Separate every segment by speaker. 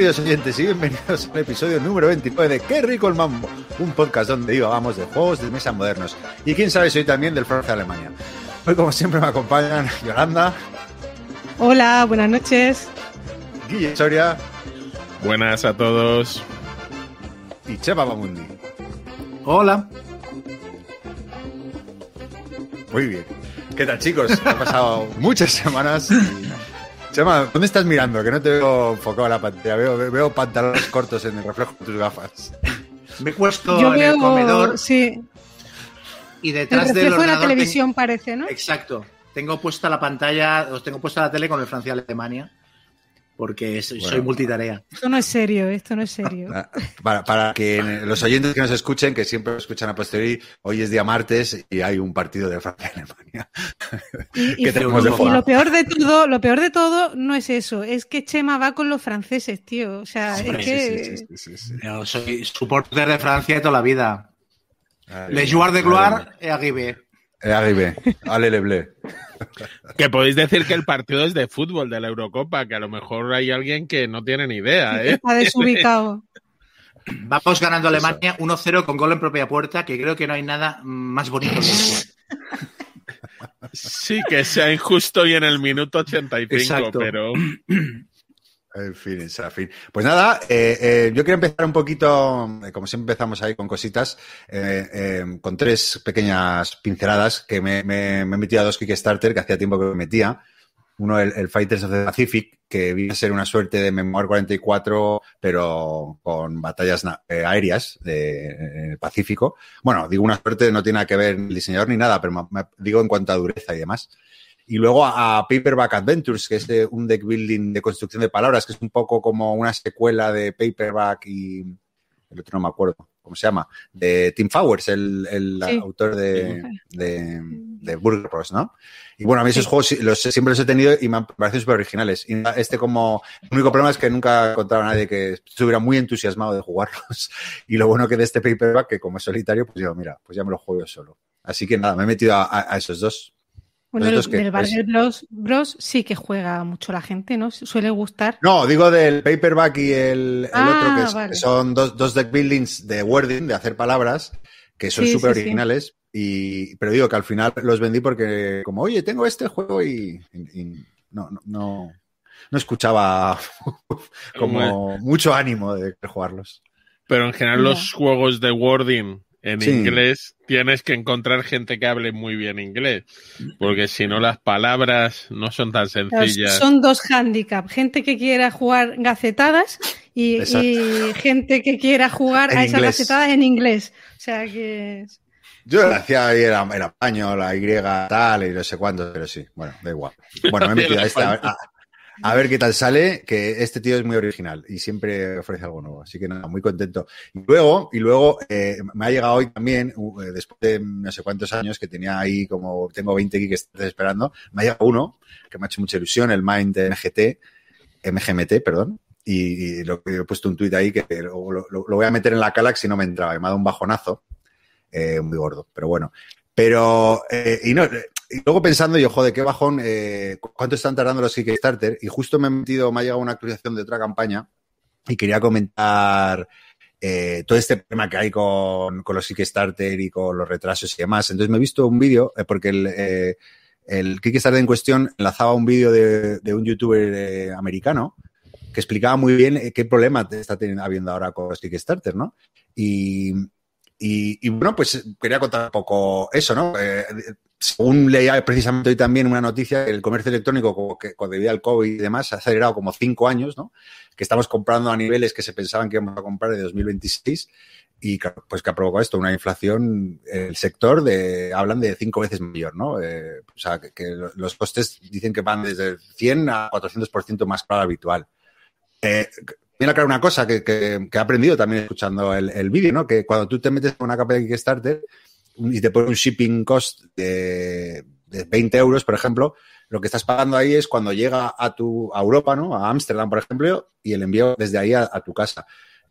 Speaker 1: queridos oyentes, y bienvenidos al episodio número 29 de Qué rico el mambo, un podcast donde íbamos de juegos de mesa modernos. Y quién sabe, soy también del Francia Alemania. Hoy, como siempre, me acompañan Yolanda.
Speaker 2: Hola, buenas noches.
Speaker 1: Guille Soria.
Speaker 3: Buenas a todos.
Speaker 1: Y Chema Bamundi.
Speaker 4: Hola.
Speaker 1: Muy bien. ¿Qué tal, chicos? Han pasado muchas semanas. Chema, ¿dónde estás mirando? Que no te veo enfocado en la pantalla. Veo, veo pantalones cortos en el reflejo de tus gafas.
Speaker 4: Me he puesto Yo en el comedor.
Speaker 2: Sí.
Speaker 4: Y detrás
Speaker 2: el
Speaker 4: del
Speaker 2: de la televisión parece, ¿no?
Speaker 4: Exacto. Tengo puesta la pantalla, os tengo puesta la tele con el Francia-Alemania porque soy, multitarea.
Speaker 2: Esto no es serio, esto no es serio.
Speaker 1: Para, para, que los oyentes que nos escuchen, que siempre escuchan a posteriori, hoy es día martes y hay un partido de Francia Alemania.
Speaker 2: Y, y, lo peor de todo, lo peor de todo no es eso, es que Chema va con los franceses, tío. O sea, es que.
Speaker 4: Yo soy supporter de Francia de toda la vida. Le joueur de gloire et arrivé.
Speaker 1: Et arrivé. Allez le bleu.
Speaker 3: Que podéis decir que el partido es de fútbol de la Eurocopa, que a lo mejor hay alguien que no tiene ni idea. ¿eh?
Speaker 2: Está desubicado.
Speaker 4: Vamos ganando Alemania 1-0 con gol en propia puerta, que creo que no hay nada más bonito que eso.
Speaker 3: Sí, que sea injusto y en el minuto 85, pero.
Speaker 1: En fin, en fin. Pues nada, eh, eh, yo quiero empezar un poquito, eh, como siempre empezamos ahí con cositas, con tres pequeñas pinceladas que me, me, me, he metido a dos Kickstarter que hacía tiempo que me metía. Uno, el, Fighters of the Pacific, que viene a ser una suerte de Memoir 44, pero con batallas aéreas del Pacífico. Bueno, digo una suerte, no tiene nada que ver el diseñador ni nada, pero digo en cuanto a dureza y demás. Y luego a, Paperback Adventures, que es un deck building de construcción de palabras, que es un poco como una secuela de Paperback y el otro no me acuerdo cómo se llama, de Tim Fowers, el, autor de, de, Burger Bros, ¿no? Y bueno, a mí esos juegos los, siempre los he tenido y me han parecido súper originales. Y este como, el único problema es que nunca he encontrado a nadie que estuviera muy entusiasmado de jugarlos. Y lo bueno que de este paperback, que como es solitario, pues digo, mira, pues ya me lo juego yo solo. Así que nada, me he metido a esos dos.
Speaker 2: Bueno, del Barrel Bros, sí que juega mucho la gente, ¿no? Suele gustar.
Speaker 1: No, digo del paperback y el, otro que, son dos, dos, deck buildings de wording, de hacer palabras, que son súper originales. Y, pero digo que al final los vendí porque, como, oye, tengo este juego y, no, no, no, escuchaba como mucho ánimo de jugarlos.
Speaker 3: Pero en general los juegos de wording en inglés tienes que encontrar gente que hable muy bien inglés, porque si no las palabras no son tan sencillas.
Speaker 2: Son dos handicaps, gente que quiera jugar gacetadas y, gente que quiera jugar a esas gacetadas en inglés. O sea que...
Speaker 1: Yo lo hacía ahí, era, era paño, la Y tal y no sé cuánto, pero sí, bueno, da igual. Bueno, me he metido a esta, a ver qué tal sale, que este tío es muy original y siempre ofrece algo nuevo. Así que nada, muy contento. Y luego, y luego eh, me ha llegado hoy también, eh, después de no sé cuántos años, que tenía ahí como, tengo 20 aquí que esperando, me ha llegado uno que me ha hecho mucha ilusión, el Mind MGT, MGMT, perdón. Y, lo, he puesto un tuit ahí que lo, voy a meter en la calax si no me entraba. Me ha dado un bajonazo eh, muy gordo. Pero bueno, pero, y no, y luego pensando yo, joder, qué bajón, eh, cuánto están tardando los Kickstarter. Y justo me he metido, me ha llegado una actualización de otra campaña y quería comentar eh, todo este tema que hay con, con, los Kickstarter y con los retrasos y demás. Entonces me he visto un vídeo, eh, porque el, el, Kickstarter en cuestión enlazaba un vídeo de, de, un youtuber americano que explicaba muy bien qué problema está habiendo ahora con los Kickstarter, ¿no? Y, y, bueno, pues quería contar un poco eso, ¿no? Según leía precisamente hoy también una noticia, el comercio electrónico, que debido al COVID y demás, ha acelerado como cinco años, ¿no? Que estamos comprando a niveles que se pensaban que íbamos a comprar de 2026 y pues que ha provocado esto, una inflación, el sector de, hablan de cinco veces mayor, ¿no? Eh, o sea, que, los costes dicen que van desde 100 a 400% más caro habitual. Eh, Viene aclarar una cosa que, que, que, he aprendido también escuchando el, el vídeo, ¿no? Que cuando tú te metes con una capa de Kickstarter, y te pone un shipping cost de, de 20 euros, por ejemplo, lo que estás pagando ahí es cuando llega a tu a Europa, ¿no? A Ámsterdam, por ejemplo, y el envío desde ahí a, a, tu casa.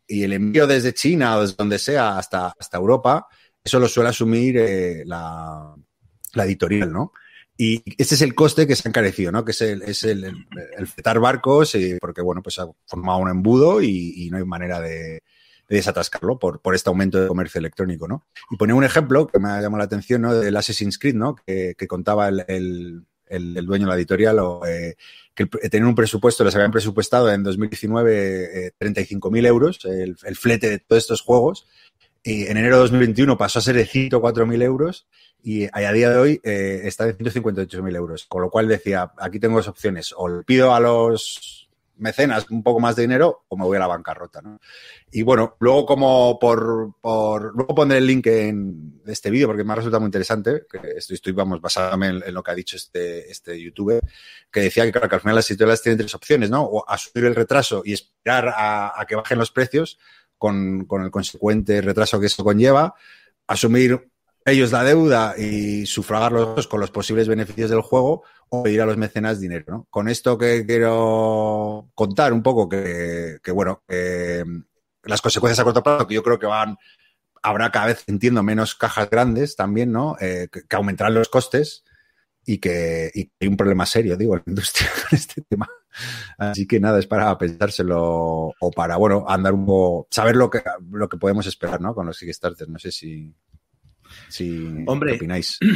Speaker 1: Y el envío desde China o desde donde sea hasta, hasta Europa, eso lo suele asumir eh, la, la, editorial, ¿no? Y este es el coste que se ha encarecido, ¿no? Que es el, es el, el, fletar barcos, eh, porque, bueno, pues ha formado un embudo y, no hay manera de, desatascarlo por, por, este aumento de comercio electrónico, ¿no? Y ponía un ejemplo que me ha llamado la atención, ¿no? Del Assassin's Creed, ¿no? Que, contaba el, dueño de la editorial, eh, que tener un presupuesto, les habían presupuestado en 2019 eh, 35.000 euros el, el, flete de todos estos juegos. Y en enero de 2021 pasó a ser de 104.000 euros y a día de hoy eh, está de 158.000 euros. Con lo cual decía, aquí tengo dos opciones, o le pido a los mecenas un poco más de dinero o me voy a la bancarrota. ¿no? Y bueno, luego como por, por luego pondré el link en este vídeo porque me ha resultado muy interesante, que estoy, vamos, basándome en, lo que ha dicho este, este youtuber, que decía que, claro, que al final las editoriales tienen tres opciones, ¿no? O asumir el retraso y esperar a, a que bajen los precios con, con el consecuente retraso que eso conlleva, asumir ellos la deuda y sufragarlos con los posibles beneficios del juego o pedir a los mecenas dinero. ¿no? Con esto que quiero contar un poco que, bueno, las consecuencias a corto plazo que yo creo que van, habrá cada vez, entiendo, menos cajas grandes también, ¿no? Eh, que, aumentarán los costes y que y hay un problema serio, digo, en la industria con este tema. Así que nada, es para pensárselo o para, bueno, andar un poco, saber lo que, lo que podemos esperar, ¿no? Con los Kickstarter. No sé si, si
Speaker 4: Hombre, opináis.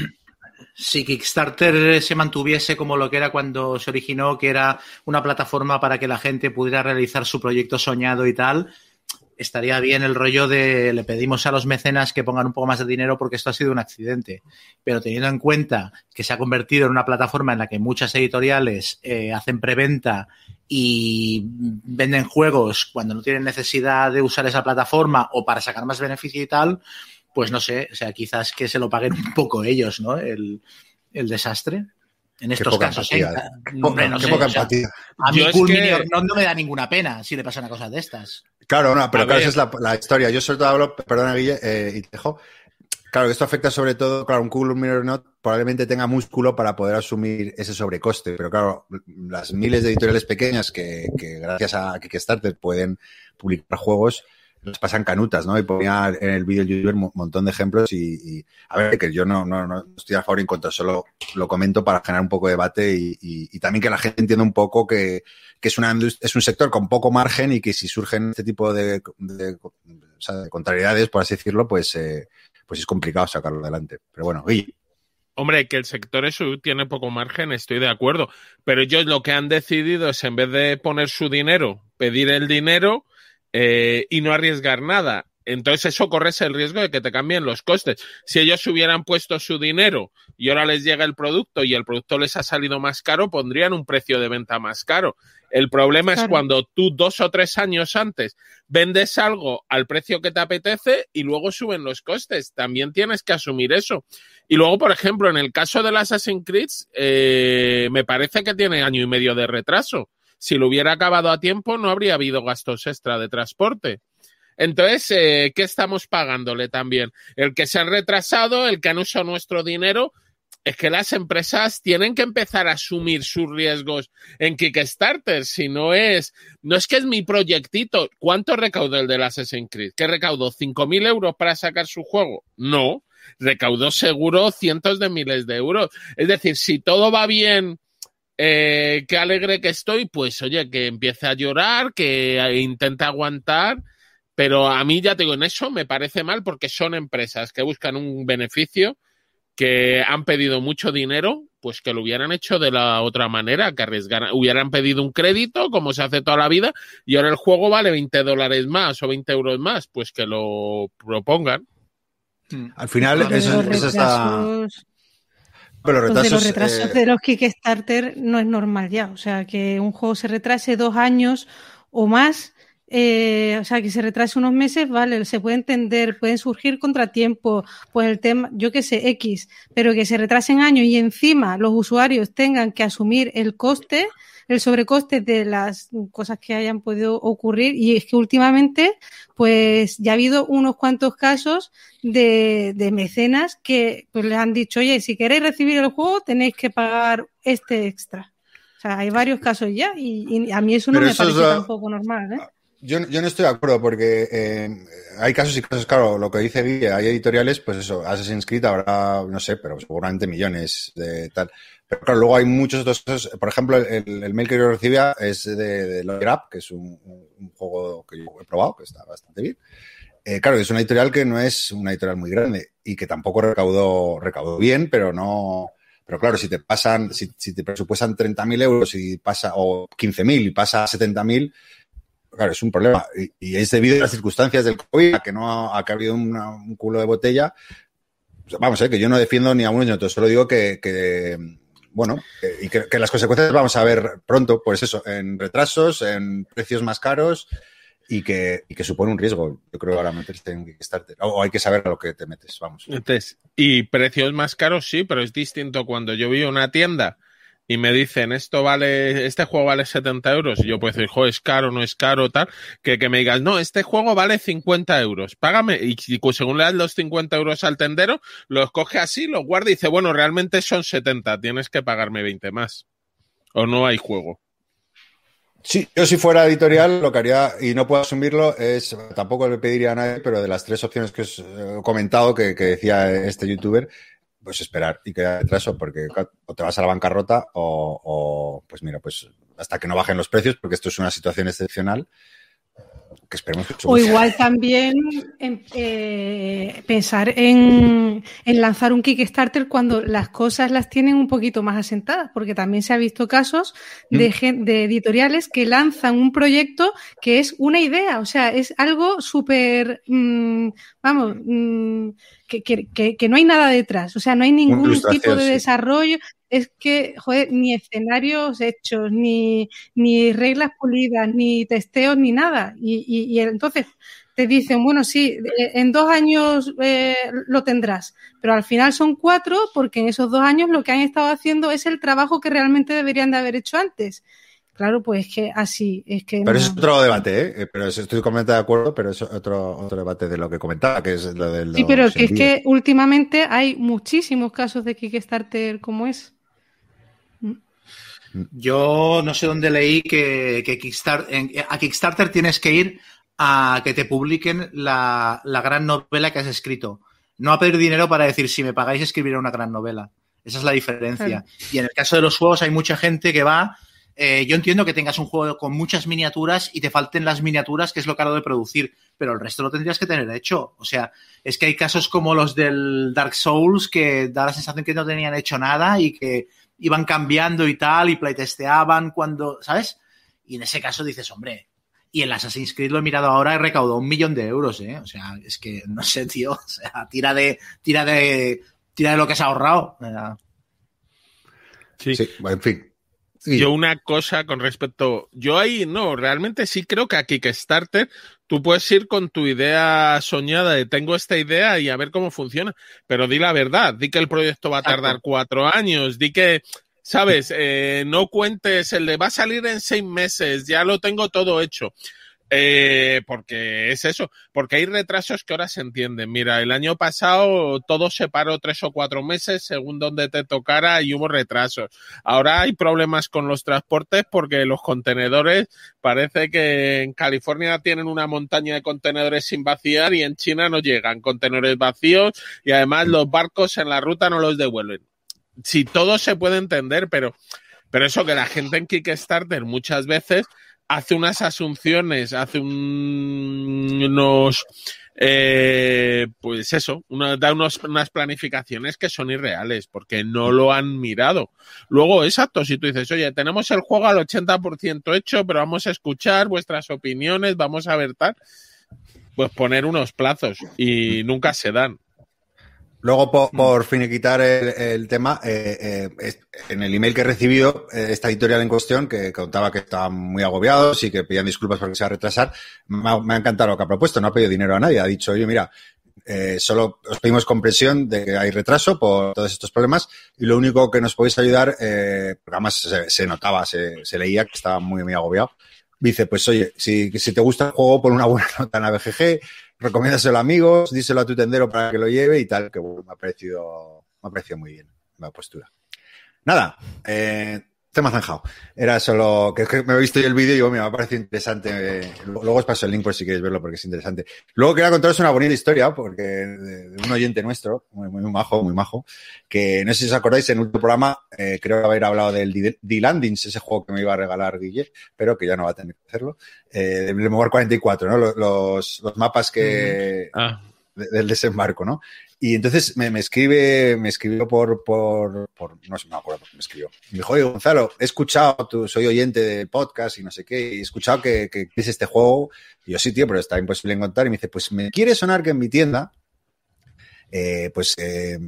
Speaker 4: Si Kickstarter se mantuviese como lo que era cuando se originó, que era una plataforma para que la gente pudiera realizar su proyecto soñado y tal, estaría bien el rollo de le pedimos a los mecenas que pongan un poco más de dinero porque esto ha sido un accidente. Pero teniendo en cuenta que se ha convertido en una plataforma en la que muchas editoriales eh, hacen preventa y venden juegos cuando no tienen necesidad de usar esa plataforma o para sacar más beneficio y tal, pues no sé, o sea, quizás que se lo paguen un poco ellos, ¿no? El, desastre. En estos casos, ¿eh? Hombre, no sé, a mí Cool no, me da ninguna pena si le pasa una cosa de estas.
Speaker 1: Claro, no, pero claro, esa es la, historia. Yo sobre todo hablo, perdona Guille, eh, y te dejo. Claro, esto afecta sobre todo, claro, un Cool Mirror Not probablemente tenga músculo para poder asumir ese sobrecoste, pero claro, las miles de editoriales pequeñas que, que gracias a Kickstarter pueden publicar juegos, nos pasan canutas, ¿no? Y ponía en el vídeo youtuber un montón de ejemplos y, a ver, que yo no, no, no, estoy a favor en contra, solo lo comento para generar un poco de debate y, también que la gente entienda un poco que, que es, una, es un sector con poco margen y que si surgen este tipo de, de, contrariedades, por así decirlo, pues, eh, pues es complicado sacarlo adelante. Pero bueno, oye.
Speaker 3: Hombre, que el sector eso tiene poco margen, estoy de acuerdo. Pero ellos lo que han decidido es, en vez de poner su dinero, pedir el dinero eh, y no arriesgar nada. Entonces eso corres el riesgo de que te cambien los costes. Si ellos hubieran puesto su dinero y ahora les llega el producto y el producto les ha salido más caro, pondrían un precio de venta más caro. El problema es cuando tú dos o tres años antes vendes algo al precio que te apetece y luego suben los costes. También tienes que asumir eso. Y luego, por ejemplo, en el caso del Assassin's Creed, eh, me parece que tiene año y medio de retraso. Si lo hubiera acabado a tiempo, no habría habido gastos extra de transporte. Entonces, eh, ¿qué estamos pagándole también? El que se han retrasado, el que han usado nuestro dinero, es que las empresas tienen que empezar a asumir sus riesgos en Kickstarter. Si no es, no es que es mi proyectito. ¿Cuánto recaudó el de Assassin's Creed? ¿Qué recaudó? ¿5.000 euros para sacar su juego? No. Recaudó seguro cientos de miles de euros. Es decir, si todo va bien eh, qué alegre que estoy, pues oye, que empiece a llorar, que intente aguantar, pero a mí ya te digo, en eso me parece mal porque son empresas que buscan un beneficio, que han pedido mucho dinero, pues que lo hubieran hecho de la otra manera, que arriesgaran, hubieran pedido un crédito, como se hace toda la vida, y ahora el juego vale 20 dólares más o 20 euros más, pues que lo propongan.
Speaker 1: Al final, eso, eso está
Speaker 2: pero los retrasos, eh, de los Kickstarter no es normal ya. O sea, que un juego se retrase dos años o más, eh, o sea, que se retrase unos meses, vale, se puede entender, pueden surgir contratiempos, pues el tema, yo qué sé, X, pero que se retrasen años y encima los usuarios tengan que asumir el coste, el sobrecoste de las cosas que hayan podido ocurrir y es que últimamente pues ya ha habido unos cuantos casos de, de mecenas que pues les han dicho, oye, si queréis recibir el juego tenéis que pagar este extra. O sea, hay varios casos ya y, a mí eso no me parece tampoco normal, ¿eh?
Speaker 1: Yo, yo, no estoy de acuerdo porque eh, hay casos y casos, claro, lo que dice Guille, hay editoriales, pues eso, Assassin's Creed habrá, no sé, pero seguramente millones de tal. Pero claro, luego hay muchos otros por ejemplo, el, el mail que yo recibía es de, de Up, que es un, un, juego que yo he probado, que está bastante bien. Eh, claro, es una editorial que no es una editorial muy grande y que tampoco recaudó, recaudó bien, pero no, pero claro, si te pasan, si, si te presupuestan 30.000 euros y pasa, o 15.000 y pasa a 70.000, claro, es un problema. Y, y, es debido a las circunstancias del COVID, a que no ha, a que ha habido una, un culo de botella. Vamos, eh, que yo no defiendo ni a uno ni a otro, solo digo que, que bueno, que, y que, que, las consecuencias vamos a ver pronto, pues eso, en retrasos, en precios más caros y que, y que supone un riesgo, yo creo, ahora meterse en Kickstarter. O hay que saber a lo que te metes, vamos.
Speaker 3: Entonces, y precios más caros sí, pero es distinto cuando yo vi una tienda y me dicen esto vale, este juego vale 70 euros, y yo puedo decir, jo, es caro, no es caro, tal, que, que me digas, no, este juego vale 50 euros, págame, y, según le das los 50 euros al tendero, los coge así, los guarda y dice, bueno, realmente son 70, tienes que pagarme 20 más. O no hay juego.
Speaker 1: Sí, yo si fuera editorial lo que haría, y no puedo asumirlo, es, tampoco le pediría a nadie, pero de las tres opciones que os he comentado, que decía este youtuber, pues esperar y quedar retraso porque o te vas a la bancarrota o, o, pues mira, pues hasta que no bajen los precios porque esto es una situación excepcional que esperemos que
Speaker 2: O igual también eh, pensar en, en, lanzar un Kickstarter cuando las cosas las tienen un poquito más asentadas, porque también se ha visto casos de, mm. de editoriales que lanzan un proyecto que es una idea, o sea, es algo súper, mmm, vamos, mmm, que, que, que, no hay nada detrás, o sea, no hay ningún tipo de desarrollo. Es que, joder, ni escenarios hechos, ni, ni reglas pulidas, ni testeos, ni nada. Y, y, y entonces te dicen, bueno, sí, en dos años eh, lo tendrás, pero al final son cuatro porque en esos dos años lo que han estado haciendo es el trabajo que realmente deberían de haber hecho antes. Claro, pues es que así es que.
Speaker 1: Pero no... es otro debate, ¿eh? Pero estoy completamente de acuerdo, pero es otro, otro debate de lo que comentaba, que es lo del.
Speaker 2: Sí, pero que es que últimamente hay muchísimos casos de Kickstarter como es.
Speaker 4: Yo no sé dónde leí que, que Kickstarter, en, a Kickstarter tienes que ir a que te publiquen la, la, gran novela que has escrito. No a pedir dinero para decir si me pagáis escribiré una gran novela. Esa es la diferencia. Y en el caso de los juegos hay mucha gente que va eh, yo entiendo que tengas un juego con muchas miniaturas y te falten las miniaturas, que es lo caro de producir, pero el resto lo tendrías que tener hecho. O sea, es que hay casos como los del Dark Souls que da la sensación que no tenían hecho nada y que iban cambiando y tal y playtesteaban cuando, ¿sabes? Y en ese caso dices, hombre, y el Assassin's Creed lo he mirado ahora y recaudó un millón de euros, ¿eh? O sea, es que, no sé, tío, o sea, tira de, tira de, tira de lo que se ha ahorrado.
Speaker 1: Sí, sí en fin,
Speaker 3: Sí. Yo una cosa con respecto, yo ahí no, realmente sí creo que a Kickstarter tú puedes ir con tu idea soñada de tengo esta idea y a ver cómo funciona, pero di la verdad, di que el proyecto va a tardar cuatro años, di que, sabes, eh, no cuentes el de va a salir en seis meses, ya lo tengo todo hecho. Eh, porque es eso, porque hay retrasos que ahora se entienden. Mira, el año pasado todo se paró tres o cuatro meses según donde te tocara y hubo retrasos. Ahora hay problemas con los transportes porque los contenedores parece que en California tienen una montaña de contenedores sin vaciar y en China no llegan contenedores vacíos y además los barcos en la ruta no los devuelven. Si todo se puede entender, pero, pero eso que la gente en Kickstarter muchas veces hace unas asunciones, hace un, unos, eh, pues eso, da unos, unas planificaciones que son irreales porque no lo han mirado. Luego, exacto, si tú dices, oye, tenemos el juego al 80% hecho, pero vamos a escuchar vuestras opiniones, vamos a ver tal, pues poner unos plazos y nunca se dan.
Speaker 1: Luego, por, por finiquitar el, el tema, eh, eh, en el email que he recibido, eh, esta editorial en cuestión, que contaba que estaban muy agobiados y que pedían disculpas porque se va a retrasar, me ha, me ha encantado lo que ha propuesto. No ha pedido dinero a nadie. Ha dicho, oye, mira, eh, solo os pedimos comprensión de que hay retraso por todos estos problemas y lo único que nos podéis ayudar, eh, porque además se, se notaba, se, se, leía que estaba muy, muy agobiado. Dice, pues oye, si, si te gusta el juego, pon una buena nota en la BGG, recomiéndaselo a amigos, díselo a tu tendero para que lo lleve y tal, que bueno, me ha parecido, me ha parecido muy bien la postura. Nada, eh, Tema zanjado. Era solo que, me he visto yo el vídeo y digo, mira, me ha parecido interesante. Luego os paso el link por si queréis verlo porque es interesante. Luego quería contaros una bonita historia porque de, un oyente nuestro, muy, muy, majo, muy majo, que no sé si os acordáis, en el último programa eh, creo haber hablado del D-Landings, ese juego que me iba a regalar Guille, pero que ya no va a tener que hacerlo. Eh, del Memoir 44, ¿no? Los, los, mapas que... Ah. del desembarco, ¿no? Y entonces me, escribe, me escribió por, por, no sé, me acuerdo por qué me escribió. Me dijo, oye, Gonzalo, he escuchado, tú, soy oyente del podcast y no sé qué, y he escuchado que, que es este juego. Y yo, sí, tío, pero está imposible encontrar. Y me dice, pues me quiere sonar que en mi tienda, eh, pues eh,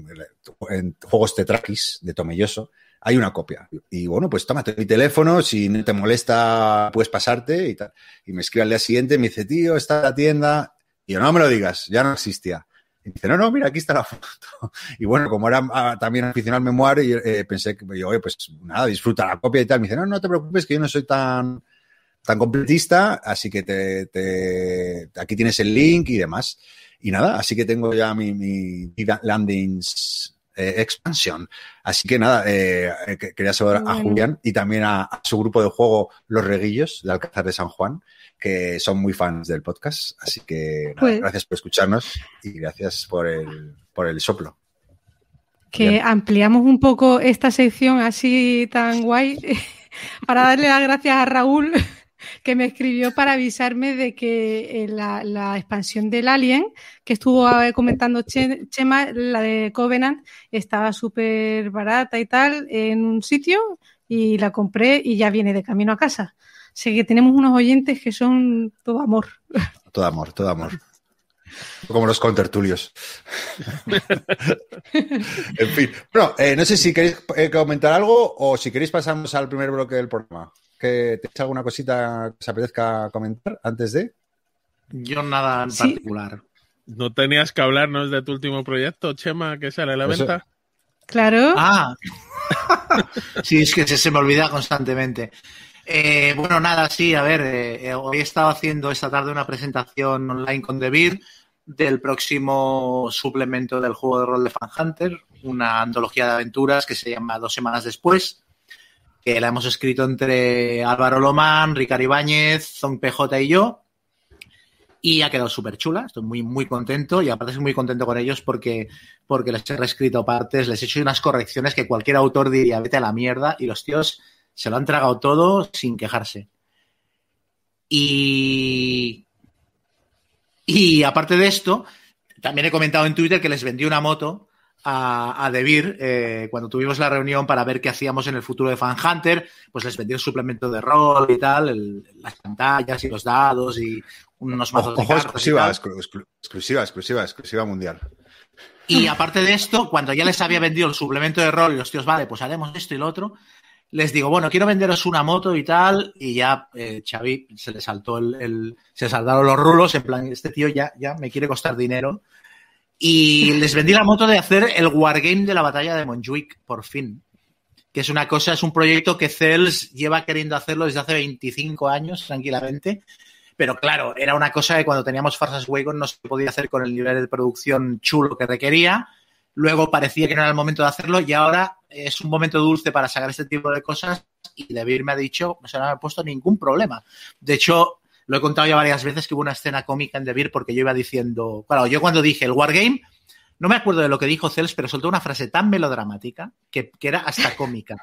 Speaker 1: en juegos Tetrakis de Tomelloso, hay una copia. Y bueno, pues tómate mi teléfono, si no te molesta, puedes pasarte y tal. Y me escribe al día siguiente, me dice, tío, está la tienda. Y yo, no me lo digas, ya no existía. Y dice, no, no, mira, aquí está la foto. Y bueno, como era ah, también aficionado al memoir, eh, pensé que, yo, oye, pues nada, disfruta la copia y tal. Me dice, no, no te preocupes, que yo no soy tan, tan completista, así que te, aquí tienes el link y demás. Y nada, así que tengo ya mi, mi landings eh, expansión. Así que nada, eh, quería saludar a Julián y también a, su grupo de juego Los Reguillos de Alcázar de San Juan, que son muy fans del podcast. Así que pues gracias por escucharnos y gracias por el, por el soplo.
Speaker 2: Que ampliamos un poco esta sección así tan guay para darle las gracias a Raúl que me escribió para avisarme de que eh, la, expansión del Alien, que estuvo comentando Chema, la de Covenant, estaba súper barata y tal en un sitio y la compré y ya viene de camino a casa. Sé que tenemos unos oyentes que son todo amor.
Speaker 1: Todo amor, todo amor. Como los contertulios. en fin. Bueno, eh, no sé si queréis eh, comentar algo o si queréis pasamos al primer bloque del programa. ¿Que ¿Tenéis alguna cosita que os apetezca comentar antes de?
Speaker 4: Yo nada en particular.
Speaker 3: ¿No tenías que hablarnos de tu último proyecto, Chema, que sale a la venta?
Speaker 2: Claro.
Speaker 4: Ah. sí, es que se, me olvida constantemente. Eh, bueno, nada, sí, a ver, eh, hoy he estado haciendo esta tarde una presentación online con Debir del próximo suplemento del juego de rol de Fan Hunter, una antología de aventuras que se llama Dos Semanas Después, que la hemos escrito entre Álvaro Lomán, Ricardo Ibáñez, Zong PJ y yo. Y ha quedado súper chula, estoy muy, muy contento y aparte estoy muy contento con ellos porque, porque les he reescrito partes, les he hecho unas correcciones que cualquier autor diría, vete a la mierda, y los tíos se lo han tragado todo sin quejarse. Y, y aparte de esto, también he comentado en Twitter que les vendí una moto a, a Debir eh, cuando tuvimos la reunión para ver qué hacíamos en el futuro de Fan Hunter, pues les vendí el suplemento de rol y tal, las pantallas y los dados y unos mazos de
Speaker 1: exclusiva, exclusiva, exclusiva, exclusiva mundial.
Speaker 4: Y aparte de esto, cuando ya les había vendido el suplemento de rol y los tíos, vale, pues haremos esto y lo otro, les digo, bueno, quiero venderos una moto y tal, y ya eh, Xavi se le saltó el, se saltaron los rulos, en plan, este tío ya, ya me quiere costar dinero. Y les vendí la moto de hacer el wargame de la batalla de Montjuic, por fin. Que es una cosa, es un proyecto que Cels lleva queriendo hacerlo desde hace 25 años, tranquilamente. Pero claro, era una cosa que cuando teníamos Farsas Wagon no se podía hacer con el nivel de producción chulo que requería. Luego parecía que no era el momento de hacerlo y ahora es un momento dulce para sacar este tipo de cosas y Debir me ha dicho, o sea, no me ha puesto ningún problema. De hecho, lo he contado ya varias veces que hubo una escena cómica en The porque yo iba diciendo, claro, yo cuando dije el Wargame, no me acuerdo de lo que dijo Cels, pero soltó una frase tan melodramática que, era hasta cómica,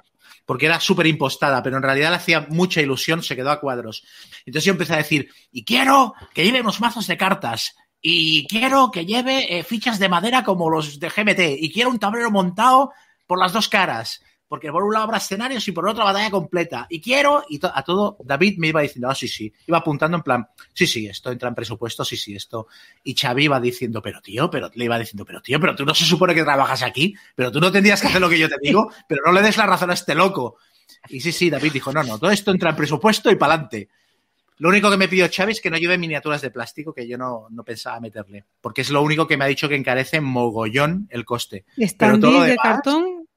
Speaker 4: porque era súper impostada, pero en realidad le hacía mucha ilusión, se quedó a cuadros. Entonces yo empecé a decir, y quiero que lleve unos mazos de cartas, y quiero que lleve eh, fichas de madera como los de GMT, y quiero un tablero montado por las dos caras, porque por un lado habrá escenarios y por otro batalla completa. Y quiero, y a todo, David me iba diciendo, ah, sí, sí, iba apuntando en plan, sí, sí, esto entra en presupuesto, sí, sí, esto. Y Xavi iba diciendo, pero tío, pero le iba diciendo, pero tío, pero tú no se supone que trabajas aquí, pero tú no tendrías que hacer lo que yo te digo, pero no le des la razón a este loco. Y sí, sí, David dijo, no, no, todo esto entra en presupuesto y para adelante. Lo único que me pidió Xavi es que no lleve miniaturas de plástico, que yo no, no, pensaba meterle. Porque es lo único que me ha dicho que encarece mogollón el coste.
Speaker 2: ¿Están de cartón?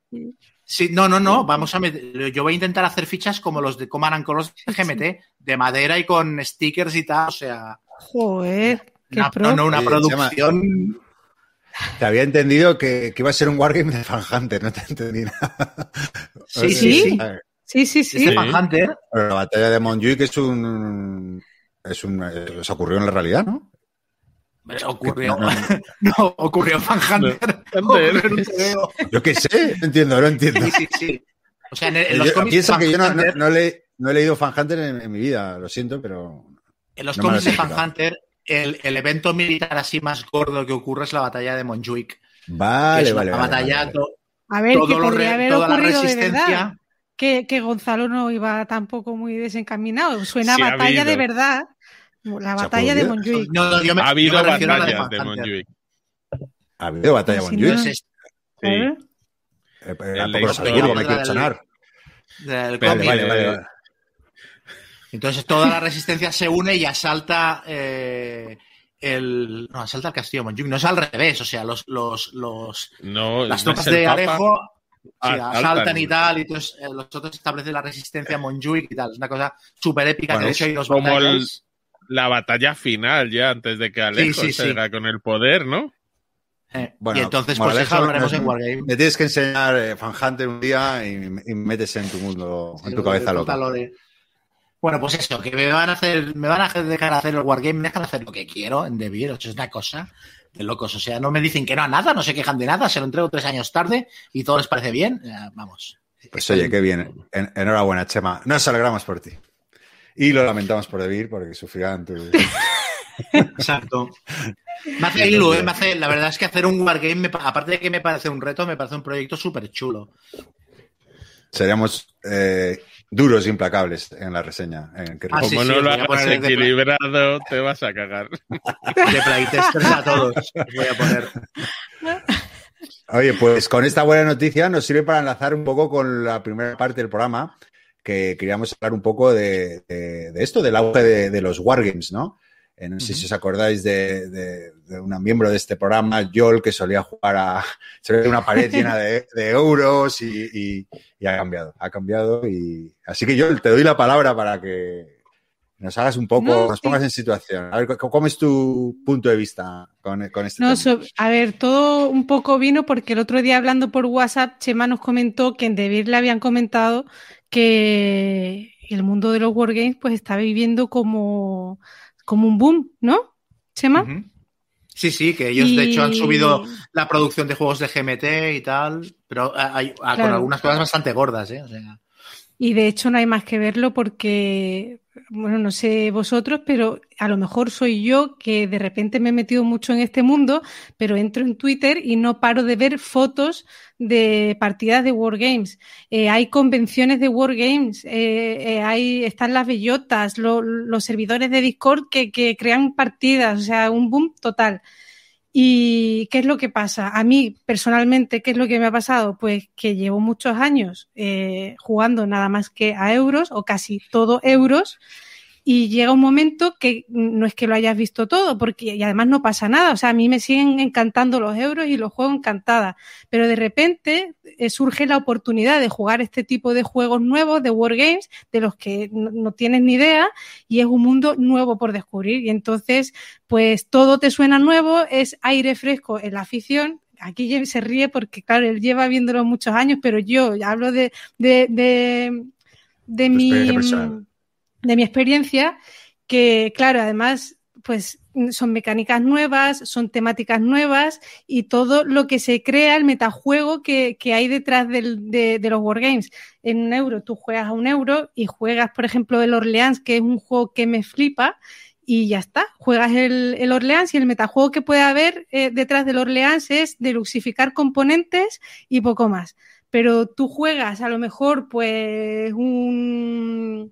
Speaker 4: Sí, no, no, no. Vamos a meter, yo voy a intentar hacer fichas como los de Command con los de GMT, de madera y con stickers y tal. O sea.
Speaker 2: Joder.
Speaker 4: Qué no, no, una producción.
Speaker 1: Te había entendido que, que, iba a ser un wargame de Fan Hunter, no te entendí nada.
Speaker 2: Sí, sí. Sí, sí, sí.
Speaker 4: Fan Hunter.
Speaker 1: Pero la batalla de Montjuic es un. Es un. Se ocurrió en la realidad, ¿no?
Speaker 4: Ocurrió. No, no, ocurrió Fan Hunter.
Speaker 1: Yo qué sé, no entiendo, no entiendo.
Speaker 4: Sí, sí, sí. O sea, en, en los
Speaker 1: yo,
Speaker 4: cómics
Speaker 1: piensa que yo no, no, no le, no he leído Fan Hunter en, en mi vida, lo siento, pero.
Speaker 4: en los
Speaker 1: no
Speaker 4: cómics de
Speaker 1: he
Speaker 4: Fan
Speaker 1: explicado.
Speaker 4: Hunter, el, el evento militar así más gordo que ocurre es la batalla de Montjuic.
Speaker 1: Vale, vale. vale,
Speaker 4: batalla
Speaker 1: vale.
Speaker 4: to-
Speaker 2: A ver,
Speaker 4: todo
Speaker 2: que
Speaker 4: lo
Speaker 2: podría
Speaker 4: re-
Speaker 2: haber
Speaker 4: toda la
Speaker 2: de verdad. Que, que Gonzalo no iba tampoco muy desencaminado. Suena
Speaker 3: Sí, ha
Speaker 2: batalla de verdad. La batalla de? Montjuic.
Speaker 4: No, no, me,
Speaker 3: Ha habido
Speaker 4: yo me refiero a la
Speaker 3: batallas de
Speaker 4: Fan Hunter.
Speaker 3: Montjuic.
Speaker 1: Ha habido batalla con
Speaker 2: si
Speaker 1: Montjuic.
Speaker 2: no-
Speaker 4: Entonces,
Speaker 3: Sí.
Speaker 2: ¿Eh?
Speaker 1: Eh, eh, tampoco lo sabía, me
Speaker 4: de
Speaker 1: quiero sonar.
Speaker 3: Vale,
Speaker 1: Vale,
Speaker 3: eh,
Speaker 1: vale.
Speaker 4: Entonces toda la resistencia se une y asalta eh, el. No, asalta el castillo de Montjuic. No es al revés. O sea, los, los, los,
Speaker 3: No,
Speaker 4: las
Speaker 3: no
Speaker 4: tropas de
Speaker 3: Papa.
Speaker 4: Sí,
Speaker 3: Asaltan.
Speaker 4: y tal. Y entonces eh, los otros establecen la resistencia a Montjuic y tal. Es una cosa súper épica.
Speaker 1: Bueno,
Speaker 4: que de hecho hay dos
Speaker 3: como el-. La batalla final ya antes de que Alejo
Speaker 4: sí,
Speaker 3: se
Speaker 4: sí.
Speaker 3: haga con el poder, ¿no?
Speaker 4: Eh,
Speaker 1: Bueno,
Speaker 4: y entonces, pues eso
Speaker 1: Alejo,
Speaker 4: hablaremos
Speaker 1: me-
Speaker 4: en Wargame.
Speaker 1: Me tienes que enseñar eh, Fan Hunter un día y, y metes en tu mundo, en tu cabeza loca.
Speaker 4: lo de- Bueno, pues eso, que me van a hacer, me van a dejar hacer el Wargame, me dejan hacer lo que quiero en eso es una cosa de locos. O sea, no me dicen que no a nada, no se quejan de nada, se lo entrego tres años tarde y todo les parece bien. Eh, vamos.
Speaker 1: Pues oye, qué bien. En- enhorabuena, Chema. Nos alegramos por ti. Y lo lamentamos por Debir porque sufrirán tu...
Speaker 4: Exacto. Me hace ilu, eh, me hace, la verdad es que hacer un Wargame, me pa- aparte de que me parece un reto, me parece un proyecto súper chulo.
Speaker 1: Seríamos eh, duros e implacables en la reseña. En que-
Speaker 4: Ah,
Speaker 3: Como
Speaker 4: sí,
Speaker 3: no lo hagas equilibrado, te vas a cagar.
Speaker 4: De playtesters a todos. os voy a poner.
Speaker 1: Oye, pues con esta buena noticia nos sirve para enlazar un poco con la primera parte del programa, que queríamos hablar un poco de, de- de esto, del auge de, de los wargames, ¿no? Eh, no sé si os acordáis de, de, de una miembro de este programa, Joel, que solía jugar a solía una pared llena de, de euros y, y- y ha cambiado, ha cambiado. y Así que Joel, te doy la palabra para que nos hagas un poco,
Speaker 2: No,
Speaker 1: nos pongas en situación. A ver, ¿cómo cómo es tu punto de vista con, con este
Speaker 2: No,
Speaker 1: tema?
Speaker 2: so- a ver, todo un poco vino porque el otro día hablando por WhatsApp, Chema nos comentó que en Debir le habían comentado que el mundo de los wargames pues está viviendo como, como un boom, ¿no? Chema.
Speaker 4: Sí, sí, que ellos de hecho han subido la producción de juegos de GMT y tal, pero hay, a- con
Speaker 2: Claro.
Speaker 4: algunas cosas bastante gordas, ¿eh? O sea,
Speaker 2: Y de hecho no hay más que verlo porque, bueno, no sé vosotros, pero a lo mejor soy yo que de repente me he metido mucho en este mundo, pero entro en Twitter y no paro de ver fotos de partidas de Wargames. Eh, hay convenciones de Wargames, eh, eh, hay, están las bellotas, lo- los servidores de Discord que, que crean partidas, o sea, un boom total. ¿Y qué es lo que pasa? A mí, personalmente, ¿qué es lo que me ha pasado? Pues que llevo muchos años eh, jugando nada más que a euros o casi todo euros y llega un momento que no es que lo hayas visto todo, porque y además no pasa nada. O sea, a mí me siguen encantando los euros y los juego encantada. Pero de repente eh, surge la oportunidad de jugar este tipo de juegos nuevos, de wargames, de los que no, no tienes ni idea, y es un mundo nuevo por descubrir. Y entonces, pues todo te suena nuevo, es aire fresco en la afición. Aquí se ríe porque, claro, él lleva viéndolo muchos años, pero yo hablo de, de, de, mi,
Speaker 1: personal.
Speaker 2: De mi experiencia, que, claro, además, pues son mecánicas nuevas, son temáticas nuevas y todo lo que se crea, el metajuego que, que hay detrás del, de, de los wargames. En un euro, tú juegas a un euro y juegas, por ejemplo, el Orleans, que es un juego que me flipa, y ya está. Juegas el, el Orleans y el metajuego que puede haber eh, detrás del Orleans es deluxificar componentes y poco más. Pero tú juegas a lo mejor, pues, un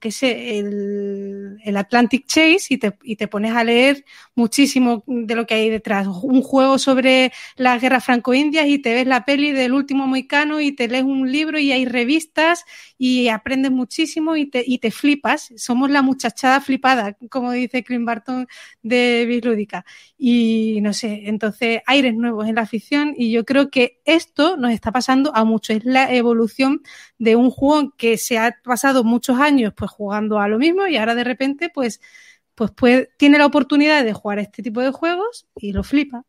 Speaker 2: qué sé, el, el, Atlantic Chase y te, y te, pones a leer muchísimo de lo que hay detrás. Un juego sobre las guerras franco-indias y te ves la peli del último moicano y te lees un libro y hay revistas y aprendes muchísimo y te, y te flipas. Somos la muchachada flipada, como dice Clint Barton de Bislúdica. Y no sé, entonces aires nuevos en la afición y yo creo que esto nos está pasando a muchos. Es la evolución de un juego que se ha pasado muchos años pues jugando a lo mismo y ahora de repente pues pues puede, tiene la oportunidad de jugar este tipo de juegos y lo flipa.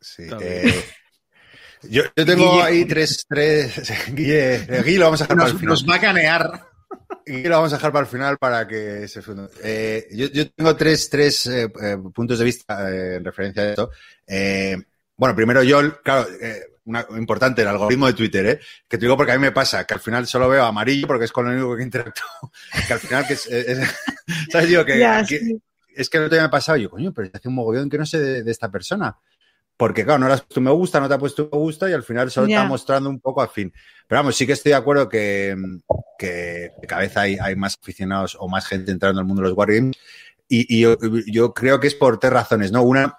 Speaker 1: Sí, eh, Yo, tengo ahí tres, tres. Guille, Guille lo vamos a dejar
Speaker 4: para el final. Nos va a canear.
Speaker 1: Guille lo vamos a dejar para el final para que se eh, yo, yo, tengo tres, tres eh, eh, puntos de vista en referencia a esto. bueno, primero yo, claro, una, importante, el algoritmo de Twitter, ¿eh? Que te digo porque a mí me pasa, que al final solo veo amarillo porque es con lo único que interactúo. Que al final que es, ¿sabes? Digo que, es que no te me ha pasado, yo, coño, pero hace un mogollón que no sé de, esta persona. Porque, claro, no le has puesto me gusta, no te ha puesto me gusta y al final solo está mostrando un poco al fin. Pero vamos, sí que estoy de acuerdo que, que cada vez hay, hay más aficionados o más gente entrando al mundo de los Wargames. Y, y yo, yo, creo que es por tres razones, ¿no? Una,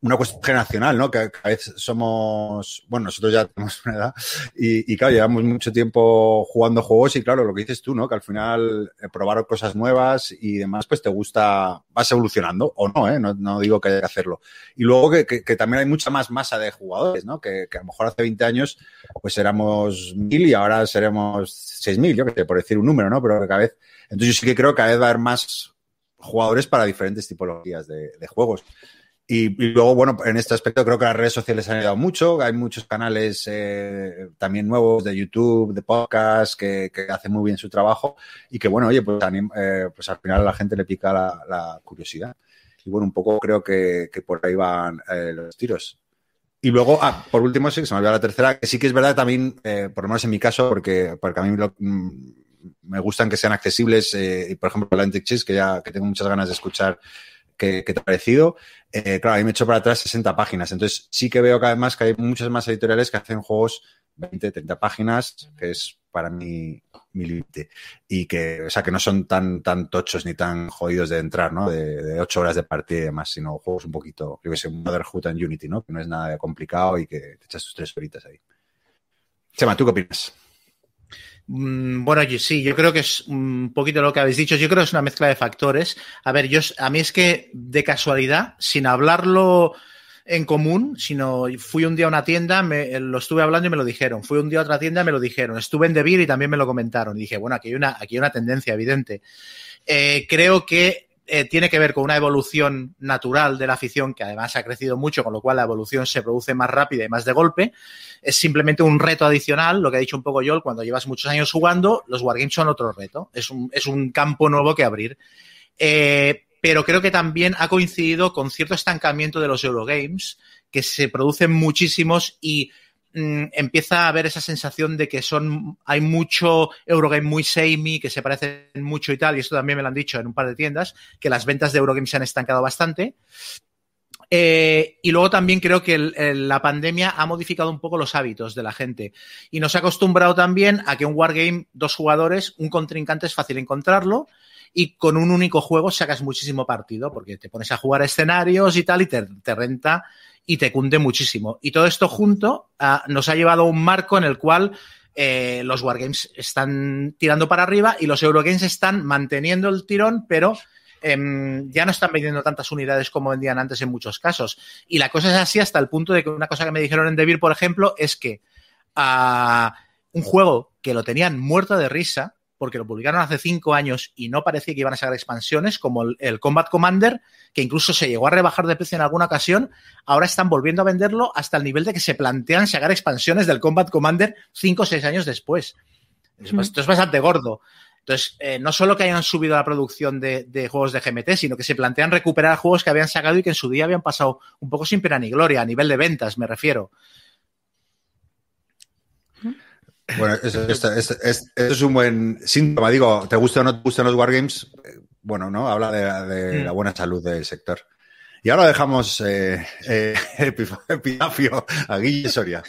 Speaker 1: una cuestión generacional, ¿no? Que cada vez somos, bueno, nosotros ya tenemos una edad y, claro, llevamos mucho tiempo jugando juegos y claro, lo que dices tú, ¿no? Que al final eh, probar cosas nuevas y demás, pues te gusta, vas evolucionando o no, ¿eh? No, digo que hay que hacerlo. Y luego que, que, también hay mucha más masa de jugadores, ¿no? Que, que, a lo mejor hace 20 años pues éramos mil y ahora seremos seis mil, yo que sé, por decir un número, ¿no? Pero que cada vez, entonces yo sí que creo que cada vez va a haber más jugadores para diferentes tipologías de, de juegos. Y, luego, bueno, en este aspecto creo que las redes sociales han ayudado mucho. Hay muchos canales eh, también nuevos de YouTube, de podcast, que, que, hacen muy bien su trabajo y que, bueno, oye, pues, eh, pues al final a la gente le pica la, curiosidad. Y bueno, un poco creo que, que por ahí van eh, los tiros. Y luego, ah, por último, sí, se me olvidó la tercera, que sí que es verdad también, por lo menos en mi caso, porque, porque a mí mm, me gustan que sean accesibles, y por ejemplo, Atlantic Cheese, que ya que tengo muchas ganas de escuchar qué, te ha parecido. Eh, claro, ahí me he hecho para atrás 60 páginas. Entonces sí que veo cada vez más que hay muchas más editoriales que hacen juegos 20, 30 páginas, que es para mí mi límite. Y que, o sea, que no son tan, tan tochos ni tan jodidos de entrar, ¿no? De, de 8 horas de partida y demás, sino juegos un poquito, creo que sé, Motherhood en Unity, ¿no? Que no es nada complicado y que te echas tus tres horitas ahí. Chema, ¿tú qué opinas?
Speaker 4: Mm, bueno, sí, yo creo que es un poquito lo que habéis dicho. Yo creo que es una mezcla de factores. A ver, yo, a mí es que de casualidad, sin hablarlo en común, sino fui un día a una tienda, me, lo estuve hablando y me lo dijeron. Fui un día a otra tienda me lo dijeron. Estuve en Debir y también me lo comentaron. Y dije, bueno, aquí hay una, aquí hay una tendencia evidente. Eh, creo que eh, tiene que ver con una evolución natural de la afición que además ha crecido mucho, con lo cual la evolución se produce más rápida y más de golpe. Es simplemente un reto adicional, lo que ha dicho un poco Joel, cuando llevas muchos años jugando, los wargames son otro reto. Es un, es un campo nuevo que abrir. Eh, pero creo que también ha coincidido con cierto estancamiento de los Eurogames, que se producen muchísimos y Mm, empieza a haber esa sensación de que son hay mucho Eurogame muy samey, que se parecen mucho y tal, y esto también me lo han dicho en un par de tiendas, que las ventas de Eurogame se han estancado bastante. Eh, y luego también creo que la pandemia ha modificado un poco los hábitos de la gente y nos ha acostumbrado también a que un wargame, dos jugadores, un contrincante es fácil encontrarlo y con un único juego sacas muchísimo partido porque te pones a jugar escenarios y tal y te, te renta y te cunde muchísimo. Y todo esto junto ah, nos ha llevado a un marco en el cual eh, los Wargames están tirando para arriba y los Eurogames están manteniendo el tirón, pero em, ya no están vendiendo tantas unidades como vendían antes en muchos casos. Y la cosa es así hasta el punto de que una cosa que me dijeron en Devir, por ejemplo, es que ah, un juego que lo tenían muerto de risa, porque lo publicaron hace cinco años y no parecía que iban a sacar expansiones, como el, Combat Commander, que incluso se llegó a rebajar de precio en alguna ocasión, ahora están volviendo a venderlo hasta el nivel de que se plantean sacar expansiones del Combat Commander cinco o seis años después. Esto es bastante gordo. Entonces, eh, no solo que hayan subido la producción de, juegos de GMT, sino que se plantean recuperar juegos que habían sacado y que en su día habían pasado un poco sin pena ni gloria, a nivel de ventas, me refiero.
Speaker 1: Bueno, esto, es un buen síntoma. Digo, te gusta o no te gustan los wargames, eh, bueno, ¿no? Habla de, la mm. buena salud del sector. Y ahora dejamos eh, eh epitafio a Guille Soria.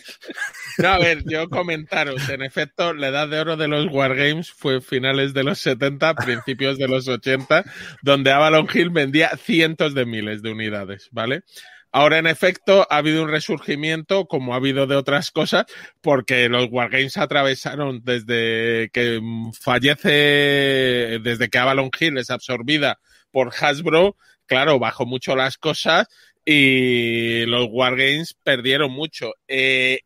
Speaker 3: No, a ver, yo comentaros, en efecto, la edad de oro de los Wargames fue finales de los 70, principios de los 80, donde Avalon Hill vendía cientos de miles de unidades, ¿vale? Ahora, en efecto, ha habido un resurgimiento, como ha habido de otras cosas, porque los Wargames atravesaron desde que fallece, desde que Avalon Hill es absorbida por Hasbro, claro, bajó mucho las cosas y los Wargames perdieron mucho. Eh,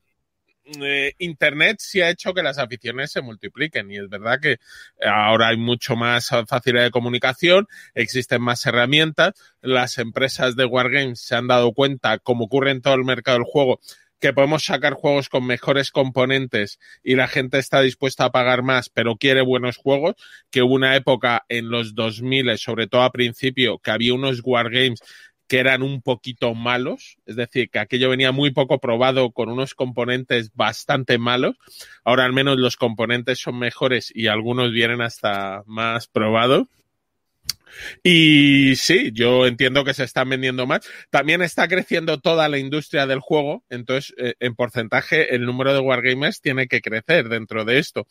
Speaker 3: eh, Internet sí ha hecho que las aficiones se multipliquen y es verdad que ahora hay mucho más facilidad de comunicación, existen más herramientas, las empresas de Wargames se han dado cuenta, como ocurre en todo el mercado del juego, que podemos sacar juegos con mejores componentes y la gente está dispuesta a pagar más, pero quiere buenos juegos, que hubo una época en los 2000, sobre todo a principio, que había unos wargames que eran un poquito malos, es decir, que aquello venía muy poco probado con unos componentes bastante malos. Ahora al menos los componentes son mejores y algunos vienen hasta más probados. Y sí, yo entiendo que se están vendiendo más. También está creciendo toda la industria del juego, entonces eh, en porcentaje el número de wargamers tiene que crecer dentro de esto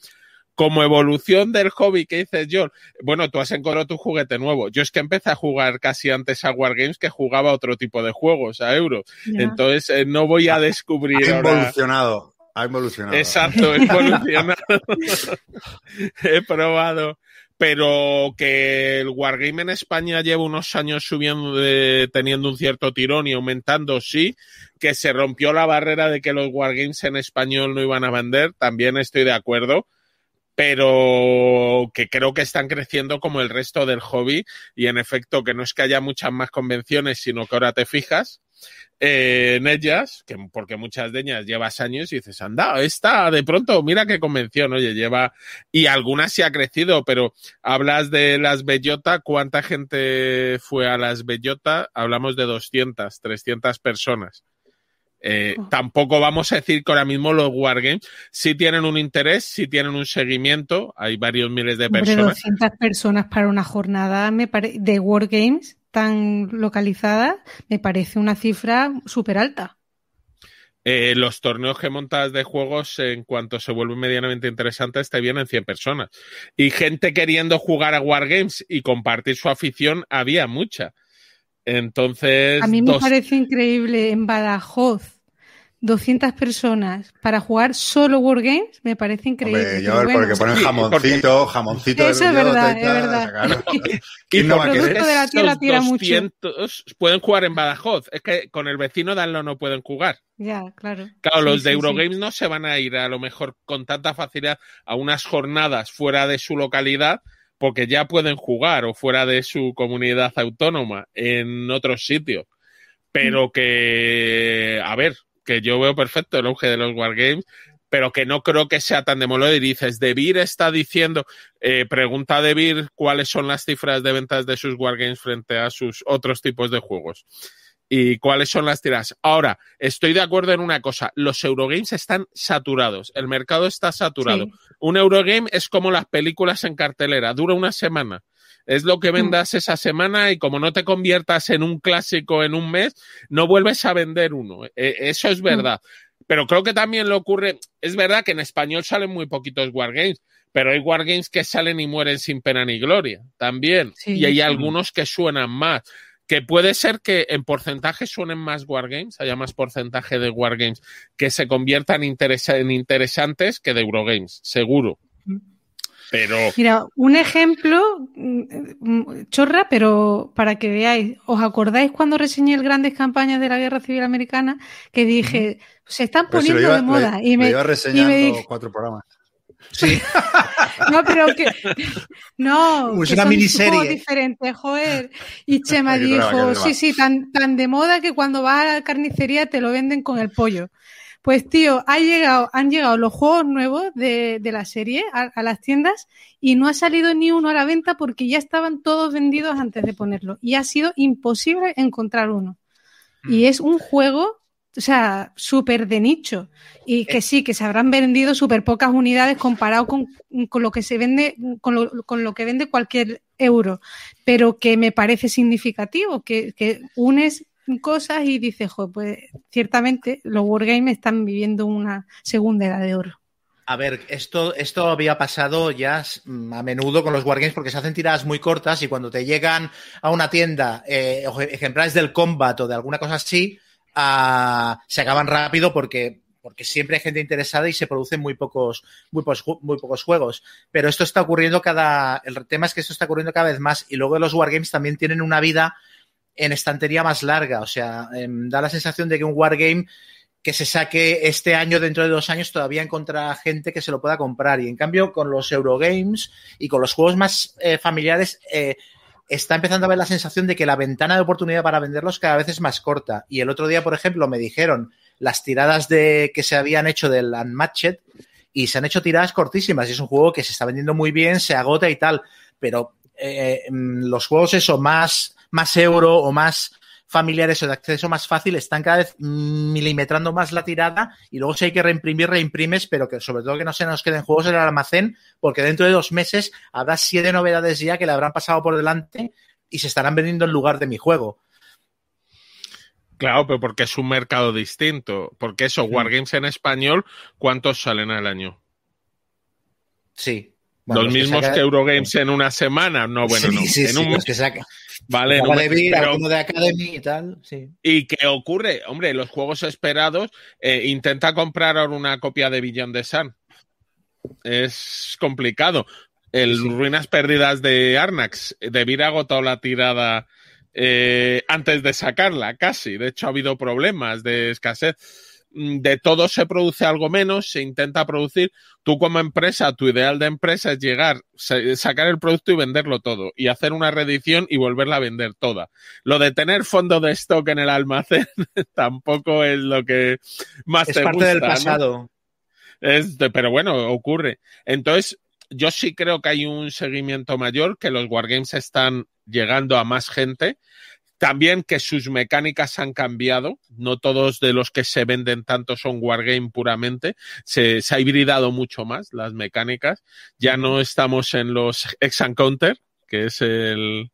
Speaker 3: como evolución del hobby que dices, John, bueno, tú has encontrado tu juguete nuevo. Yo es que empecé a jugar casi antes a Wargames que jugaba otro tipo de juegos, a Euro. Entonces, eh, no voy a descubrir.
Speaker 1: Ha evolucionado. Ha evolucionado.
Speaker 3: Exacto, he evolucionado. he probado. Pero que el Wargame en España lleva unos años subiendo, teniendo un cierto tirón y aumentando, sí. Que se rompió la barrera de que los Wargames en español no iban a vender, también estoy de acuerdo pero que creo que están creciendo como el resto del hobby y en efecto que no es que haya muchas más convenciones, sino que ahora te fijas eh, en ellas, que, porque muchas de ellas llevas años y dices, anda, esta de pronto, mira qué convención, oye, lleva, y algunas sí ha crecido, pero hablas de las Bellota, ¿cuánta gente fue a las Bellota? Hablamos de 200, 300 personas. Eh, oh. Tampoco vamos a decir que ahora mismo los Wargames sí tienen un interés, sí tienen un seguimiento, hay varios miles de personas.
Speaker 2: 200 personas para una jornada me de Wargames tan localizada me parece una cifra súper alta.
Speaker 3: Eh, los torneos que montas de juegos, en cuanto se vuelven medianamente interesantes, te vienen 100 personas. Y gente queriendo jugar a Wargames y compartir su afición, había mucha. Entonces.
Speaker 2: A mí me parece increíble en Badajoz 200 personas para jugar solo Wargames me parece increíble.
Speaker 1: Hombre, porque ponen jamoncito, jamoncito.
Speaker 2: Eso es verdad, es verdad.
Speaker 3: y no de la tierra tira mucho. pueden jugar en Badajoz. Es que con el vecino Danlo no pueden jugar.
Speaker 2: Ya, claro.
Speaker 3: Claro, los de Eurogames no se van a ir a lo mejor con tanta facilidad a unas jornadas fuera de su localidad porque ya pueden jugar o fuera de su comunidad autónoma en otros sitios. Pero mm. que, a ver, que yo veo perfecto el auge de los Wargames, pero que no creo que sea tan demolado. Y dices, Debir está diciendo, eh, pregunta a Debir cuáles son las cifras de ventas de sus Wargames frente a sus otros tipos de juegos y cuáles son las tiras. Ahora, estoy de acuerdo en una cosa, los Eurogames están saturados, el mercado está saturado. Un Eurogame es como las películas en cartelera, dura una semana. Es lo que mm. vendas esa semana y como no te conviertas en un clásico en un mes, no vuelves a vender uno. E, eso es mm. verdad. Pero creo que también lo ocurre, es verdad que en español salen muy poquitos wargames, pero hay wargames que salen y mueren sin pena ni gloria también. y hay algunos que suenan más que puede ser que en porcentaje suenen más wargames, haya más porcentaje de wargames que se conviertan en interesantes que de Eurogames, seguro. Pero...
Speaker 2: Mira, un ejemplo, mm, chorra, pero para que veáis, ¿os acordáis cuando reseñé el Grandes Campañas de la Guerra Civil Americana? Que dije, se están poniendo de moda.
Speaker 1: y me, iba reseñando cuatro programas.
Speaker 4: Sí.
Speaker 2: no, pero que. No,
Speaker 4: es una miniserie.
Speaker 2: diferente, joder. Y Chema dijo: Sí, sí, tan, tan de moda que cuando vas a la carnicería te lo venden con el pollo. Pues tío, ha llegado, han llegado los juegos nuevos de, de la serie a, a, las tiendas y no ha salido ni uno a la venta porque ya estaban todos vendidos antes de ponerlo. Y ha sido imposible encontrar uno. Y mm. es un juego o sea, súper de nicho. Y que sí, que se habrán vendido súper pocas unidades comparado con, con, lo que se vende, con lo, con lo, que vende cualquier euro. Pero que me parece significativo, que, que unes cosas y dices, jo, pues ciertamente los Wargames están viviendo una segunda edad de oro.
Speaker 4: A ver, esto, esto había pasado ya a menudo con los Wargames porque se hacen tiradas muy cortas y cuando te llegan a una tienda eh, ejemplares del Combat o de alguna cosa así, se acaban rápido porque porque siempre hay gente interesada y se producen muy pocos, muy pocos, muy pocos juegos. Pero esto está ocurriendo cada. El tema es que esto está ocurriendo cada vez más. Y luego los wargames también tienen una vida en estantería más larga. O sea, em, da la sensación de que un wargame que se saque este año, dentro de dos años, todavía encontrará gente que se lo pueda comprar. Y en cambio, con los Eurogames y con los juegos más eh, familiares, eh, está empezando a ver la sensación de que la ventana de oportunidad para venderlos cada vez es más corta. Y el otro día, por ejemplo, me dijeron las tiradas de que se habían hecho del Unmatched y se han hecho tiradas cortísimas. Y es un juego que se está vendiendo muy bien, se agota y tal. Pero eh, mm, los juegos eso, más, más euro o más familiares o de acceso más fácil están cada vez milimetrando más la tirada y luego si hay que reimprimir, reimprimes, pero que sobre todo que no se nos queden juegos en el almacén porque dentro de dos meses habrá siete novedades ya que le habrán pasado por delante y se estarán vendiendo en lugar de mi juego.
Speaker 3: Claro, pero porque es un mercado distinto. Porque eso, Wargames en español, ¿cuántos salen al año?
Speaker 4: Sí.
Speaker 3: los, mismos que, Eurogames en una semana. No, bueno, no. en un...
Speaker 4: que saca.
Speaker 3: Vale,
Speaker 4: no, pero... de Academy y tal. Sí.
Speaker 3: ¿Y qué ocurre? Hombre, los juegos esperados, eh, intenta comprar ahora una copia de Billion de Sun. Es complicado. El Ruinas Perdidas de Arnax, debiera agotado la tirada eh, antes de sacarla, casi. De hecho, ha habido problemas de escasez. Mm, de todo se produce algo menos, se intenta producir. Tú como empresa, tu ideal de empresa es llegar, sacar el producto y venderlo todo, y hacer una reedición y volverla a vender toda. Lo de tener fondo de stock en el almacén tampoco es lo que más
Speaker 4: es
Speaker 3: te
Speaker 4: parte del pasado.
Speaker 3: Es pero bueno, ocurre. Entonces, yo sí creo que hay un seguimiento mayor, que los wargames están llegando a más gente. También que sus mecánicas han cambiado. No todos de los que se venden tanto son wargame puramente. Se, ha hibridado mucho más las mecánicas. Ya no estamos en los Ex-Encounter, que es el,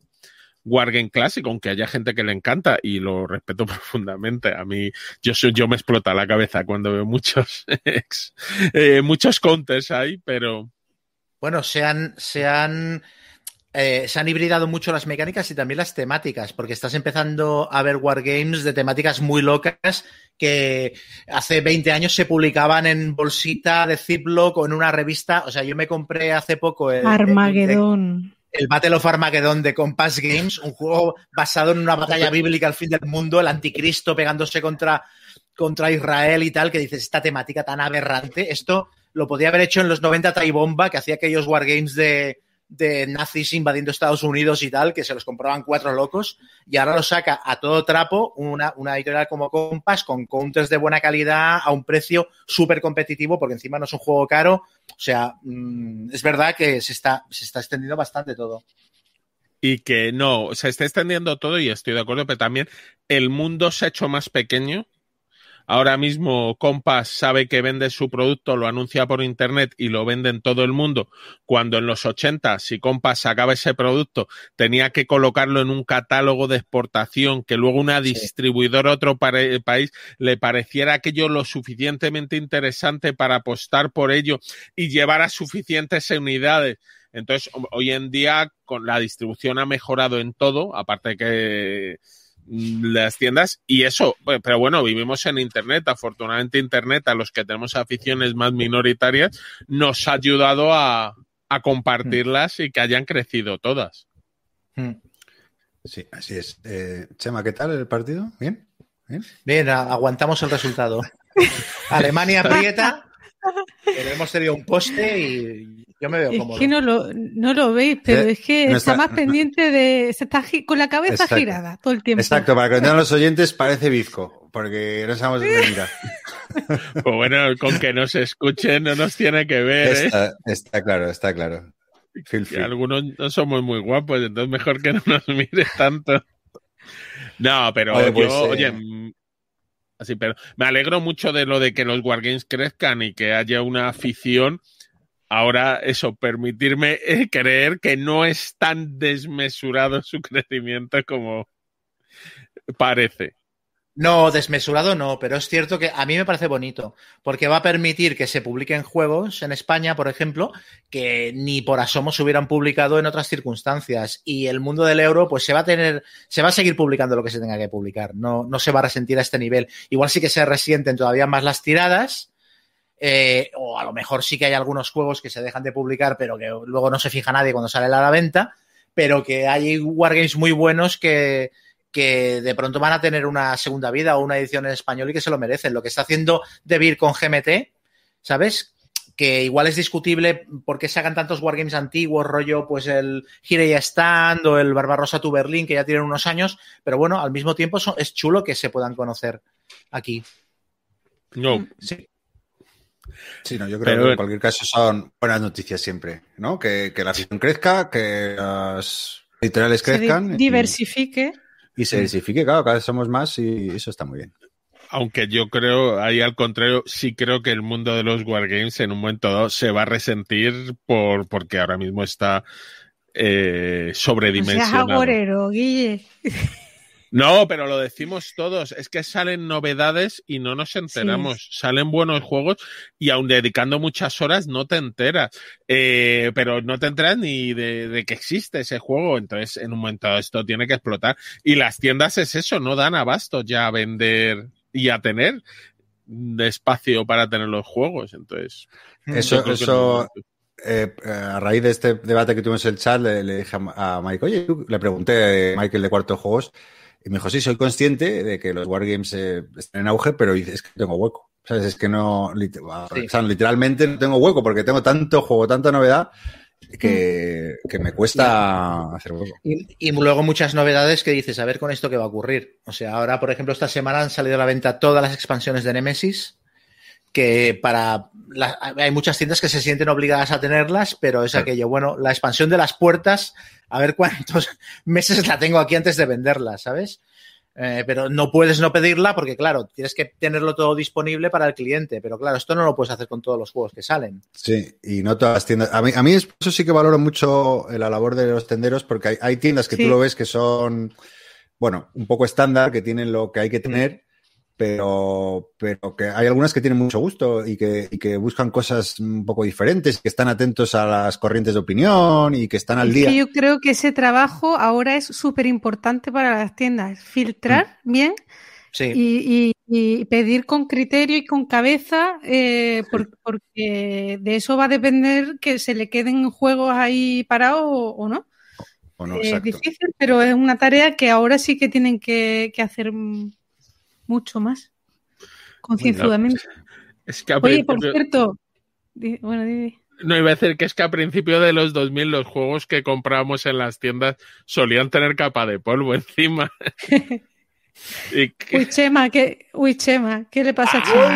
Speaker 3: Wargame clásico, aunque haya gente que le encanta y lo respeto profundamente. A mí, yo, yo me explota la cabeza cuando veo muchos ex, eh, muchos counters ahí, pero.
Speaker 4: Bueno, se han, se han eh, se han hibridado mucho las mecánicas y también las temáticas, porque estás empezando a ver wargames de temáticas muy locas que hace 20 años se publicaban en bolsita de Ziploc o en una revista. O sea, yo me compré hace poco el,
Speaker 2: Armagedón.
Speaker 4: El, Battle of Armageddon de Compass Games, un juego basado en una batalla bíblica al fin del mundo, el anticristo pegándose contra, contra Israel y tal, que dices, esta temática tan aberrante, esto lo podía haber hecho en los 90 Bomba, que hacía aquellos wargames de, de nazis invadiendo Estados Unidos y tal, que se los compraban cuatro locos, y ahora lo saca a todo trapo una, una editorial como Compass con counters de buena calidad a un precio súper competitivo, porque encima no es un juego caro. O sea, mm, es verdad que se está, se está extendiendo bastante todo.
Speaker 3: Y que no, se está extendiendo todo y estoy de acuerdo, pero también el mundo se ha hecho más pequeño Ahora mismo Compass sabe que vende su producto, lo anuncia por internet y lo vende en todo el mundo, cuando en los 80, si Compass sacaba ese producto, tenía que colocarlo en un catálogo de exportación que luego una distribuidora otro país le pareciera aquello lo suficientemente interesante para apostar por ello y llevar a suficientes unidades. Entonces, hoy en día, con la distribución ha mejorado en todo, aparte que las tiendas y eso, pues, pero bueno, vivimos en Internet, afortunadamente Internet, a los que tenemos aficiones más minoritarias, nos ha ayudado a, compartirlas y que hayan crecido todas.
Speaker 1: Hmm. Sí, así es. Eh, Chema, ¿qué tal el partido? ¿Bien?
Speaker 4: Bien, aguantamos el resultado. Alemania aprieta, pero hemos tenido un poste y yo me veo
Speaker 2: es que no lo, no lo veis, pero eh, es que está, más pendiente de. Se está con la cabeza girada todo el tiempo.
Speaker 1: Exacto, para que entiendan los oyentes, parece bizco, porque no sabemos dónde mirar.
Speaker 3: pues bueno, con que nos escuchen no nos tiene que ver.
Speaker 1: ¿eh? Está, claro, está claro.
Speaker 3: algunos no somos muy guapos, entonces mejor que no nos mire tanto. No, pero oye, pues, yo, oye, eh, así, pero me alegro mucho de lo de que los Wargames crezcan y que haya una afición ahora eso, permitirme eh, creer que no es tan desmesurado su crecimiento como parece.
Speaker 4: No, desmesurado no, pero es cierto que a mí me parece bonito, porque va a permitir que se publiquen juegos en España, por ejemplo, que ni por asomo se hubieran publicado en otras circunstancias. Y el mundo del euro, pues se va a tener, se va a seguir publicando lo que se tenga que publicar. No, no se va a resentir a este nivel. Igual sí que se resienten todavía más las tiradas, eh, o a lo mejor sí que hay algunos juegos que se dejan de publicar, pero que luego no se fija nadie cuando sale a la venta, pero que hay wargames muy buenos que, que de pronto van a tener una segunda vida o una edición en español y que se lo merecen. Lo que está haciendo DeVir con GMT, ¿sabes? Que igual es discutible por qué se hagan tantos wargames antiguos, rollo, pues el Hirei Stand o el Barbarossa to Berlin, que ya tienen unos años, pero bueno, al mismo tiempo es chulo que se puedan conocer aquí.
Speaker 3: No.
Speaker 1: Sí. Sí, no, yo creo que en cualquier caso son buenas noticias siempre, ¿no? Que, la afición crezca, que las editoriales crezcan.
Speaker 2: Se diversifique.
Speaker 1: Y, se diversifique, claro, cada vez somos más y eso está muy bien.
Speaker 3: Aunque yo creo, ahí al contrario, sí creo que el mundo de los wargames en un momento dado se va a resentir por porque ahora mismo está eh, sobredimensionado.
Speaker 2: O Guille.
Speaker 3: No, pero lo decimos todos, es que salen novedades y no nos enteramos. Salen buenos juegos y aun dedicando muchas horas no te enteras. Eh, pero no te enteras ni de, que existe ese juego. Entonces, en un momento esto tiene que explotar. Y las tiendas es eso, no dan abasto ya a vender y a tener espacio para tener los juegos. Entonces,
Speaker 1: eso, eso. Eh, a raíz de este debate que tuvimos en el chat, le, dije a, Mike, oye, le pregunté a Michael de Cuarto Juegos, y me dijo, sí, soy consciente de que los wargames eh, están en auge, pero es que tengo hueco. ¿Sabes? Es que no, literalmente no tengo hueco porque tengo tanto juego, tanta novedad que, me cuesta hacer hueco.
Speaker 4: Y, luego muchas novedades que dices, a ver con esto qué va a ocurrir. O sea, ahora, por ejemplo, esta semana han salido a la venta todas las expansiones de Nemesis que para hay muchas tiendas que se sienten obligadas a tenerlas, pero es aquello, bueno, la expansión de las puertas, a ver cuántos meses la tengo aquí antes de venderla, ¿sabes? Eh, pero no puedes no pedirla porque, claro, tienes que tenerlo todo disponible para el cliente. Pero, claro, esto no lo puedes hacer con todos los juegos que salen.
Speaker 1: Sí, y no todas las tiendas. A mí, a mí eso sí que valoro mucho la labor de los tenderos porque hay, tiendas que tú lo ves que son, bueno, un poco estándar, que tienen lo que hay que tener pero, pero que hay algunas que tienen mucho gusto y que, y que, buscan cosas un poco diferentes, que están atentos a las corrientes de opinión y que están al día.
Speaker 2: yo creo que ese trabajo ahora es súper importante para las tiendas, filtrar mm. bien y, y, pedir con criterio y con cabeza, eh, porque de eso va a depender que se le queden juegos ahí parados o, no. es difícil, pero es una tarea que ahora sí que tienen que, que hacer mucho más concienzudamente. Es que Oye, por cierto, bueno,
Speaker 3: No, iba a decir que es que a principio de los 2000 los juegos que comprábamos en las tiendas solían tener capa de polvo encima.
Speaker 2: Uy, Chema, ¿qué, uy, Chema, ¿qué le pasa a
Speaker 4: ah, Chema?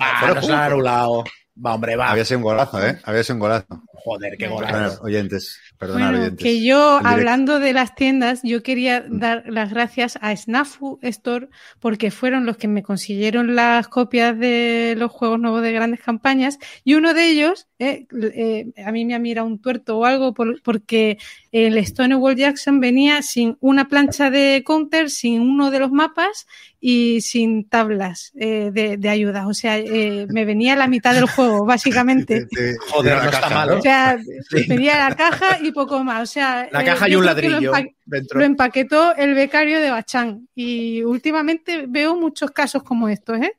Speaker 4: Va, Va, hombre, va.
Speaker 1: Había sido un golazo, ¿eh? Había sido un golazo.
Speaker 4: Joder, qué golazo.
Speaker 1: oyentes, perdonad, oyentes.
Speaker 2: Que yo, hablando de las tiendas, yo quería dar las gracias a Snafu Store porque fueron los que me consiguieron las copias de los juegos nuevos de grandes campañas y uno de ellos, eh, eh, a mí me ha mirado un tuerto o algo porque el Stonewall Jackson venía sin una plancha de counter, sin uno de los mapas y sin tablas eh, de, de, ayuda. O sea, eh, me venía la mitad del juego, básicamente.
Speaker 4: Joder, no está mal.
Speaker 2: O sea, venía la caja y poco más. O sea,
Speaker 4: la caja y un ladrillo.
Speaker 2: Lo, empaquetó el becario de Bachán. Y últimamente veo muchos casos como estos, ¿eh?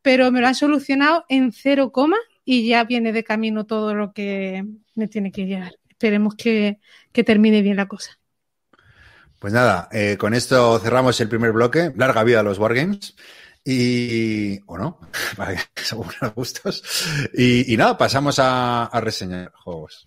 Speaker 2: Pero me lo han solucionado en cero coma y ya viene de camino todo lo que me tiene que llegar. Esperemos que, que termine bien la cosa.
Speaker 1: Pues nada, eh, con esto cerramos el primer bloque. Larga vida a los Wargames. Y. o no, según los gustos. Y, nada, pasamos a, a reseñar juegos.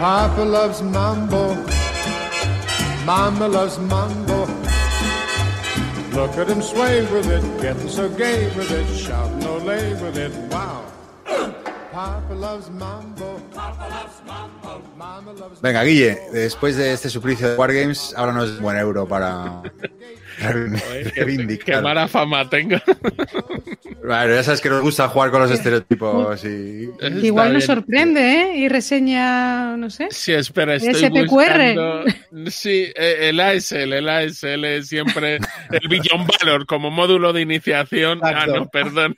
Speaker 1: Papa loves mambo. Mama loves mambo. Look at him sway with it, getting so gay with it, shout no lay with it, wow. Papa loves mambo. Papa loves mambo. Mama loves Venga, Guille, después de este suplicio de Wargames, ahora no es buen euro para
Speaker 3: Qué mala fama tengo.
Speaker 1: Bueno, ya sabes que nos gusta jugar con los estereotipos y...
Speaker 2: Igual nos sorprende, ¿eh? Y reseña, no sé.
Speaker 3: Sí, espera, estoy buscando... Sí, eh, el ASL, el ASL siempre el Billion Valor como módulo de iniciación. Ah, no, perdón.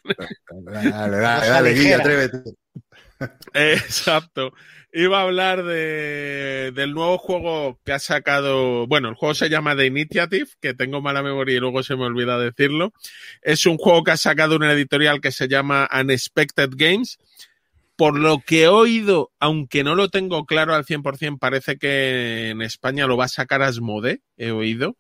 Speaker 1: Dale, dale, dale, Guille, atrévete.
Speaker 3: Exacto iba a hablar de, del nuevo juego que ha sacado. Bueno, el juego se llama The Initiative, que tengo mala memoria y luego se me olvida decirlo. Es un juego que ha sacado una editorial que se llama Unexpected Games. Por lo que he oído, aunque no lo tengo claro al 100%, parece que en España lo va a sacar Asmode, he oído.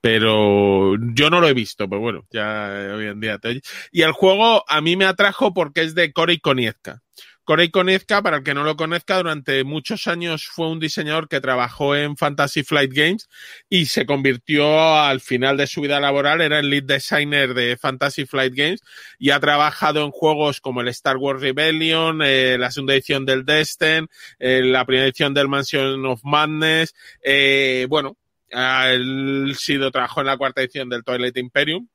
Speaker 3: pero yo no lo he visto, pero bueno, ya hoy en día te... Y el juego a mí me atrajo porque es de Corey Konietzka. Corey Konietzka, para el que no lo conozca, durante muchos años fue un diseñador que trabajó en Fantasy Flight Games y se convirtió al final de su vida laboral, era el lead designer de Fantasy Flight Games y ha trabajado en juegos como el Star Wars Rebellion, eh, la segunda edición del Destin, eh, la primera edición del Mansion of Madness, eh, bueno, ha sido trabajó en la cuarta edición del Twilight Imperium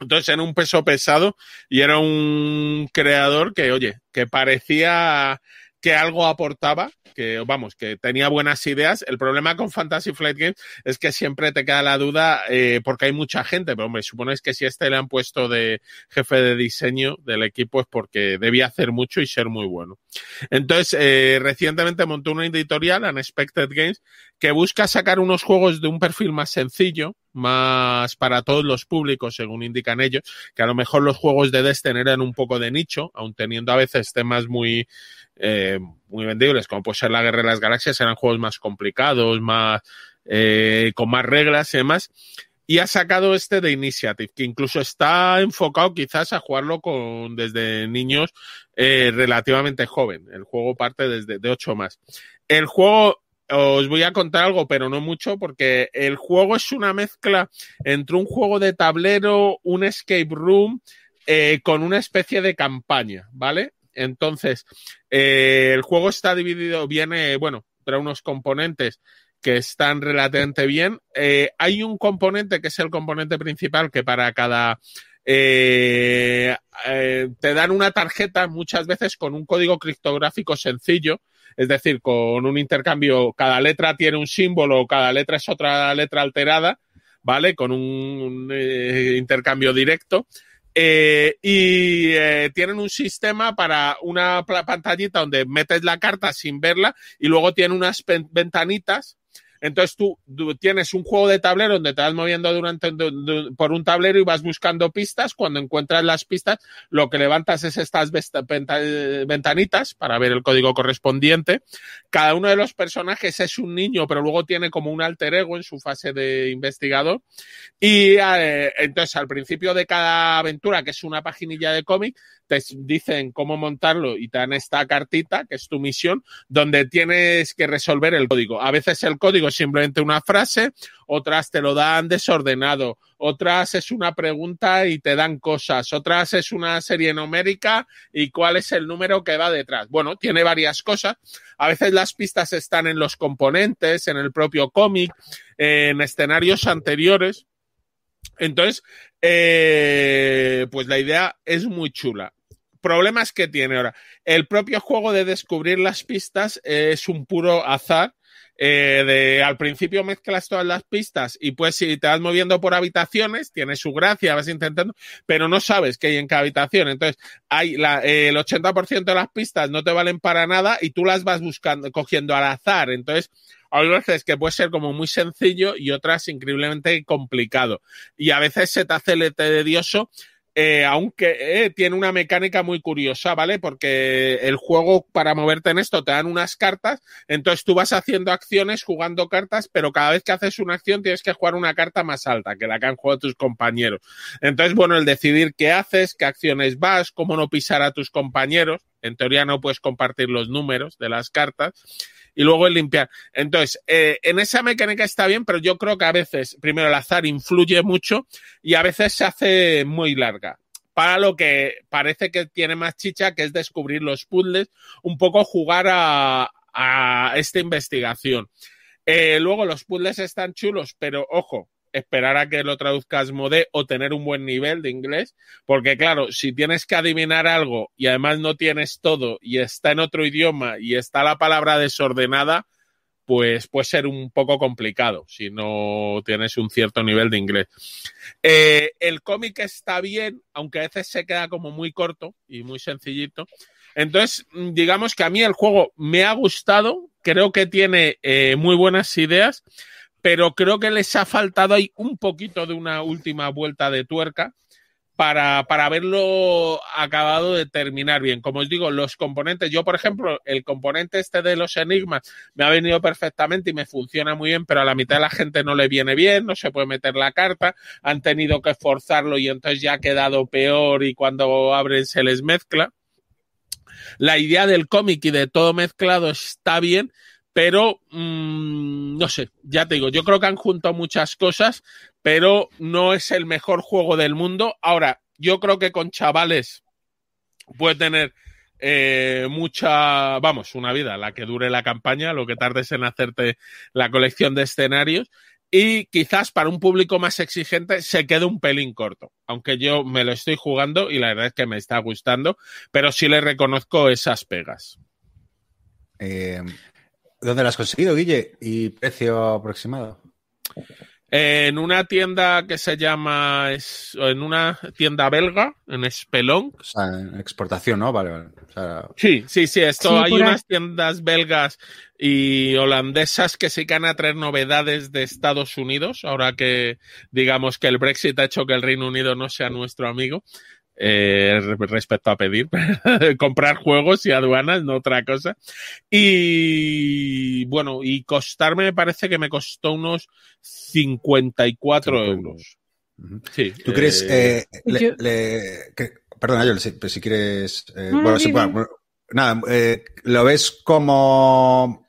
Speaker 3: entonces era un peso pesado y era un creador que, oye, que parecía que algo aportaba, que vamos, que tenía buenas ideas. El problema con Fantasy Flight Games es que siempre te queda la duda, eh, porque hay mucha gente, pero hombre, suponéis que si este le han puesto de jefe de diseño del equipo es porque debía hacer mucho y ser muy bueno. Entonces, eh, recientemente montó una editorial, Unexpected Games, que busca sacar unos juegos de un perfil más sencillo, más para todos los públicos, según indican ellos, que a lo mejor los juegos de Destiny eran un poco de nicho, aun teniendo a veces temas muy, eh, muy vendibles, como puede ser la Guerra de las Galaxias, eran juegos más complicados, más, eh, con más reglas y demás. Y ha sacado este de Initiative, que incluso está enfocado quizás a jugarlo con desde niños eh, relativamente joven. El juego parte desde de 8 más. El juego os voy a contar algo, pero no mucho, porque el juego es una mezcla entre un juego de tablero, un escape room, eh, con una especie de campaña, ¿vale? Entonces, eh, el juego está dividido, viene, bueno, para unos componentes que están relativamente bien. Eh, hay un componente que es el componente principal que para cada te dan una tarjeta muchas veces con un código criptográfico sencillo es decir, con un intercambio, cada letra tiene un símbolo, cada letra es otra letra alterada, ¿vale? Con un, eh, intercambio directo. Eh, y eh, tienen un sistema para una pantallita donde metes la carta sin verla y luego tiene unas ventanitas entonces tú, tienes un juego de tablero donde te vas moviendo durante, por un tablero y vas buscando pistas. Cuando encuentras las pistas, lo que levantas es estas ventanitas para ver el código correspondiente. Cada uno de los personajes es un niño, pero luego tiene como un alter ego en su fase de investigador. Y eh, entonces al principio de cada aventura, que es una paginilla de cómic, te dicen cómo montarlo y te dan esta cartita, que es tu misión, donde tienes que resolver el código. A veces el código simplemente una frase, otras te lo dan desordenado, otras es una pregunta y te dan cosas, otras es una serie numérica y cuál es el número que va detrás. Bueno, tiene varias cosas. A veces las pistas están en los componentes, en el propio cómic, en escenarios anteriores. Entonces, eh, pues la idea es muy chula. Problemas que tiene ahora. El propio juego de descubrir las pistas es un puro azar. Eh, de al principio mezclas todas las pistas y pues si te vas moviendo por habitaciones, tiene su gracia, vas intentando, pero no sabes qué hay en cada habitación. Entonces, hay la, el 80% de las pistas no te valen para nada y tú las vas buscando, cogiendo al azar. Entonces, hay veces que puede ser como muy sencillo y otras increíblemente complicado. Y a veces se te hace tedioso eh, aunque eh, tiene una mecánica muy curiosa, ¿vale? Porque el juego para moverte en esto te dan unas cartas, entonces tú vas haciendo acciones jugando cartas, pero cada vez que haces una acción tienes que jugar una carta más alta que la que han jugado tus compañeros. Entonces, bueno, el decidir qué haces, qué acciones vas, cómo no pisar a tus compañeros, en teoría no puedes compartir los números de las cartas y luego el limpiar. Entonces, eh, en esa mecánica está bien, pero yo creo que a veces, primero, el azar influye mucho y a veces se hace muy larga. Para lo que parece que tiene más chicha, que es descubrir los puzzles, un poco jugar a, a esta investigación. Eh, luego los puzzles están chulos, pero ojo, esperar a que lo traduzcas mode o tener un buen nivel de inglés, porque claro, si tienes que adivinar algo y además no tienes todo y está en otro idioma y está la palabra desordenada, pues puede ser un poco complicado si no tienes un cierto nivel de inglés. Eh, el cómic está bien, aunque a veces se queda como muy corto y muy sencillito. Entonces, digamos que a mí el juego me ha gustado, creo que tiene eh, muy buenas ideas pero creo que les ha faltado ahí un poquito de una última vuelta de tuerca para, para haberlo acabado de terminar bien. Como os digo, los componentes, yo por ejemplo, el componente este de los enigmas me ha venido perfectamente y me funciona muy bien, pero a la mitad de la gente no le viene bien, no se puede meter la carta, han tenido que forzarlo y entonces ya ha quedado peor y cuando abren se les mezcla. La idea del cómic y de todo mezclado está bien, pero mmm, no sé, ya te digo, yo creo que han juntado muchas cosas, pero no es el mejor juego del mundo. Ahora, yo creo que con chavales puede tener eh, mucha, vamos, una vida, la que dure la campaña, lo que tardes en hacerte la colección de escenarios. Y quizás para un público más exigente se quede un pelín corto, aunque yo me lo estoy jugando y la verdad es que me está gustando, pero sí le reconozco esas pegas.
Speaker 1: Eh, ¿Dónde lo has conseguido, Guille? ¿Y precio aproximado?
Speaker 3: En una tienda que se llama, en una tienda belga, en Spelon.
Speaker 1: O sea, en exportación, ¿no? Vale, vale. O sea...
Speaker 3: Sí, sí, sí. Esto sí, hay unas tiendas belgas y holandesas que sí que van a traer novedades de Estados Unidos, ahora que digamos que el Brexit ha hecho que el Reino Unido no sea nuestro amigo. Eh, respecto a pedir, comprar juegos y aduanas, no otra cosa. Y bueno, y costarme me parece que me costó unos 54 euros.
Speaker 1: Uh -huh. sí, ¿Tú crees, eh, le, yo... le, que, perdona, yo, si, si quieres, eh, no, bueno, sí, bueno, nada, eh, ¿lo ves como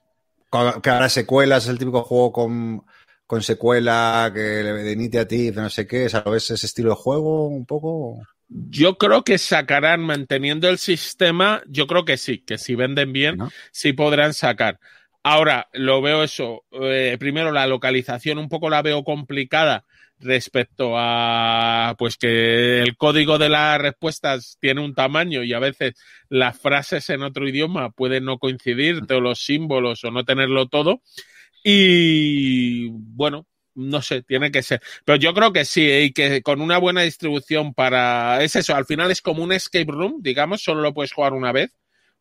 Speaker 1: que ahora secuelas, es el típico juego con, con secuela, que de initiative, no sé qué, ¿lo ves ese estilo de juego un poco?
Speaker 3: Yo creo que sacarán, manteniendo el sistema, yo creo que sí, que si venden bien, ¿no? sí podrán sacar. Ahora, lo veo eso, eh, primero la localización un poco la veo complicada respecto a pues que el código de las respuestas tiene un tamaño y a veces las frases en otro idioma pueden no coincidir, o los símbolos o no tenerlo todo. Y bueno, no sé, tiene que ser. Pero yo creo que sí, y que con una buena distribución para. Es eso, al final es como un escape room, digamos, solo lo puedes jugar una vez,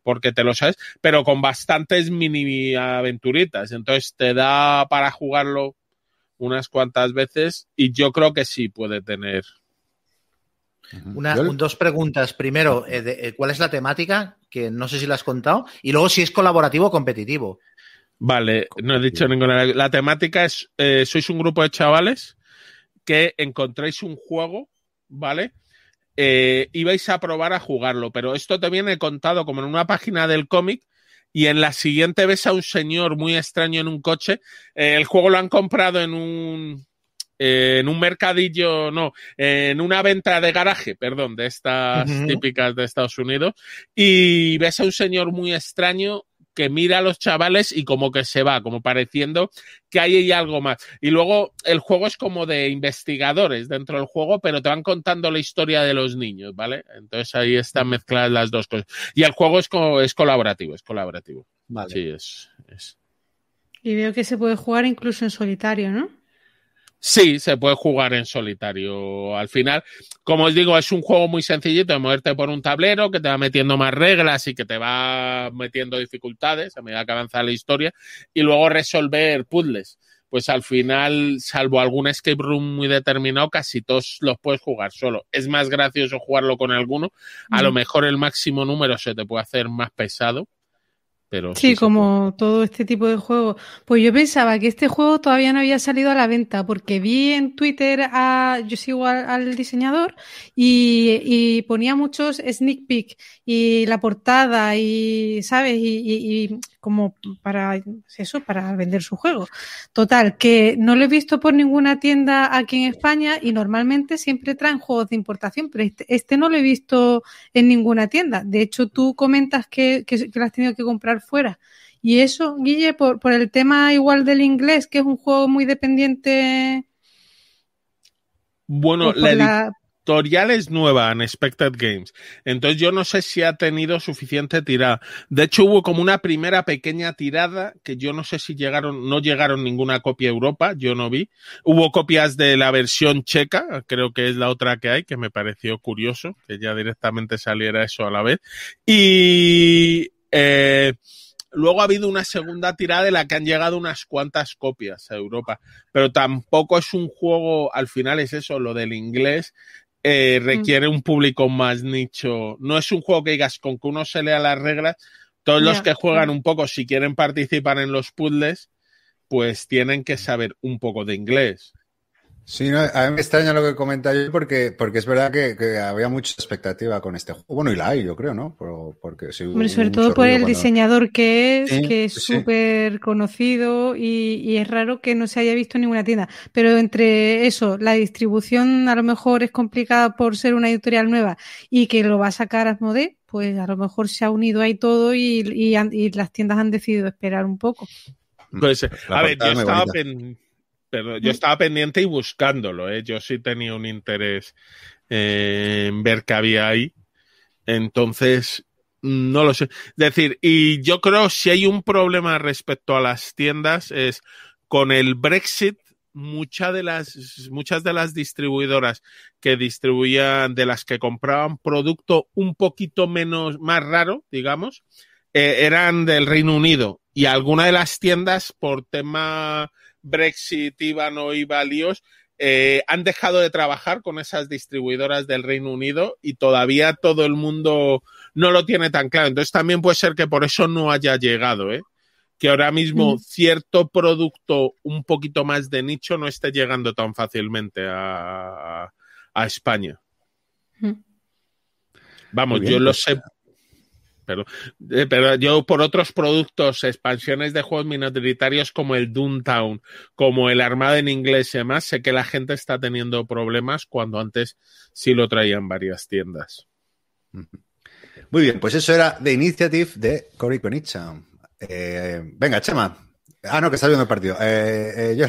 Speaker 3: porque te lo sabes, pero con bastantes mini aventuritas. Entonces te da para jugarlo unas cuantas veces, y yo creo que sí puede tener.
Speaker 4: Una, dos preguntas. Primero, eh, de, eh, ¿cuál es la temática? Que no sé si la has contado. Y luego, si es colaborativo o competitivo.
Speaker 3: Vale, no he dicho ninguna. La temática es, eh, sois un grupo de chavales que encontréis un juego, ¿vale? Eh, y vais a probar a jugarlo, pero esto te viene contado como en una página del cómic y en la siguiente ves a un señor muy extraño en un coche. Eh, el juego lo han comprado en un, en un mercadillo, no, en una venta de garaje, perdón, de estas uh -huh. típicas de Estados Unidos, y ves a un señor muy extraño que mira a los chavales y como que se va, como pareciendo que hay ahí algo más. Y luego el juego es como de investigadores dentro del juego, pero te van contando la historia de los niños, ¿vale? Entonces ahí están mezcladas las dos cosas. Y el juego es, como, es colaborativo, es colaborativo.
Speaker 4: Vale.
Speaker 3: Sí, es, es.
Speaker 2: Y veo que se puede jugar incluso en solitario, ¿no?
Speaker 3: Sí, se puede jugar en solitario. Al final, como os digo, es un juego muy sencillito de moverte por un tablero que te va metiendo más reglas y que te va metiendo dificultades a medida que avanza la historia y luego resolver puzzles. Pues al final, salvo algún escape room muy determinado, casi todos los puedes jugar solo. Es más gracioso jugarlo con alguno. A mm. lo mejor el máximo número se te puede hacer más pesado, pero
Speaker 2: sí, sí como todo este tipo de juegos. Pues yo pensaba que este juego todavía no había salido a la venta porque vi en Twitter a yo sigo al, al diseñador y, y, ponía muchos sneak peek y la portada y sabes y, y, y, como para eso para vender su juego. Total que no lo he visto por ninguna tienda aquí en España y normalmente siempre traen juegos de importación, pero este, este no lo he visto en ninguna tienda. De hecho tú comentas que, que, que lo has tenido que comprar fuera. Y eso, Guille, por, por el tema igual del inglés, que es un juego muy dependiente.
Speaker 3: Bueno, la, la, editorial es nueva, Unexpected Games. Entonces yo no sé si ha tenido suficiente tirada. De hecho, hubo como una primera pequeña tirada que yo no sé si llegaron, no llegaron ninguna copia a Europa, yo no vi. Hubo copias de la versión checa, creo que es la otra que hay, que me pareció curioso, que ya directamente saliera eso a la vez. Y eh, luego ha habido una segunda tirada de la que han llegado unas cuantas copias a Europa, pero tampoco es un juego, al final es eso, lo del inglés, eh, requiere un público más nicho. No es un juego que digas con que uno se lea las reglas. Todos los que juegan un poco, si quieren participar en los puzzles, pues tienen que saber un poco de inglés.
Speaker 1: Sí, a mí me extraña lo que comenta yo porque, porque es verdad que, había mucha expectativa con este juego. Bueno, y la hay, yo creo, ¿no? porque,
Speaker 2: sobre todo por el diseñador que es, que es súper conocido y, es raro que no se haya visto en ninguna tienda. Pero entre eso, la distribución a lo mejor es complicada por ser una editorial nueva y que lo va a sacar Asmodee, pues a lo mejor se ha unido ahí todo y, y las tiendas han decidido esperar un poco.
Speaker 3: Pues, a ver, yo estaba, pero yo mm. estaba pendiente y buscándolo, ¿eh? Yo sí tenía un interés eh, en ver qué había ahí. Entonces, no lo sé. Es decir, y yo creo si hay un problema respecto a las tiendas es con el Brexit, muchas de las, muchas de las distribuidoras que distribuían, de las que compraban producto un poquito menos, más raro, digamos, eh, eran del Reino Unido. Y algunas de las tiendas, por tema Brexit, IVA o IVA líos, eh, han dejado de trabajar con esas distribuidoras del Reino Unido y todavía todo el mundo no lo tiene tan claro. Entonces también puede ser que por eso no haya llegado, ¿eh? que ahora mismo cierto producto un poquito más de nicho no esté llegando tan fácilmente a, España. Vamos, yo lo sé pero, eh, pero yo por otros productos, expansiones de juegos minoritarios como el Doomtown, como el Armada en inglés y demás, sé que la gente está teniendo problemas cuando antes sí lo traían varias tiendas.
Speaker 1: Muy bien, pues eso era The Initiative de Cory Konicha. Eh, venga, Chema. Ah, no, que está viendo el partido. Eh, yo...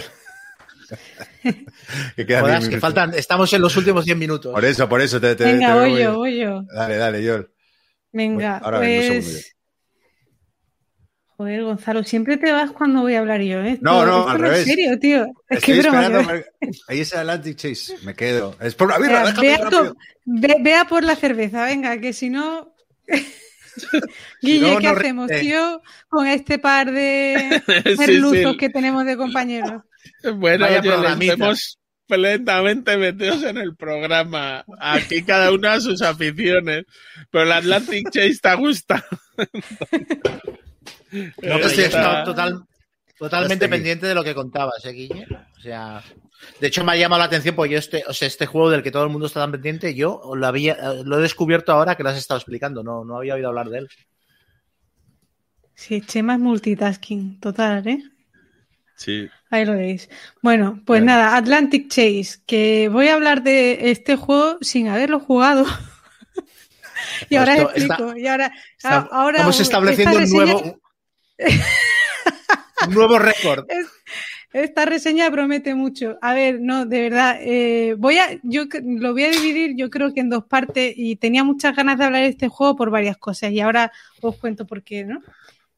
Speaker 4: que, que faltan, estamos en los últimos 10 minutos.
Speaker 1: Por eso, por eso te,
Speaker 2: Venga, voy yo, voy yo.
Speaker 1: Dale, dale, yo.
Speaker 2: Venga, pues... Joder, Gonzalo, siempre te vas cuando voy a hablar yo, ¿eh?
Speaker 1: No, no, al revés.
Speaker 2: En serio, tío. Es que
Speaker 1: broma. Ahí es Atlantic Chase. Me quedo. Es por la birra,
Speaker 2: vea, por la cerveza, venga, que si no. Guille, ¿qué hacemos, eh. tío? Con este par de merluzos que tenemos de compañeros.
Speaker 3: Bueno, ya estamos lentamente metidos en el programa. Aquí cada uno a sus aficiones. Pero el Atlantic Chase está gustando.
Speaker 4: No, que estoy total, totalmente pendiente de lo que contabas, ¿eh, Guille? O sea, de hecho me ha llamado la atención porque yo este, o sea, este juego del que todo el mundo está tan pendiente, yo lo había, lo he descubierto ahora que lo has estado explicando, no, no había oído hablar de él.
Speaker 2: Sí, Chema es multitasking, total, ¿eh?
Speaker 3: Sí.
Speaker 2: Ahí lo veis. Bueno, pues nada, Atlantic Chase, que voy a hablar de este juego sin haberlo jugado. y ahora explico. y ahora, ahora
Speaker 4: estamos estableciendo un nuevo, un nuevo récord.
Speaker 2: Esta reseña promete mucho. A ver, no, de verdad, eh, voy a, yo lo voy a dividir, yo creo que en dos partes y tenía muchas ganas de hablar de este juego por varias cosas y ahora os cuento por qué, ¿no?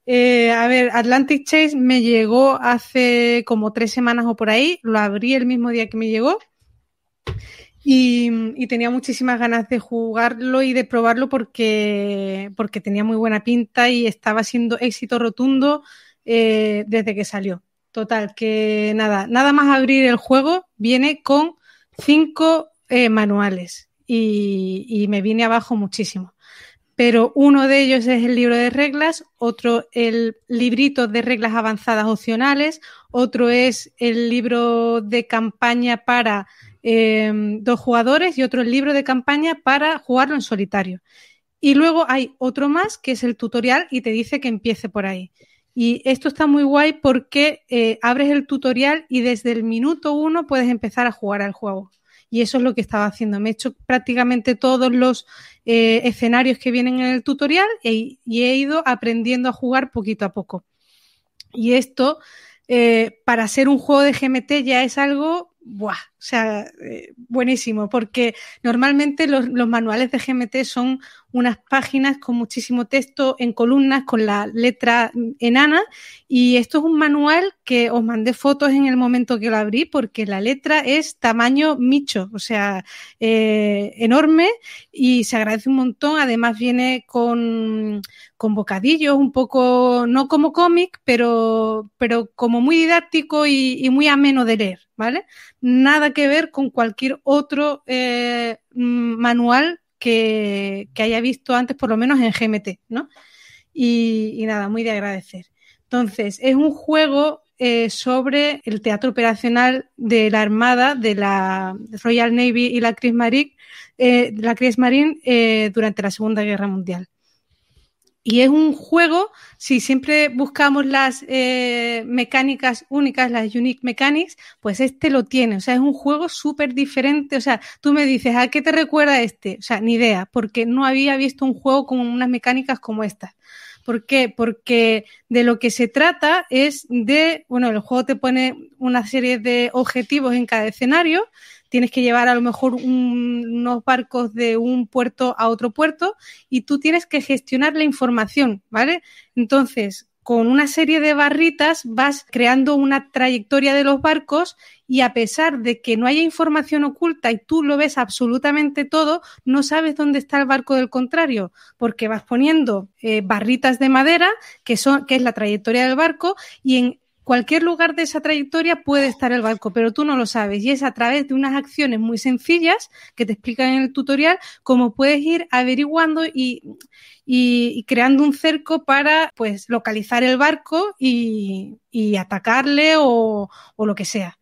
Speaker 2: Eh, a ver, Atlantic Chase me llegó hace como tres semanas o por ahí, lo abrí el mismo día que me llegó. Y, tenía muchísimas ganas de jugarlo y de probarlo porque, tenía muy buena pinta y estaba siendo éxito rotundo eh, desde que salió. Total, que nada, nada más abrir el juego viene con cinco eh, manuales y me vine abajo muchísimo pero uno de ellos es el libro de reglas, otro el librito de reglas avanzadas opcionales, otro es el libro de campaña para em, dos jugadores y otro el libro de campaña para jugarlo en solitario. Y luego hay otro más que es el tutorial y te dice que empiece por ahí. Y esto está muy guay porque eh, abres el tutorial y desde el minuto uno puedes empezar a jugar al juego y eso es lo que estaba haciendo. Me he hecho prácticamente todos los eh, escenarios que vienen en el tutorial e, y he ido aprendiendo a jugar poquito a poco. Y esto, eh, para ser un juego de GMT ya es algo, buah, o sea, eh, buenísimo, porque normalmente los, manuales de GMT son unas páginas con muchísimo texto en columnas con la letra enana y esto es un manual que os mandé fotos en el momento que lo abrí porque la letra es tamaño micho, o sea, eh, enorme y se agradece un montón. Además viene con, con bocadillos, un poco, no como cómic, pero, pero como muy didáctico y, muy ameno de leer, ¿vale? Nada que ver con cualquier otro eh, manual que, haya visto antes, por lo menos en GMT, ¿no? Y, nada, muy de agradecer. Entonces, es un juego eh, sobre el teatro operacional de la Armada, de la Royal Navy y la Kriegsmarine, eh, la eh, durante la Segunda Guerra Mundial. Y es un juego, si siempre buscamos las eh, mecánicas únicas, las unique mechanics, pues este lo tiene. O sea, es un juego súper diferente. O sea, tú me dices, ¿a qué te recuerda este? O sea, ni idea, porque no había visto un juego con unas mecánicas como estas. ¿Por qué? Porque de lo que se trata es de, bueno, el juego te pone una serie de objetivos en cada escenario tienes que llevar a lo mejor unos barcos de un puerto a otro puerto y tú tienes que gestionar la información, ¿vale? Entonces, con una serie de barritas vas creando una trayectoria de los barcos y a pesar de que no haya información oculta y tú lo ves absolutamente todo, no sabes dónde está el barco del contrario, porque vas poniendo eh, barritas de madera, que, son, que es la trayectoria del barco, y en cualquier lugar de esa trayectoria puede estar el barco, pero tú no lo sabes. Y es a través de unas acciones muy sencillas que te explican en el tutorial cómo puedes ir averiguando y, creando un cerco para pues localizar el barco y, atacarle o, lo que sea.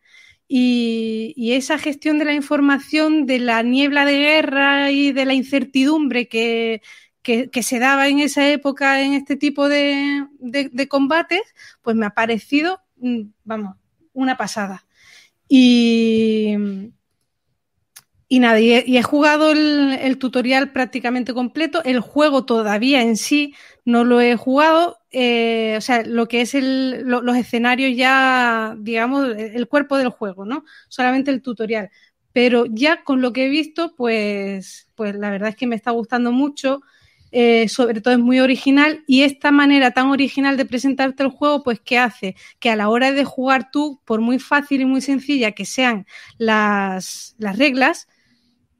Speaker 2: Y, esa gestión de la información, de la niebla de guerra y de la incertidumbre que, que, se daba en esa época en este tipo de, combates, pues me ha parecido, mm, vamos, una pasada. Y, y nada, y he, jugado el, tutorial prácticamente completo. El juego todavía en sí no lo he jugado. Eh, o sea, lo que es los escenarios ya, digamos, el cuerpo del juego, ¿no? Solamente el tutorial. Pero ya con lo que he visto, pues, pues la verdad es que me está gustando mucho. Eh, sobre todo es muy original y esta manera tan original de presentarte el juego, pues ¿qué hace? Que a la hora de jugar tú, por muy fácil y muy sencilla que sean las, las reglas,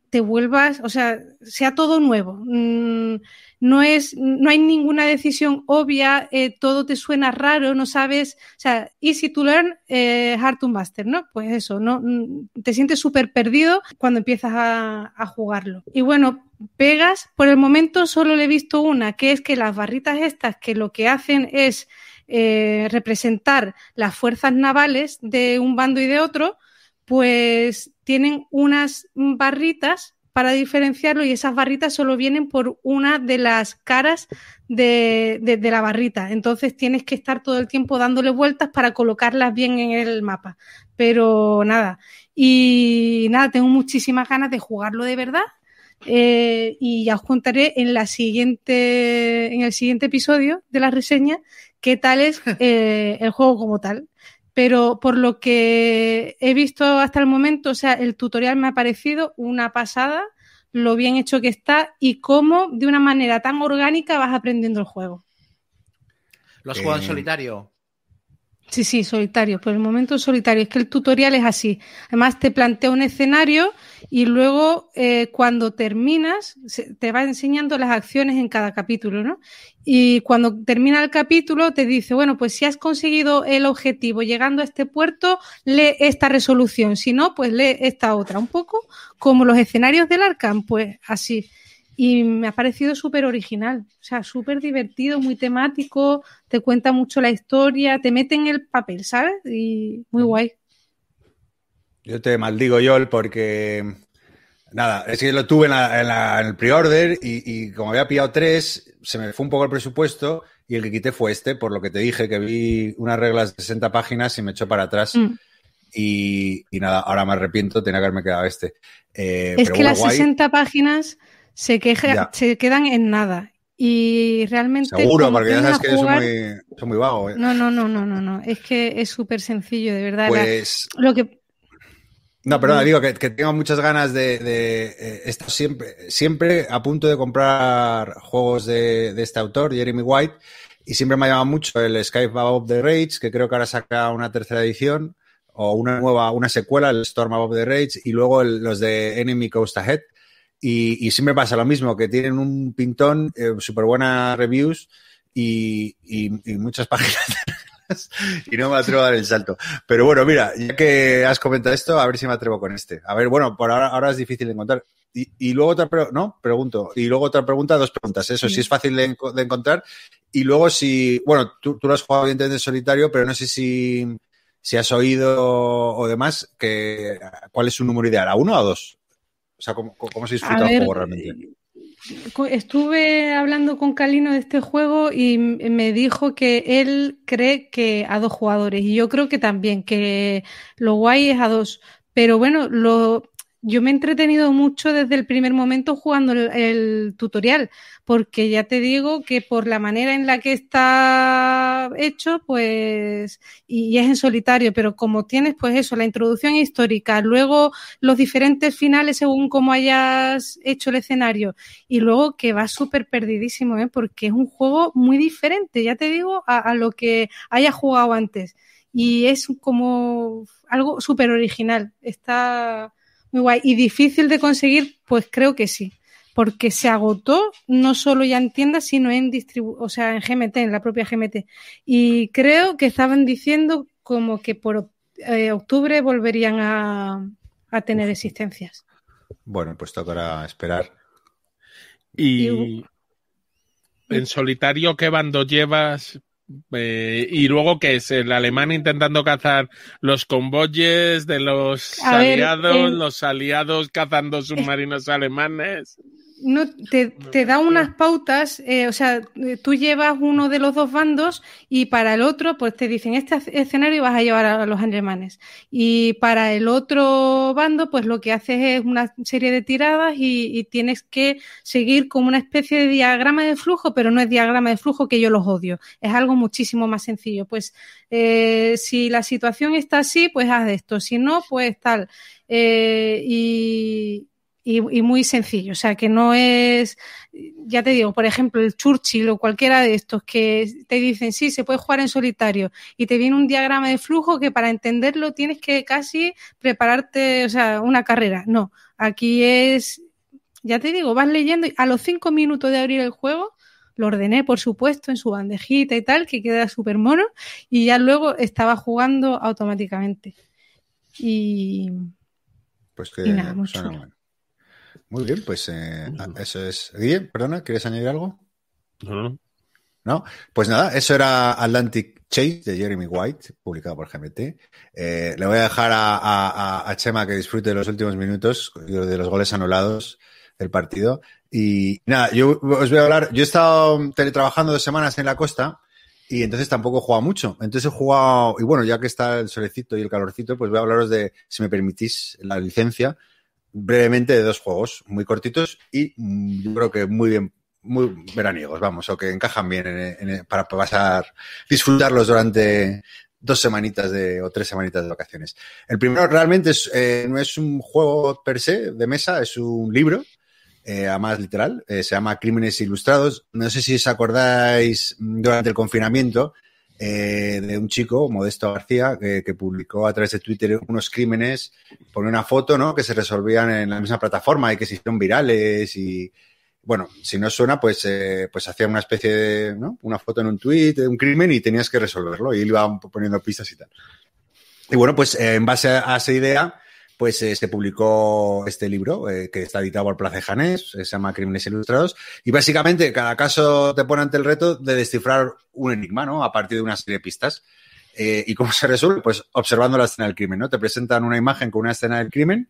Speaker 2: te vuelvas, o sea, sea todo nuevo. Mm, no es, no hay ninguna decisión obvia, eh, todo te suena raro, no sabes, o sea, easy to learn, eh, hard to master, ¿no? Pues eso, no, mm, te sientes súper perdido cuando empiezas a, jugarlo. Y bueno, pegas, por el momento solo le he visto una, que es que las barritas estas, que lo que hacen es eh, representar las fuerzas navales de un bando y de otro, pues tienen unas barritas para diferenciarlo y esas barritas solo vienen por una de las caras de, la barrita. Entonces tienes que estar todo el tiempo dándole vueltas para colocarlas bien en el mapa. Pero nada, y nada, tengo muchísimas ganas de jugarlo de verdad. Eh, y ya os contaré en la siguiente, en el siguiente episodio de la reseña qué tal es eh, el juego como tal pero por lo que he visto hasta el momento, o sea, el tutorial me ha parecido una pasada, lo bien hecho que está y cómo de una manera tan orgánica vas aprendiendo el juego.
Speaker 4: ¿Lo has jugado en eh, solitario?
Speaker 2: Sí, sí, solitario. Por el momento solitario. Es que el tutorial es así. Además, te plantea un escenario y luego eh, cuando terminas te va enseñando las acciones en cada capítulo, ¿no? Y cuando termina el capítulo te dice, bueno, pues si has conseguido el objetivo llegando a este puerto, lee esta resolución. Si no, pues lee esta otra. Un poco como los escenarios del Arkham, pues así y me ha parecido súper original, o sea, súper divertido, muy temático, te cuenta mucho la historia, te mete en el papel, ¿sabes? Y muy guay.
Speaker 1: Yo te maldigo, Yol, porque nada, es que lo tuve en, el pre-order y, como había pillado tres, se me fue un poco el presupuesto y el que quité fue este, por lo que te dije que vi unas reglas de 60 páginas y me echó para atrás. Mm. Y, nada, ahora me arrepiento, tenía que haberme quedado este.
Speaker 2: Eh, es que las 60 páginas se, queja, se quedan en nada. Y realmente.
Speaker 1: Seguro, porque ya sabes que son, muy, son muy vagos. ¿eh?
Speaker 2: No, no, no, no, no, no. Es que es súper sencillo, de verdad.
Speaker 1: Pues.
Speaker 2: lo que.
Speaker 1: No, perdona, digo que, tengo muchas ganas de, de estar siempre, siempre a punto de comprar juegos de, este autor, Jeremy White, y siempre me ha llamado mucho el Skype Above the Rage, que creo que ahora saca una tercera edición, o una nueva, una secuela, el Storm Above the Rage, y luego los de Enemy Coast Ahead. Y, siempre pasa lo mismo, que tienen un pintón, eh, súper buenas reviews y, y muchas páginas y no me atrevo a dar el salto. Pero bueno, mira, ya que has comentado esto, a ver si me atrevo con este. A ver, bueno, por ahora, ahora es difícil de encontrar. Y, luego otra pregunta, no, pregunto. Y luego otra pregunta, dos preguntas. Eso, si es fácil de, encontrar. Y luego si, bueno, tú, tú lo has jugado evidentemente en solitario, pero no sé si, si has oído o demás, que, ¿cuál es su número ideal? ¿A uno o a dos? O sea, ¿cómo, cómo se disfruta el juego realmente?
Speaker 2: Estuve hablando con Calino de este juego y me dijo que él cree que a dos jugadores. Y yo creo que también, que lo guay es a dos. Pero bueno, lo, yo me he entretenido mucho desde el primer momento jugando el, tutorial, porque ya te digo que por la manera en la que está hecho, pues, y, es en solitario, pero como tienes, pues eso, la introducción histórica, luego los diferentes finales según cómo hayas hecho el escenario, y luego que va súper perdidísimo, ¿eh? porque es un juego muy diferente, ya te digo, a, a lo que haya jugado antes. Y es como algo súper original. Está muy guay. ¿Y difícil de conseguir? Pues creo que sí. Porque se agotó no solo ya en tiendas, sino en distribu o sea, en GMT, en la propia GMT. Y creo que estaban diciendo como que por eh, octubre volverían a, tener existencias.
Speaker 1: Bueno, pues tocará esperar.
Speaker 3: Y, en solitario, ¿qué bando llevas? Eh, y luego, que es? El alemán intentando cazar los convoyes de los aliados, los aliados cazando submarinos alemanes
Speaker 2: no te, te, da unas pautas, eh, o sea, tú llevas uno de los dos bandos y para el otro, pues te dicen, este escenario vas a llevar a los alemanes. Y para el otro bando, pues lo que haces es una serie de tiradas y, tienes que seguir como una especie de diagrama de flujo, pero no es diagrama de flujo que yo los odio. Es algo muchísimo más sencillo. Pues eh, si la situación está así, pues haz esto. Si no, pues tal. Eh, y, y, muy sencillo. O sea, que no es, ya te digo, por ejemplo, el Churchill o cualquiera de estos que te dicen, sí, se puede jugar en solitario y te viene un diagrama de flujo que para entenderlo tienes que casi prepararte, o sea, una carrera. No, aquí es, ya te digo, vas leyendo y a los cinco minutos de abrir el juego, lo ordené, por supuesto, en su bandejita y tal, que queda súper mono, y ya luego estaba jugando automáticamente. Y,
Speaker 1: pues que nada, muy bien, pues eh, eso es. Guille, perdona, ¿quieres añadir algo?
Speaker 3: No,
Speaker 1: no. pues nada, eso era Atlantic Chase de Jeremy White, publicado por GMT. Eh, le voy a dejar a, Chema que disfrute de los últimos minutos, de los goles anulados del partido. Y nada, yo os voy a hablar. Yo he estado teletrabajando dos semanas en la costa y entonces tampoco he jugado mucho. Entonces he jugado, y bueno, ya que está el solecito y el calorcito, pues voy a hablaros de, si me permitís, la licencia brevemente de dos juegos muy cortitos y mm, yo creo que muy bien, muy veraniegos, vamos, o que encajan bien para pasar, disfrutarlos durante dos semanitas de, o tres semanitas de vacaciones. El primero realmente es, eh, no es un juego per se de mesa, es un libro, eh, a más literal, eh, se llama Crímenes Ilustrados. No sé si os acordáis durante el confinamiento, eh, de un chico, Modesto García, que, publicó a través de Twitter unos crímenes, pone una foto, ¿no? Que se resolvían en la misma plataforma y que se hicieron virales y, bueno, si no suena, pues, eh, pues hacía una especie de, ¿no? Una foto en un tweet de un crimen y tenías que resolverlo y iba poniendo pistas y tal. Y bueno, pues eh, en base a esa idea, pues eh, se publicó este libro eh, que está editado por Plaza Janés, se llama Crímenes Ilustrados, y básicamente cada caso te pone ante el reto de descifrar un enigma, ¿no? A partir de una serie de pistas. Eh, ¿Y cómo se resuelve? Pues observando la escena del crimen, ¿no? Te presentan una imagen con una escena del crimen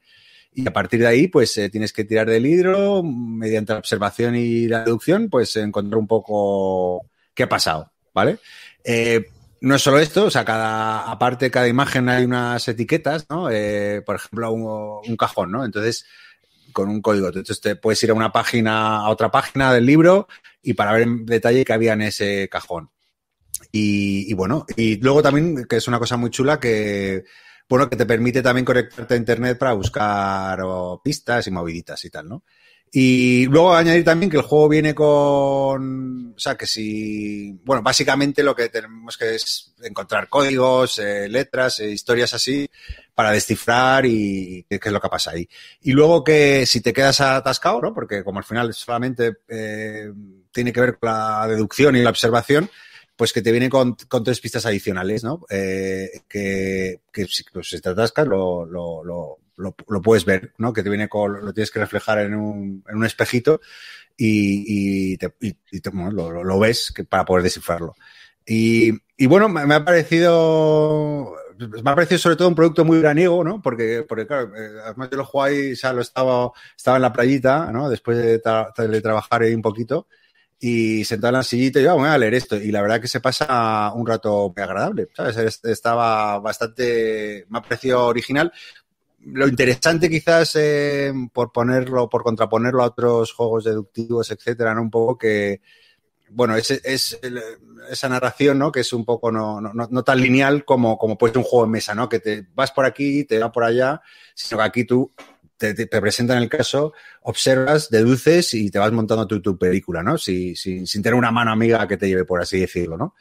Speaker 1: y a partir de ahí, pues tienes que tirar del hidro, mediante la observación y la deducción, pues encontrar un poco qué ha pasado, ¿vale? No es solo esto, o sea, cada, aparte, cada imagen hay unas etiquetas, ¿no? Eh, por ejemplo, un, cajón, ¿no? Entonces, con un código. Entonces, te puedes ir a una página, a otra página del libro y para ver en detalle qué había en ese cajón. Y, bueno, y luego también, que es una cosa muy chula, que bueno, que te permite también conectarte a internet para buscar pistas y moviditas y tal, ¿no? Y luego añadir también que el juego viene con, o sea, que si, bueno, básicamente lo que tenemos que es encontrar códigos, eh, letras, eh, historias así para descifrar y qué es lo que pasa ahí. Y luego que si te quedas atascado, ¿no? Porque como al final solamente eh, tiene que ver con la deducción y la observación, pues que te viene con, con tres pistas adicionales, ¿no? Eh, que, que pues, si te atascas lo, lo, lo, lo, puedes ver, ¿no? Que te viene con, lo tienes que reflejar en un, en un espejito y, y, te, y te, bueno, lo, lo, ves para poder descifrarlo. Y, y bueno, me, ha parecido, me ha parecido sobre todo un producto muy graniego, ¿no? Porque, porque claro, eh, además yo lo jugué ahí, o sea, lo estaba, estaba en la playita, ¿no? Después de, de trabajar ahí un poquito y sentado en la sillita y yo, voy a leer esto. Y la verdad que se pasa un rato muy agradable, ¿sabes? Estaba bastante, me ha parecido original. Lo interesante quizás eh, por ponerlo, por contraponerlo a otros juegos deductivos, etcétera, ¿no? Un poco que, bueno, es, es esa narración, ¿no? Que es un poco no, no, no tan lineal como, como puede un juego de mesa, ¿no? Que te vas por aquí, te va por allá, sino que aquí tú te, te, te, presentan el caso, observas, deduces y te vas montando tu, tu película, ¿no? Si, sin tener una mano amiga que te lleve, por así decirlo, ¿no?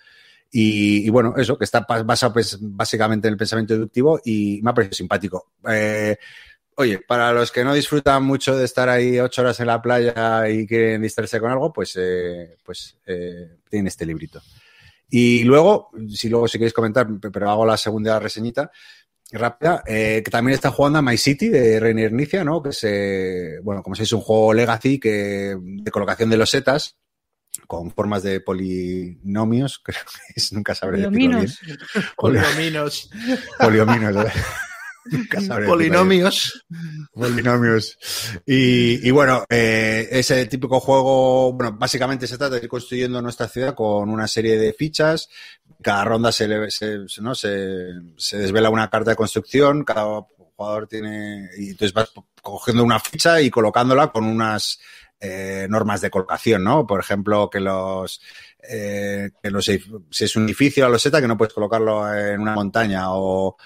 Speaker 1: Y, bueno, eso, que está basado pues, básicamente en el pensamiento deductivo y me ha parecido simpático. Eh, oye, para los que no disfrutan mucho de estar ahí ocho horas en la playa y quieren distraerse con algo, pues, eh, pues eh, tienen este librito. Y luego, si luego si queréis comentar, pero hago la segunda reseñita, rápida, eh, que también está jugando a My City de Reiner Nicia, ¿no? Que es, eh, bueno, como es un juego legacy que, de colocación de los setas con formas de polinomios, creo que es, nunca sabré decirlo bien.
Speaker 4: Polinominos.
Speaker 1: Polinominos.
Speaker 4: Polinomios.
Speaker 1: Polinomios. Y, y bueno, eh, ese típico juego, bueno, básicamente se trata de ir construyendo nuestra ciudad con una serie de fichas. Cada ronda se, le, se, ¿no? se, se desvela una carta de construcción, cada jugador tiene, y entonces vas cogiendo una ficha y colocándola con unas eh, normas de colocación, ¿no? Por ejemplo, que los, eh, que los, si es un edificio a loseta, que no puedes colocarlo en una montaña o,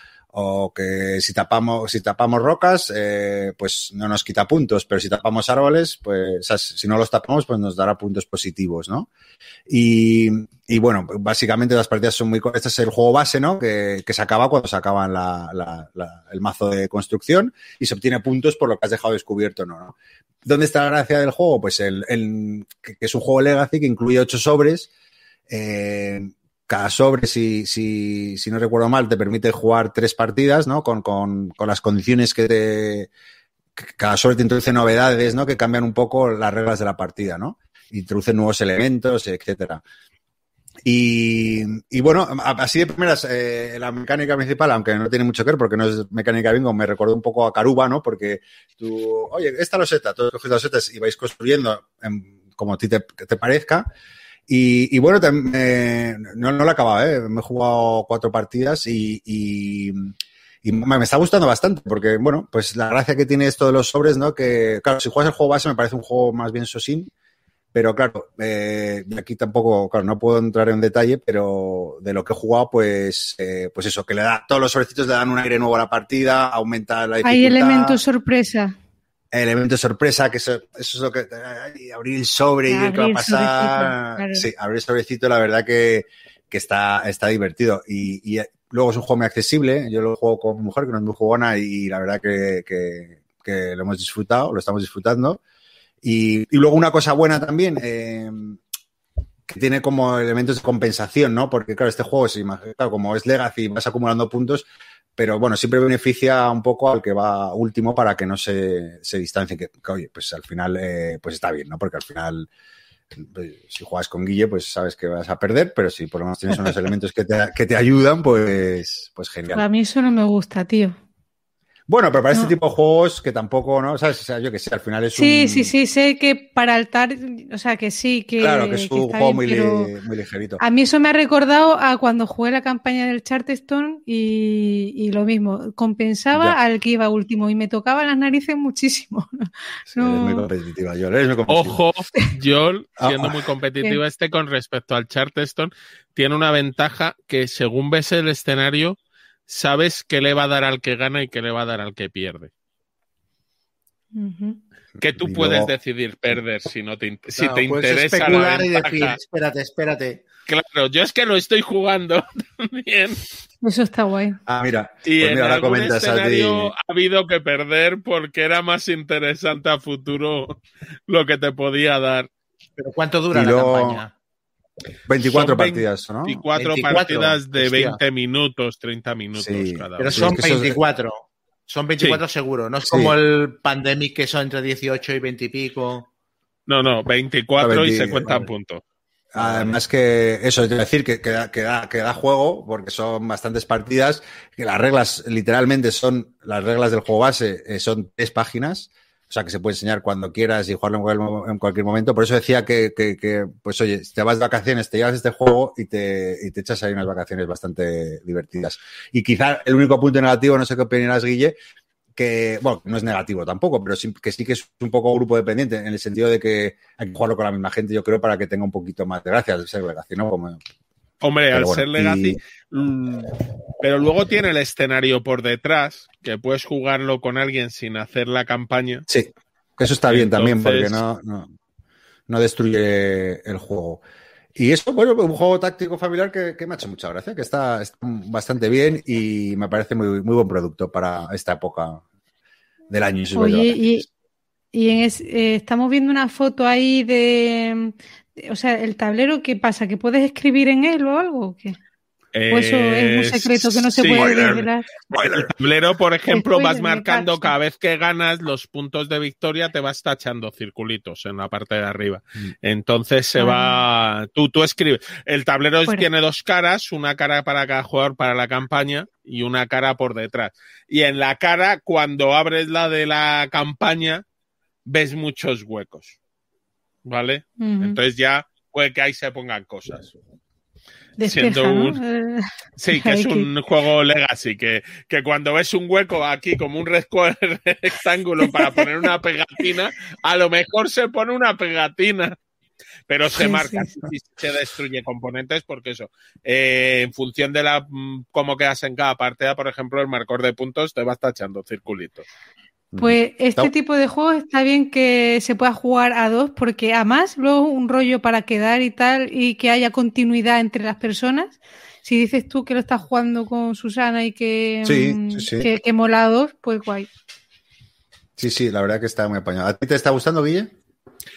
Speaker 1: o que si tapamos, si tapamos rocas, eh, pues no nos quita puntos, pero si tapamos árboles, pues si no los tapamos, pues nos dará puntos positivos, ¿no? Y, y bueno, básicamente las partidas son muy... Este es el juego base, ¿no? Que, que se acaba cuando se acaba la, la, la, el mazo de construcción y se obtiene puntos por lo que has dejado descubierto, ¿no? ¿no? ¿Dónde está la gracia del juego? Pues el, el que es un juego legacy que incluye ocho sobres, eh, cada sobre, si, si, si no recuerdo mal, te permite jugar tres partidas, ¿no? Con, con, con las condiciones que te. cada sobre te introduce novedades, ¿no? Que cambian un poco las reglas de la partida, ¿no? Introduce nuevos elementos, etcétera. Y, y, bueno, así de primeras, eh, la mecánica principal, aunque no tiene mucho que ver porque no es mecánica bingo, me recordó un poco a Caruba, ¿no? Porque tú, oye, esta loseta, todos cogéis las losetas y vais construyendo en, como a ti te, te parezca. Y, y bueno, eh, no, no lo he acabado, ¿eh? me he jugado cuatro partidas y, y, y, me está gustando bastante porque, bueno, pues la gracia que tiene esto de los sobres, ¿no? Que, claro, si juegas el juego base me parece un juego más bien sosín, pero claro, eh, aquí tampoco, claro, no puedo entrar en detalle, pero de lo que he jugado, pues, eh, pues eso, que le da, todos los sobrecitos le dan un aire nuevo a la partida, aumenta la dificultad.
Speaker 2: Hay elementos sorpresa
Speaker 1: elemento sorpresa, que eso, eso es lo que. Ay, abrir el sobre y ver qué va a pasar. Claro. Sí, abrir el sobrecito, la verdad que, que está, está divertido. Y, y, luego es un juego muy accesible. Yo lo juego con mi mujer, que no es muy jugona, y la verdad que, que, que lo hemos disfrutado, lo estamos disfrutando. Y, y luego una cosa buena también, eh, que tiene como elementos de compensación, ¿no? Porque, claro, este juego, es, claro, como es Legacy, vas acumulando puntos, pero bueno, siempre beneficia un poco al que va último para que no se, se distancie, que, oye, pues al final, eh, pues está bien, ¿no? Porque al final, pues, si juegas con Guille, pues sabes que vas a perder, pero si por lo menos tienes unos elementos que te, que te ayudan, pues, pues genial.
Speaker 2: A mí eso no me gusta, tío.
Speaker 1: Bueno, pero para no. este tipo de juegos que tampoco, ¿no? ¿Sabes? O sea, yo que sé, al final es
Speaker 2: sí,
Speaker 1: un...
Speaker 2: Sí, sí, sé que para altar, o sea, que sí, que...
Speaker 1: Claro, que es un juego bien, muy, li muy, ligerito.
Speaker 2: A mí eso me ha recordado a cuando jugué la campaña del Charterstone y, y lo mismo, compensaba ya. al que iba último y me tocaba las narices muchísimo.
Speaker 1: Sí, no... eres muy competitiva, Joel, eres muy competitiva.
Speaker 3: Ojo, Joel, siendo muy competitiva este con respecto al Charterstone, tiene una ventaja que según ves el escenario sabes qué le va a dar al que gana y qué le va a dar al que pierde. Que tú puedes decidir perder si no te, si te interesa.
Speaker 4: Especular y decir, espérate, espérate.
Speaker 3: Claro, yo es que lo estoy jugando también.
Speaker 2: Eso está guay.
Speaker 1: Ah, mira.
Speaker 3: Y pues en mira, algún escenario ha habido que perder porque era más interesante a futuro lo que te podía dar.
Speaker 4: ¿Pero cuánto dura la campaña?
Speaker 1: 24 partidas, ¿no?
Speaker 3: 24, partidas de 20 minutos, 30 minutos cada
Speaker 4: Pero son 24. Son 24 seguro. No es como el Pandemic que son entre 18 y 20 y pico.
Speaker 3: No, no, 24 y se cuentan puntos.
Speaker 1: Además que eso, es decir que, que, da, que, da, juego, porque son bastantes partidas, que las reglas literalmente son, las reglas del juego base eh, son tres páginas, o sea que se puede enseñar cuando quieras y jugarlo en cualquier momento. Por eso decía que, pues oye, te vas de vacaciones, te llevas este juego y te, y te echas ahí unas vacaciones bastante divertidas. Y quizá el único punto negativo, no sé qué opinarás, Guille, que, bueno, no es negativo tampoco, pero sí, que sí que es un poco grupo dependiente, en el sentido de que hay que jugarlo con la misma gente, yo creo, para que tenga un poquito más de gracia ser ¿no?
Speaker 3: Hombre, al ser Legacy. Mm, pero luego tiene el escenario por detrás, que puedes jugarlo con alguien sin hacer la campaña.
Speaker 1: Sí, eso está bien también, porque no, no, no destruye el juego. Y eso, bueno, un juego táctico familiar que, me ha hecho mucha gracia, que está, bastante bien y me parece muy, muy buen producto para esta época del año.
Speaker 2: Oye, y, en eh, estamos viendo una foto ahí de, o sea, el tablero, ¿qué pasa? ¿Que puedes escribir en él o algo? ¿o qué? ¿O eso es un secreto que no se puede revelar?
Speaker 3: El tablero, por ejemplo, vas marcando cada vez que ganas los puntos de victoria, te vas tachando circulitos en la parte de arriba. Mm. Entonces se va, tú, tú escribes. El tablero tiene dos caras, una cara para cada jugador para la campaña y una cara por detrás. Y en la cara, cuando abres la de la campaña, ves muchos huecos. ¿Vale? Entonces ya puede que ahí se pongan cosas
Speaker 2: siendo un... Eh,
Speaker 3: sí, que es un juego legacy, que, que cuando ves un hueco aquí como un rectángulo para poner una pegatina, a lo mejor se pone una pegatina. Pero se marca y se destruye componentes porque eso, eh, en función de la mm, cómo quedas en cada partida, por ejemplo, el marcador de puntos te va tachando circulitos.
Speaker 2: Pues este tipo de juegos está bien que se pueda jugar a dos, porque además luego un rollo para quedar y tal, y que haya continuidad entre las personas. Si dices tú que lo estás jugando con Susana y que,
Speaker 1: mm,
Speaker 2: que, que mola a dos, pues guay.
Speaker 1: Sí, sí, la verdad que está muy apañado. ¿A ti te está gustando, Guille?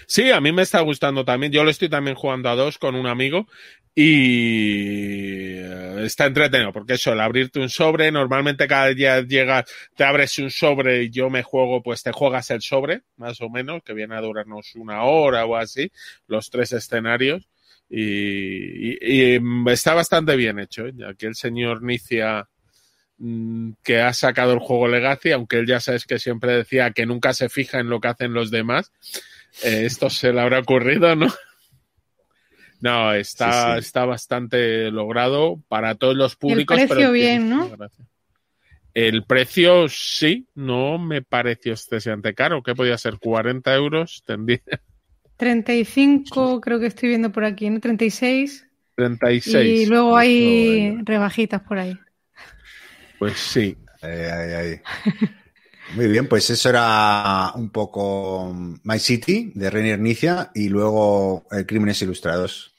Speaker 3: Sí, a mí me está gustando también. Yo lo estoy también jugando a dos con un amigo y eh, está entretenido porque eso, el abrirte un sobre, normalmente cada día llegas, te abres un sobre y yo me juego, pues te juegas el sobre, más o menos, que viene a durarnos una hora o así, los tres escenarios. Y, mm, está bastante bien hecho. ¿eh? Aquí el señor Nicia mm, que ha sacado el juego Legacy, aunque él ya sabes que siempre decía que nunca se fija en lo que hacen los demás, eh, esto se le habrá ocurrido, ¿no? No, está, está bastante logrado para todos los públicos.
Speaker 2: El precio bien, ¿no?
Speaker 3: El precio sí, no me pareció excesivamente caro. ¿Qué podía ser? ¿40 euros? Tendría.
Speaker 2: 35 creo que estoy viendo por aquí, ¿no? 36.
Speaker 3: 36.
Speaker 2: Y luego hay rebajitas por ahí.
Speaker 3: Pues sí.
Speaker 1: Muy bien, pues eso era un poco My City de Reiner Nicia y luego Crímenes Ilustrados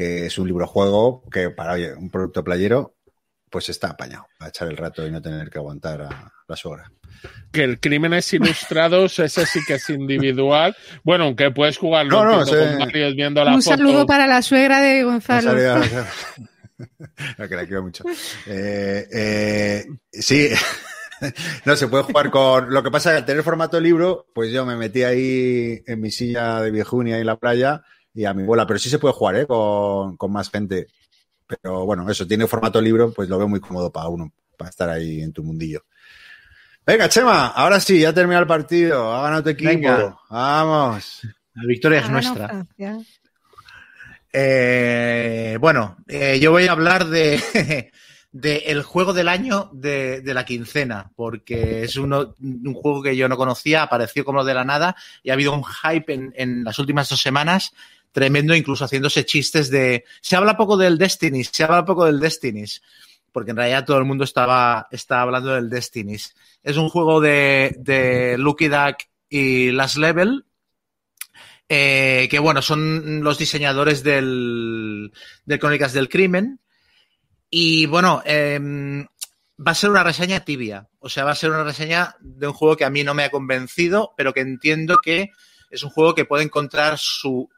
Speaker 1: que es un libro juego que para un producto playero, pues está apañado para echar el rato y no tener que aguantar a la suegra.
Speaker 3: Que el Crímenes Ilustrados, ese sí que es individual. Bueno, aunque puedes jugarlo
Speaker 1: no,
Speaker 3: viendo la
Speaker 2: Un saludo para la suegra de Gonzalo.
Speaker 1: que la quiero mucho. Eh, eh, sí, no, se puede jugar con. Lo que pasa es que al tener formato libro, pues yo me metí ahí en mi silla de viejunia en la playa y a mi bola. Pero sí se puede jugar ¿eh? con, más gente. Pero bueno, eso, tiene formato libro, pues lo veo muy cómodo para uno, para estar ahí en tu mundillo. Venga, Chema, ahora sí, ya termina el partido. Ha ganado tu equipo. Vamos.
Speaker 4: La victoria es nuestra. Eh, bueno, eh, yo voy a hablar de, de, el juego del año de, de la quincena, porque es uno, un juego que yo no conocía, apareció como de la nada y ha habido un hype en, en las últimas dos semanas tremendo, incluso haciéndose chistes de. Se habla poco del Destiny, se habla poco del Destiny. porque en realidad todo el mundo estaba, estaba hablando del Destinies. Es un juego de, de Lucky Duck y Last Level, eh, que bueno, son los diseñadores del, de Crónicas del Crimen. Y bueno, em, va a ser una reseña tibia. O sea, va a ser una reseña de un juego que a mí no me ha convencido, pero que entiendo que es un juego que puede encontrar su,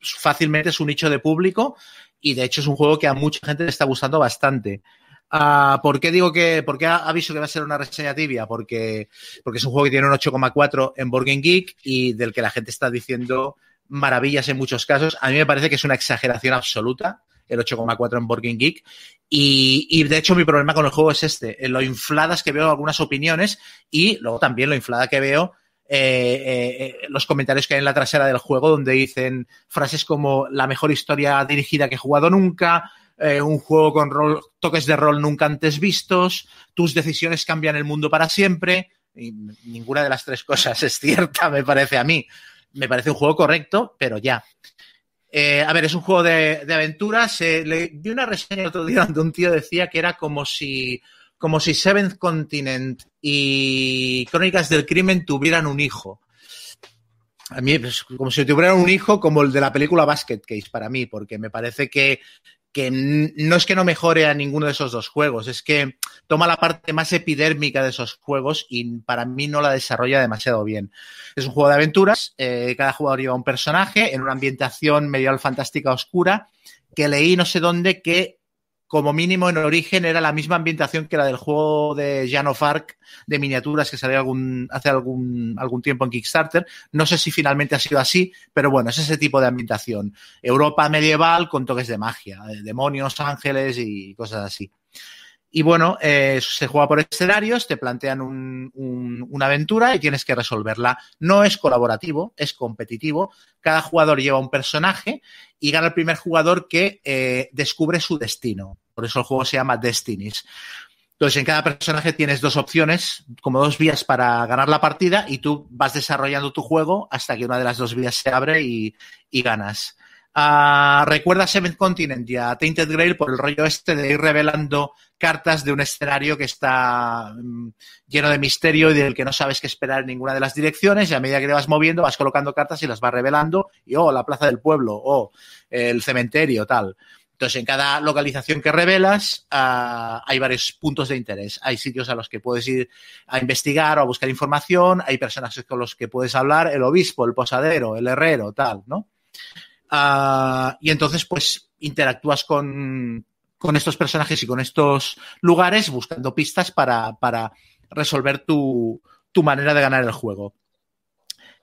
Speaker 4: fácilmente su nicho de público y de hecho es un juego que a mucha gente le está gustando bastante. Uh, ¿Por qué digo que, por qué aviso que va a ser una reseña tibia? Porque, porque es un juego que tiene un 8,4 en Board Geek y del que la gente está diciendo maravillas en muchos casos. A mí me parece que es una exageración absoluta el 8,4 en Board Geek. Y, y, de hecho mi problema con el juego es este, lo infladas que veo algunas opiniones y luego también lo inflada que veo eh, eh, eh, los comentarios que hay en la trasera del juego donde dicen frases como la mejor historia dirigida que he jugado nunca, un juego con toques de rol nunca antes vistos, tus decisiones cambian el mundo para siempre. Y ninguna de las tres cosas es cierta, me parece a mí. Me parece un juego correcto, pero ya. Eh, a ver, es un juego de, aventuras. Eh, le di una reseña el otro día donde un tío decía que era como si, como si Seventh Continent y Crónicas del Crimen tuvieran un hijo. A mí, pues, como si tuvieran un hijo como el de la película Basket Case para mí, porque me parece que que no es que no mejore a ninguno de esos dos juegos, es que toma la parte más epidérmica de esos juegos y para mí no la desarrolla demasiado bien. Es un juego de aventuras, eh, cada jugador lleva un personaje en una ambientación medieval fantástica oscura, que leí no sé dónde que como mínimo en origen era la misma ambientación que la del juego de Jan of Arc de miniaturas que salió algún, hace algún, algún tiempo en Kickstarter. No sé si finalmente ha sido así, pero bueno, es ese tipo de ambientación. Europa medieval con toques de magia, de demonios, ángeles y cosas así. Y bueno, eh, se juega por escenarios, te plantean un, un, una aventura y tienes que resolverla. No es colaborativo, es competitivo. Cada jugador lleva un personaje y gana el primer jugador que eh, descubre su destino. Por eso el juego se llama Destinies. Entonces, en cada personaje tienes dos opciones, como dos vías para ganar la partida, y tú vas desarrollando tu juego hasta que una de las dos vías se abre y ganas. Uh, recuerda Seventh Continent y a Tainted Grail por el rollo este de ir revelando cartas de un escenario que está um, lleno de misterio y del que no sabes qué esperar en ninguna de las direcciones y a medida que te vas moviendo vas colocando cartas y las vas revelando y oh, la plaza del pueblo o oh, el cementerio, tal. Entonces, en cada localización que revelas uh, hay varios puntos de interés. Hay sitios a los que puedes ir a investigar o a buscar información, hay personajes con los que puedes hablar, el obispo, el posadero, el herrero, tal, ¿no? Uh, y entonces, pues, interactúas con, con, estos personajes y con estos lugares buscando pistas para, para resolver tu, tu, manera de ganar el juego.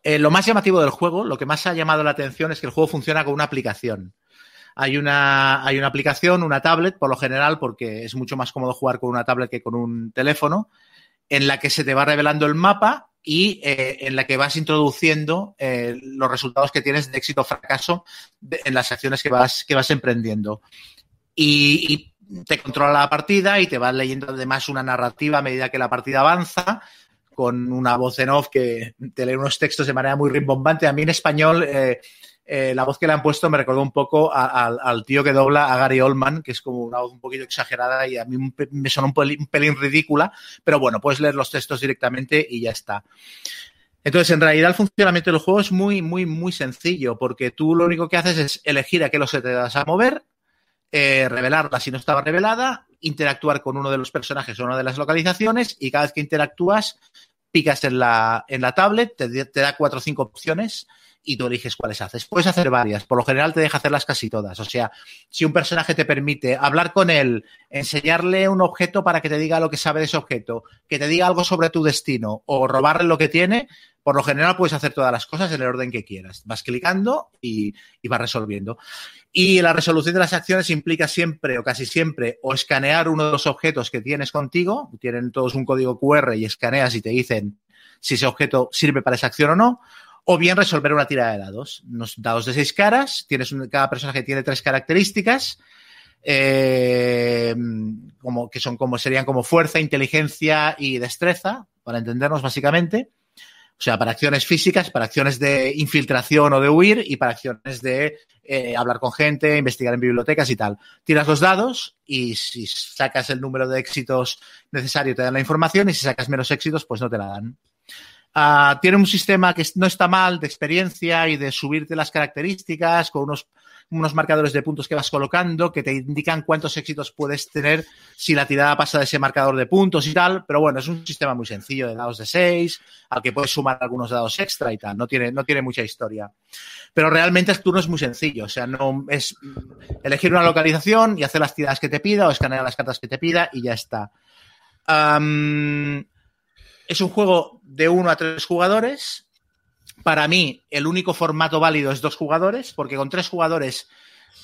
Speaker 4: Eh, lo más llamativo del juego, lo que más ha llamado la atención es que el juego funciona con una aplicación. Hay una, hay una aplicación, una tablet, por lo general, porque es mucho más cómodo jugar con una tablet que con un teléfono, en la que se te va revelando el mapa y eh, en la que vas introduciendo eh, los resultados que tienes de éxito o fracaso de, en las acciones que vas, que vas emprendiendo. Y, y, te controla la partida y te vas leyendo además una narrativa a medida que la partida avanza con una voz en off que te lee unos textos de manera muy rimbombante. A mí en español eh, eh, la voz que le han puesto me recordó un poco al tío que dobla a Gary Oldman, que es como una voz un poquito exagerada y a mí me sonó un pelín, un pelín ridícula, pero bueno, puedes leer los textos directamente y ya está. Entonces, en realidad, el funcionamiento del juego es muy, muy, muy sencillo, porque tú lo único que haces es elegir a qué los te vas a mover, eh, revelarla si no estaba revelada, interactuar con uno de los personajes o una de las localizaciones, y cada vez que interactúas, picas en la, en la tablet, te, te da cuatro o cinco opciones y tú eliges cuáles haces. Puedes hacer varias, por lo general te deja hacerlas casi todas. O sea, si un personaje te permite hablar con él, enseñarle un objeto para que te diga lo que sabe de ese objeto, que te diga algo sobre tu destino o robarle lo que tiene, por lo general puedes hacer todas las cosas en el orden que quieras. Vas clicando y, y vas resolviendo. Y la resolución de las acciones implica siempre o casi siempre o escanear uno de los objetos que tienes contigo, tienen todos un código QR y escaneas y te dicen si ese objeto sirve para esa acción o no, o bien resolver una tirada de dados. Unos dados de seis caras, tienes un, cada personaje tiene tres características, eh, como, que son como, serían como fuerza, inteligencia y destreza, para entendernos básicamente. O sea, para acciones físicas, para acciones de infiltración o de huir y para acciones de eh, hablar con gente, investigar en bibliotecas y tal. Tiras los dados y si sacas el número de éxitos necesario te dan la información y si sacas menos éxitos pues no te la dan. Uh, tiene un sistema que no está mal de experiencia y de subirte las características con unos unos marcadores de puntos que vas colocando que te indican cuántos éxitos puedes tener si la tirada pasa de ese marcador de puntos y tal. Pero bueno, es un sistema muy sencillo de dados de 6, al que puedes sumar algunos dados extra y tal. No tiene, no tiene mucha historia. Pero realmente el turno es muy sencillo. O sea, no es elegir una localización y hacer las tiradas que te pida o escanear las cartas que te pida y ya está. Es un juego de uno a tres jugadores para mí, el único formato válido es dos jugadores, porque con tres jugadores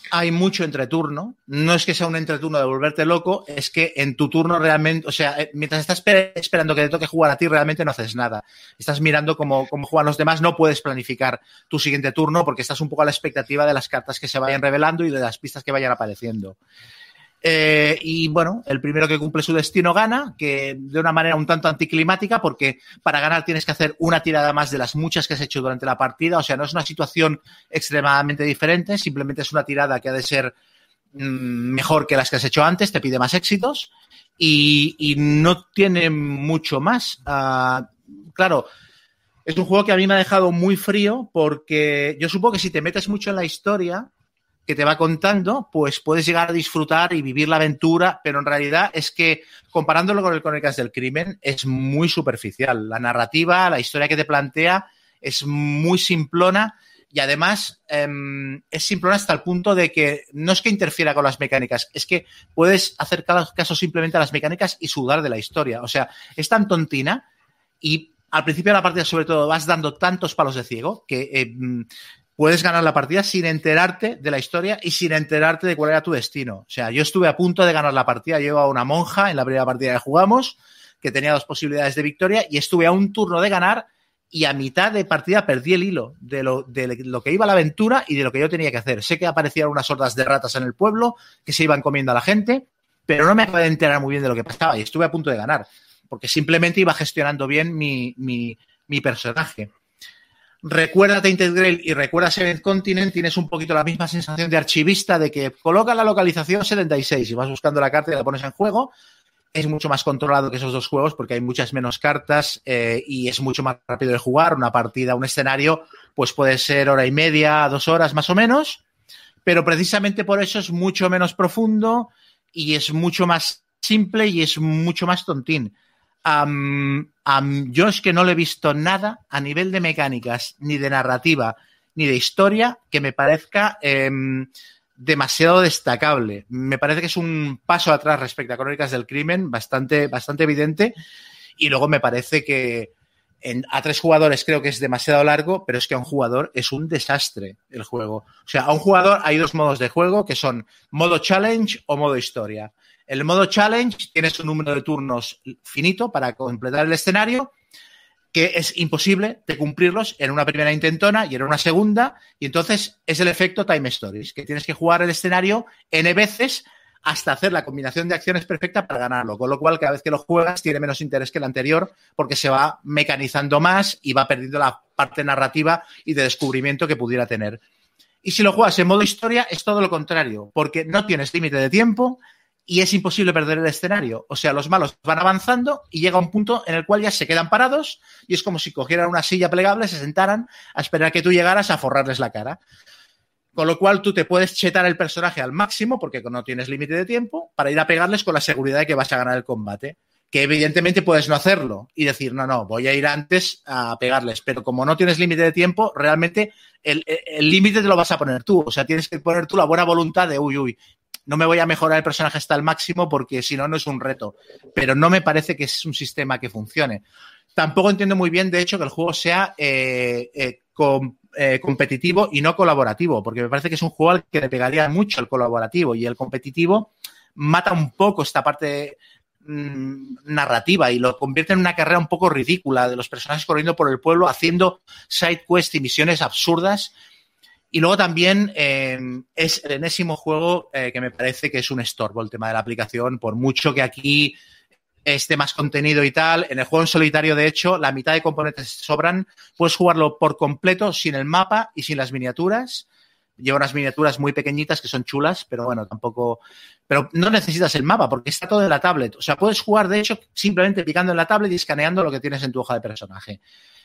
Speaker 4: hay mucho entreturno. No es que sea un entreturno de volverte loco, es que en tu turno realmente, o sea, eh, mientras estás esperando que te toque jugar a ti, realmente no haces nada. Estás mirando cómo, cómo juegan los demás, no puedes planificar tu siguiente turno porque estás un poco a la expectativa de las cartas que se vayan revelando y de las pistas que vayan apareciendo. Eh, y bueno, el primero que cumple su destino gana, que de una manera un tanto anticlimática, porque para ganar tienes que hacer una tirada más de las muchas que has hecho durante la partida. O sea, no es una situación extremadamente diferente, simplemente es una tirada que ha de ser mm, mejor que las que has hecho antes, te pide más éxitos y, no tiene mucho más. Uh, claro, es un juego que a mí me ha dejado muy frío porque yo supongo que si te metes mucho en la historia, que te va contando, pues puedes llegar a disfrutar y vivir la aventura, pero en realidad es que comparándolo con el Crónicas del Crimen es muy superficial. La narrativa, la historia que te plantea es muy simplona y además em, es simplona hasta el punto de que no es que interfiera con las mecánicas, es que puedes hacer caso simplemente a las mecánicas y sudar de la historia. O sea, es tan tontina y al principio de la partida sobre todo vas dando tantos palos de ciego que em, puedes ganar la partida sin enterarte de la historia y sin enterarte de cuál era tu destino. O sea, yo estuve a punto de ganar la partida, llevo a una monja en la primera partida que jugamos, que tenía dos posibilidades de victoria, y estuve a un turno de ganar y a mitad de partida perdí el hilo de lo, de lo que iba la aventura y de lo que yo tenía que hacer. Sé que aparecían unas hordas de ratas en el pueblo que se iban comiendo a la gente, pero no me acabé de enterar muy bien de lo que pasaba y estuve a punto de ganar, porque simplemente iba gestionando bien mi, mi, mi personaje recuerda Tainted Grail y recuerda Seventh Continent, tienes un poquito la misma sensación de archivista de que coloca la localización 76 y vas buscando la carta y la pones en juego. Es mucho más controlado que esos dos juegos porque hay muchas menos cartas eh, y es mucho más rápido de jugar. Una partida, un escenario, pues puede ser hora y media, dos horas más o menos, pero precisamente por eso es mucho menos profundo y es mucho más simple y es mucho más tontín yo es que no le he visto nada a nivel de mecánicas, ni de narrativa, ni de historia que me parezca em, demasiado destacable. Me parece que es un paso atrás respecto a Crónicas del Crimen, bastante, bastante evidente. Y luego me parece que a tres jugadores creo que es demasiado largo, pero es que a un jugador es un desastre el juego. O sea, a un jugador hay dos modos de juego que son modo challenge o modo historia. El modo challenge tienes un número de turnos finito para completar el escenario, que es imposible de cumplirlos en una primera intentona y en una segunda, y entonces es el efecto Time Stories, que tienes que jugar el escenario n veces hasta hacer la combinación de acciones perfecta para ganarlo, con lo cual cada vez que lo juegas tiene menos interés que el anterior porque se va mecanizando más y va perdiendo la parte narrativa y de descubrimiento que pudiera tener. Y si lo juegas en modo historia es todo lo contrario, porque no tienes límite de tiempo, y es imposible perder el escenario. O sea, los malos van avanzando y llega un punto en el cual ya se quedan parados y es como si cogieran una silla plegable, se sentaran a esperar que tú llegaras a forrarles la cara. Con lo cual tú te puedes chetar el personaje al máximo porque no tienes límite de tiempo para ir a pegarles con la seguridad de que vas a ganar el combate. Que evidentemente puedes no hacerlo y decir, no, no, voy a ir antes a pegarles. Pero como no tienes límite de tiempo, realmente el límite te lo vas a poner tú. O sea, tienes que poner tú la buena voluntad de, uy, uy, no me voy a mejorar el personaje hasta el máximo porque si no, no es un reto. Pero no me parece que es un sistema que funcione. Tampoco entiendo muy bien, de hecho, que el juego sea eh, eh, eh, competitivo y no colaborativo, porque me parece que es un juego al que le pegaría mucho el colaborativo y el competitivo mata un poco esta parte mm, narrativa y lo convierte en una carrera un poco ridícula de los personajes corriendo por el pueblo haciendo side quests y misiones absurdas y luego también eh, es el enésimo juego eh, que me parece que es un estorbo el tema de la aplicación, por mucho que aquí esté más contenido y tal. En el juego en solitario, de hecho, la mitad de componentes sobran. Puedes jugarlo por completo sin el mapa y sin las miniaturas. Lleva unas miniaturas muy pequeñitas que son chulas, pero bueno, tampoco. Pero no necesitas el mapa porque está todo en la tablet. O sea, puedes jugar, de hecho, simplemente picando en la tablet y escaneando lo que tienes en tu hoja de personaje.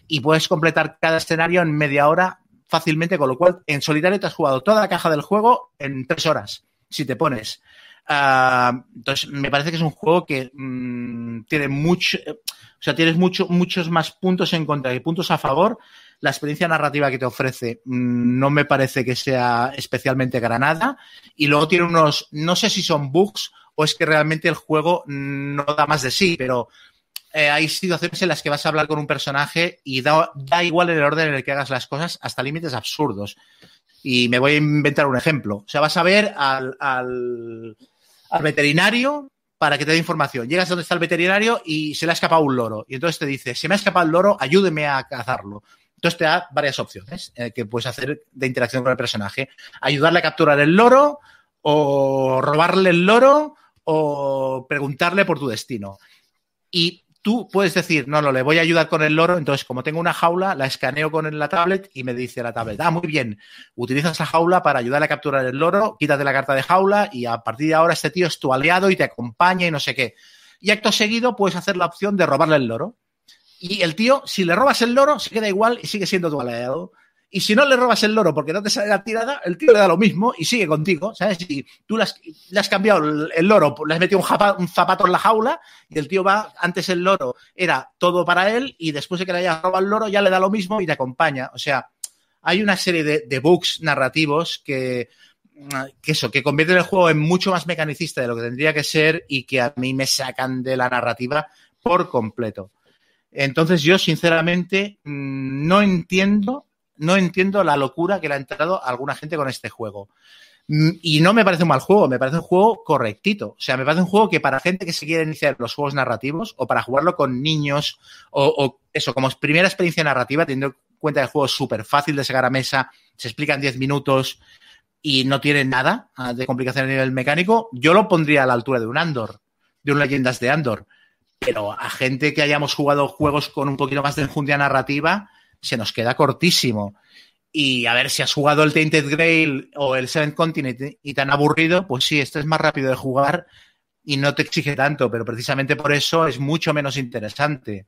Speaker 4: Y puedes completar cada escenario en media hora fácilmente, con lo cual en solitario te has jugado toda la caja del juego en tres horas, si te pones. Uh, entonces, me parece que es un juego que mmm, tiene mucho, o sea, tienes mucho, muchos más puntos en contra y puntos a favor. La experiencia narrativa que te ofrece mmm, no me parece que sea especialmente granada. Y luego tiene unos, no sé si son bugs o es que realmente el juego no da más de sí, pero eh, hay situaciones en las que vas a hablar con un personaje y da, da igual el orden en el que hagas las cosas hasta límites absurdos. Y me voy a inventar un ejemplo. O sea, vas a ver al, al veterinario para que te dé información. Llegas donde está el veterinario y se le ha escapado un loro. Y entonces te dice, si me ha escapado el loro, ayúdeme a cazarlo. Entonces te da varias opciones eh, que puedes hacer de interacción con el personaje. Ayudarle a capturar el loro, o robarle el loro, o preguntarle por tu destino. Y tú puedes decir, no, no, le voy a ayudar con el loro, entonces como tengo una jaula, la escaneo con la tablet y me dice la tablet, ah, muy bien, utilizas la jaula para ayudarle a capturar el loro, quítate la carta de jaula y a partir de ahora este tío es tu aliado y te acompaña y no sé qué. Y acto seguido puedes hacer la opción de robarle el loro. Y el tío, si le robas el loro, se queda igual y sigue siendo tu aliado. Y si no le robas el loro porque no te sale la tirada, el tío le da lo mismo y sigue contigo, ¿sabes? Y tú le has, cambiado el, loro, le has metido un, zapato en la jaula y el tío va, antes el loro era todo para él y después de que le hayas robado el loro ya le da lo mismo y te acompaña. O sea, hay una serie de, de bugs narrativos que, eso, que convierten el juego en mucho más mecanicista de lo que tendría que ser y que a mí me sacan de la narrativa por completo. Entonces yo, sinceramente, no entiendo no entiendo la locura que le ha entrado a alguna gente con este juego. Y no me parece un mal juego, me parece un juego correctito. O sea, me parece un juego que para gente que se quiere iniciar los juegos narrativos o para jugarlo con niños o, o eso, como primera experiencia narrativa, teniendo en cuenta que el juego es súper fácil de sacar a mesa, se explica en 10 minutos y no tiene nada ah, de complicación a nivel mecánico, yo lo pondría a la altura de un Andor, de un Leyendas de Andor. Pero a gente que hayamos jugado juegos con un poquito más de enjundia narrativa, se nos queda cortísimo. Y a ver, si has jugado el Tainted Grail o el Seventh Continent y tan aburrido, pues sí, este es más rápido de jugar y no te exige tanto, pero precisamente por eso es mucho menos interesante.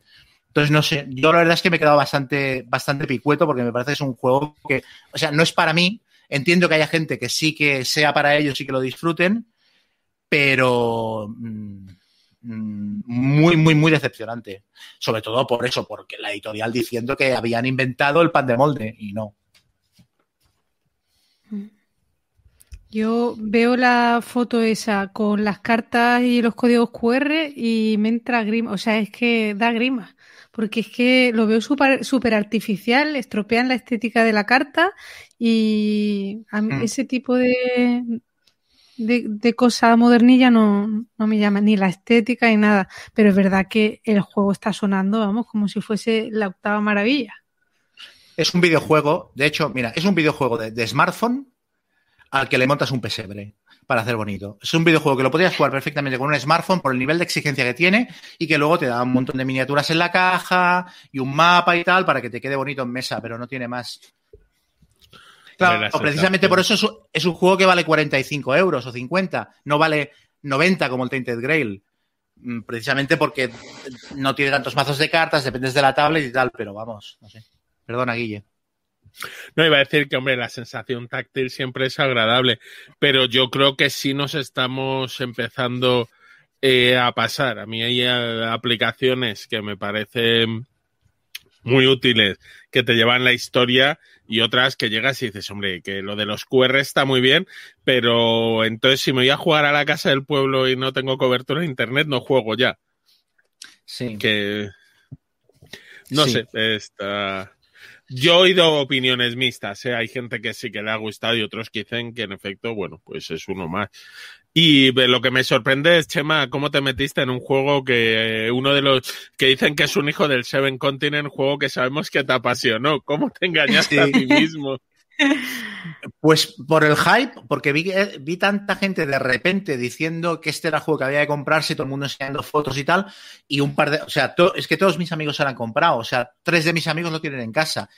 Speaker 4: Entonces, no sé, yo la verdad es que me he quedado bastante, bastante picueto porque me parece que es un juego que, o sea, no es para mí. Entiendo que haya gente que sí que sea para ellos y que lo disfruten, pero mmm, muy, muy, muy decepcionante. Sobre todo por eso, porque la editorial diciendo que habían inventado el pan de molde y no.
Speaker 2: Yo veo la foto esa con las cartas y los códigos QR y me entra grima. O sea, es que da grima. Porque es que lo veo súper super artificial, estropean la estética de la carta y a mí mm. ese tipo de, de, cosa modernilla no, no, me llama ni la estética ni nada, pero es verdad que el juego está sonando, vamos, como si fuese la octava maravilla.
Speaker 4: Es un videojuego, de hecho, mira, es un videojuego de, de smartphone al que le montas un pesebre para hacer bonito. Es un videojuego que lo podrías jugar perfectamente con un smartphone por el nivel de exigencia que tiene y que luego te da un montón de miniaturas en la caja y un mapa y tal para que te quede bonito en mesa, pero no tiene más. Claro, precisamente por eso es, es, un juego que vale 45 euros o 50, no vale 90 como el Tainted Grail. Mm, precisamente porque no tiene tantos mazos de cartas, dependes de la tablet y tal, pero vamos, no sé. Perdona, Guille.
Speaker 3: No, iba a decir que, hombre, la sensación táctil siempre es agradable, pero yo creo que sí nos estamos empezando eh, a pasar. A mí hay eh, aplicaciones que me parecen muy útiles que te llevan la historia y otras que llegas y dices, hombre, que lo de los QR está muy bien, pero entonces si me voy a jugar a la casa del pueblo y no tengo cobertura de internet, no juego ya.
Speaker 4: Sí.
Speaker 3: Que no sí. sé, está yo he oído opiniones mixtas, ¿eh? hay gente que sí que le ha gustado y otros que dicen que en efecto, bueno, pues es uno más. Y lo que me sorprende es, Chema, cómo te metiste en un juego que uno de los que dicen que es un hijo del Seven Continent, juego que sabemos que te apasionó. ¿Cómo te engañaste sí. a ti mismo?
Speaker 4: Pues por el hype, porque vi, eh, vi tanta gente de repente diciendo que este era el juego que había que comprarse, todo el mundo enseñando fotos y tal, y un par de, o sea, es que todos mis amigos se lo han comprado, o sea, tres de mis amigos lo tienen en casa.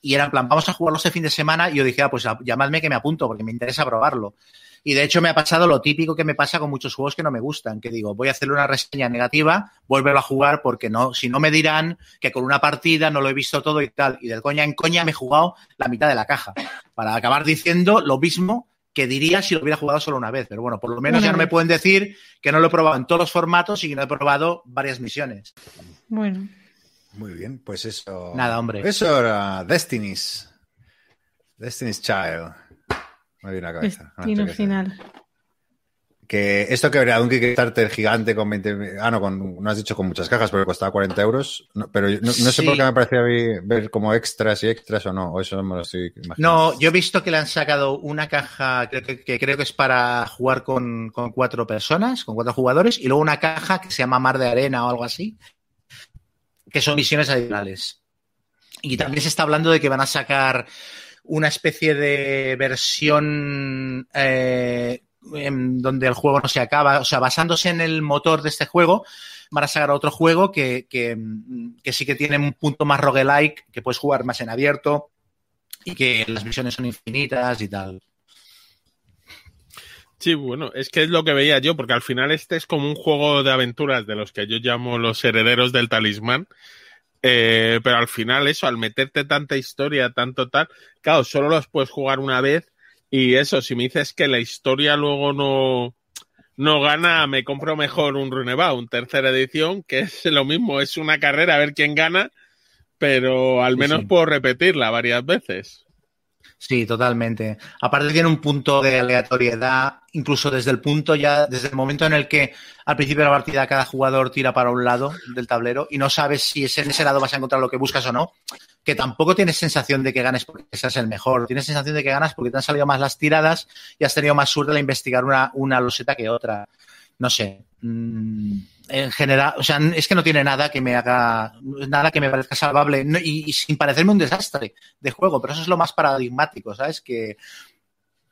Speaker 4: Y era plan, vamos a jugarlo este fin de semana, y yo dije, ah, pues llamadme que me apunto, porque me interesa probarlo. Y de hecho me ha pasado lo típico que me pasa con muchos juegos que no me gustan, que digo, voy a hacerle una reseña negativa, vuélvelo a jugar porque no, si no me dirán que con una partida no lo he visto todo y tal. Y del coña en coña me he jugado la mitad de la caja. Para acabar diciendo lo mismo que diría si lo hubiera jugado solo una vez. Pero bueno, por lo menos ya no me pueden decir que no lo he probado en todos los formatos y que no he probado varias misiones.
Speaker 2: Bueno.
Speaker 1: Muy bien, pues eso.
Speaker 4: Nada, hombre.
Speaker 1: Eso era Destiny's. Destiny's Child. Me viene a la cabeza.
Speaker 2: Destino final.
Speaker 1: Que esto que habría un Kickstarter gigante con 20. Ah, no, con, no has dicho con muchas cajas, pero costaba 40 euros. pero no, sé por qué me parecía ver como extras y extras o no. O eso me lo estoy
Speaker 4: imaginando. No, yo he visto que le han sacado una caja que, creo que es para jugar con, con, cuatro personas, con cuatro jugadores, y luego una caja que se llama Mar de Arena o algo así, que son misiones adicionales. Y también se está hablando de que van a sacar una especie de versión eh, donde el juego no se acaba, o sea, basándose en el motor de este juego, van a sacar otro juego que, que, que sí que tiene un punto más roguelike, que puedes jugar más en abierto y que las misiones son infinitas y tal.
Speaker 3: Sí, bueno, es que es lo que veía yo, porque al final este es como un juego de aventuras de los que yo llamo los herederos del talismán, eh, pero al final eso, al meterte tanta historia, tanto tal, claro, solo los puedes jugar una vez y eso, si me dices que la historia luego no, no gana, me compro mejor un Runebaum, tercera edición, que es lo mismo, es una carrera a ver quién gana, pero al menos puedo repetirla varias veces.
Speaker 4: Sí, totalmente. Aparte tiene un punto de aleatoriedad, incluso desde el punto ya, desde el momento en el que al principio de la partida cada jugador tira para un lado del tablero y no sabes si es en ese lado vas a encontrar lo que buscas o no, que tampoco tienes sensación de que ganes porque seas el mejor, tienes sensación de que ganas porque te han salido más las tiradas y has tenido más suerte al investigar una, una loseta que otra. No sé. Mm, en general, o sea, es que no tiene nada que me haga, nada que me parezca salvable y, sin parecerme un desastre de juego, pero eso es lo más paradigmático, ¿sabes? Que,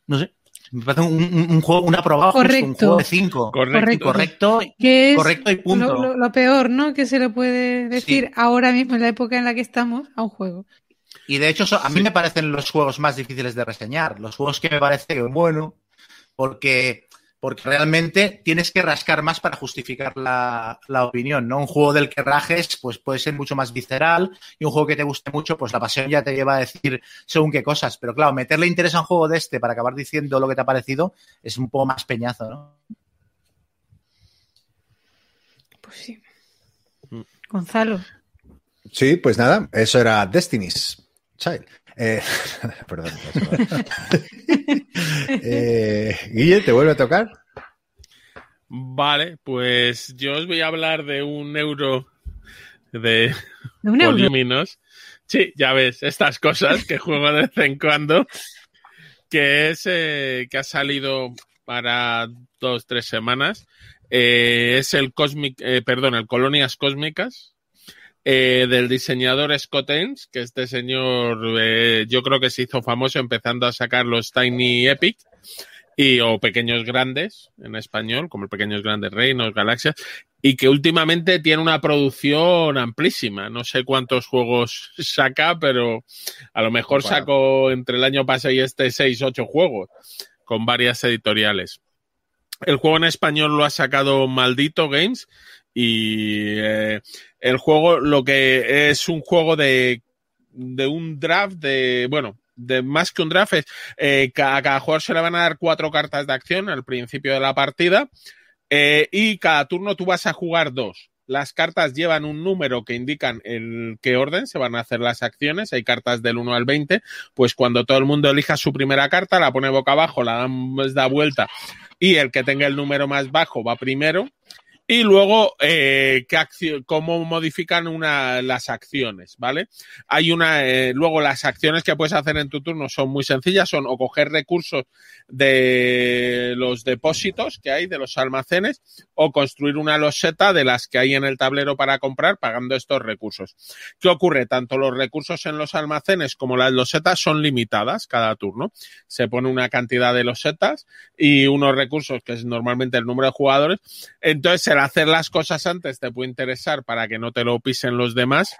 Speaker 4: no sé, me parece un, juego, una aprobado
Speaker 2: correcto.
Speaker 4: un juego de cinco.
Speaker 2: Correcto.
Speaker 4: Correcto,
Speaker 2: es
Speaker 4: correcto y punto.
Speaker 2: Lo, peor, ¿no? Que se le puede decir ahora mismo en la época en la que estamos a un juego.
Speaker 4: Y de hecho, a mí me parecen los juegos más difíciles de reseñar, los juegos que me parece bueno, porque porque realmente tienes que rascar más para justificar la, opinión, ¿no? Un juego del que rajes, pues puede ser mucho más visceral y un juego que te guste mucho, pues la pasión ya te lleva a decir según qué cosas. Pero claro, meterle interés a un juego de este para acabar diciendo lo que te ha parecido es un poco más peñazo, ¿no?
Speaker 2: Pues sí. Mm. Gonzalo.
Speaker 1: Sí, pues nada, eso era Destiny's Child. Eh, perdón. eh, Guille, ¿te vuelve a tocar?
Speaker 3: Vale, pues yo os voy a hablar de un euro de,
Speaker 2: ¿De
Speaker 3: Sí, ya ves, estas cosas que juego de vez en cuando, que es eh, que ha salido para dos, tres semanas. Eh, es el Cosmic, eh, perdón, el Colonias Cósmicas, eh, del diseñador Scott Ains, que este señor eh, yo creo que se hizo famoso empezando a sacar los Tiny Epic y o Pequeños Grandes en español, como el Pequeños Grandes Reinos, Galaxias, y que últimamente tiene una producción amplísima. No sé cuántos juegos saca, pero a lo mejor sacó entre el año pasado y este seis, ocho juegos con varias editoriales. El juego en español lo ha sacado Maldito Games y eh, el juego lo que es un juego de, de un draft de, bueno, de más que un draft es, eh, a cada jugador se le van a dar cuatro cartas de acción al principio de la partida eh, y cada turno tú vas a jugar dos. Las cartas llevan un número que indican en qué orden se van a hacer las acciones. Hay cartas del 1 al 20. Pues cuando todo el mundo elija su primera carta, la pone boca abajo, la da vuelta y el que tenga el número más bajo va primero Y luego, eh, ¿qué cómo modifican una, las acciones, ¿vale? Hay una, eh, luego las acciones que puedes hacer en tu turno son muy sencillas, son o coger recursos de los depósitos que hay, de los almacenes, o construir una loseta de las que hay en el tablero para comprar pagando estos recursos. ¿Qué ocurre? Tanto los recursos en los almacenes como las losetas son limitadas cada turno. Se pone una cantidad de losetas y unos recursos, que es normalmente el número de jugadores. Entonces, hacer las cosas antes te puede interesar para que no te lo pisen los demás.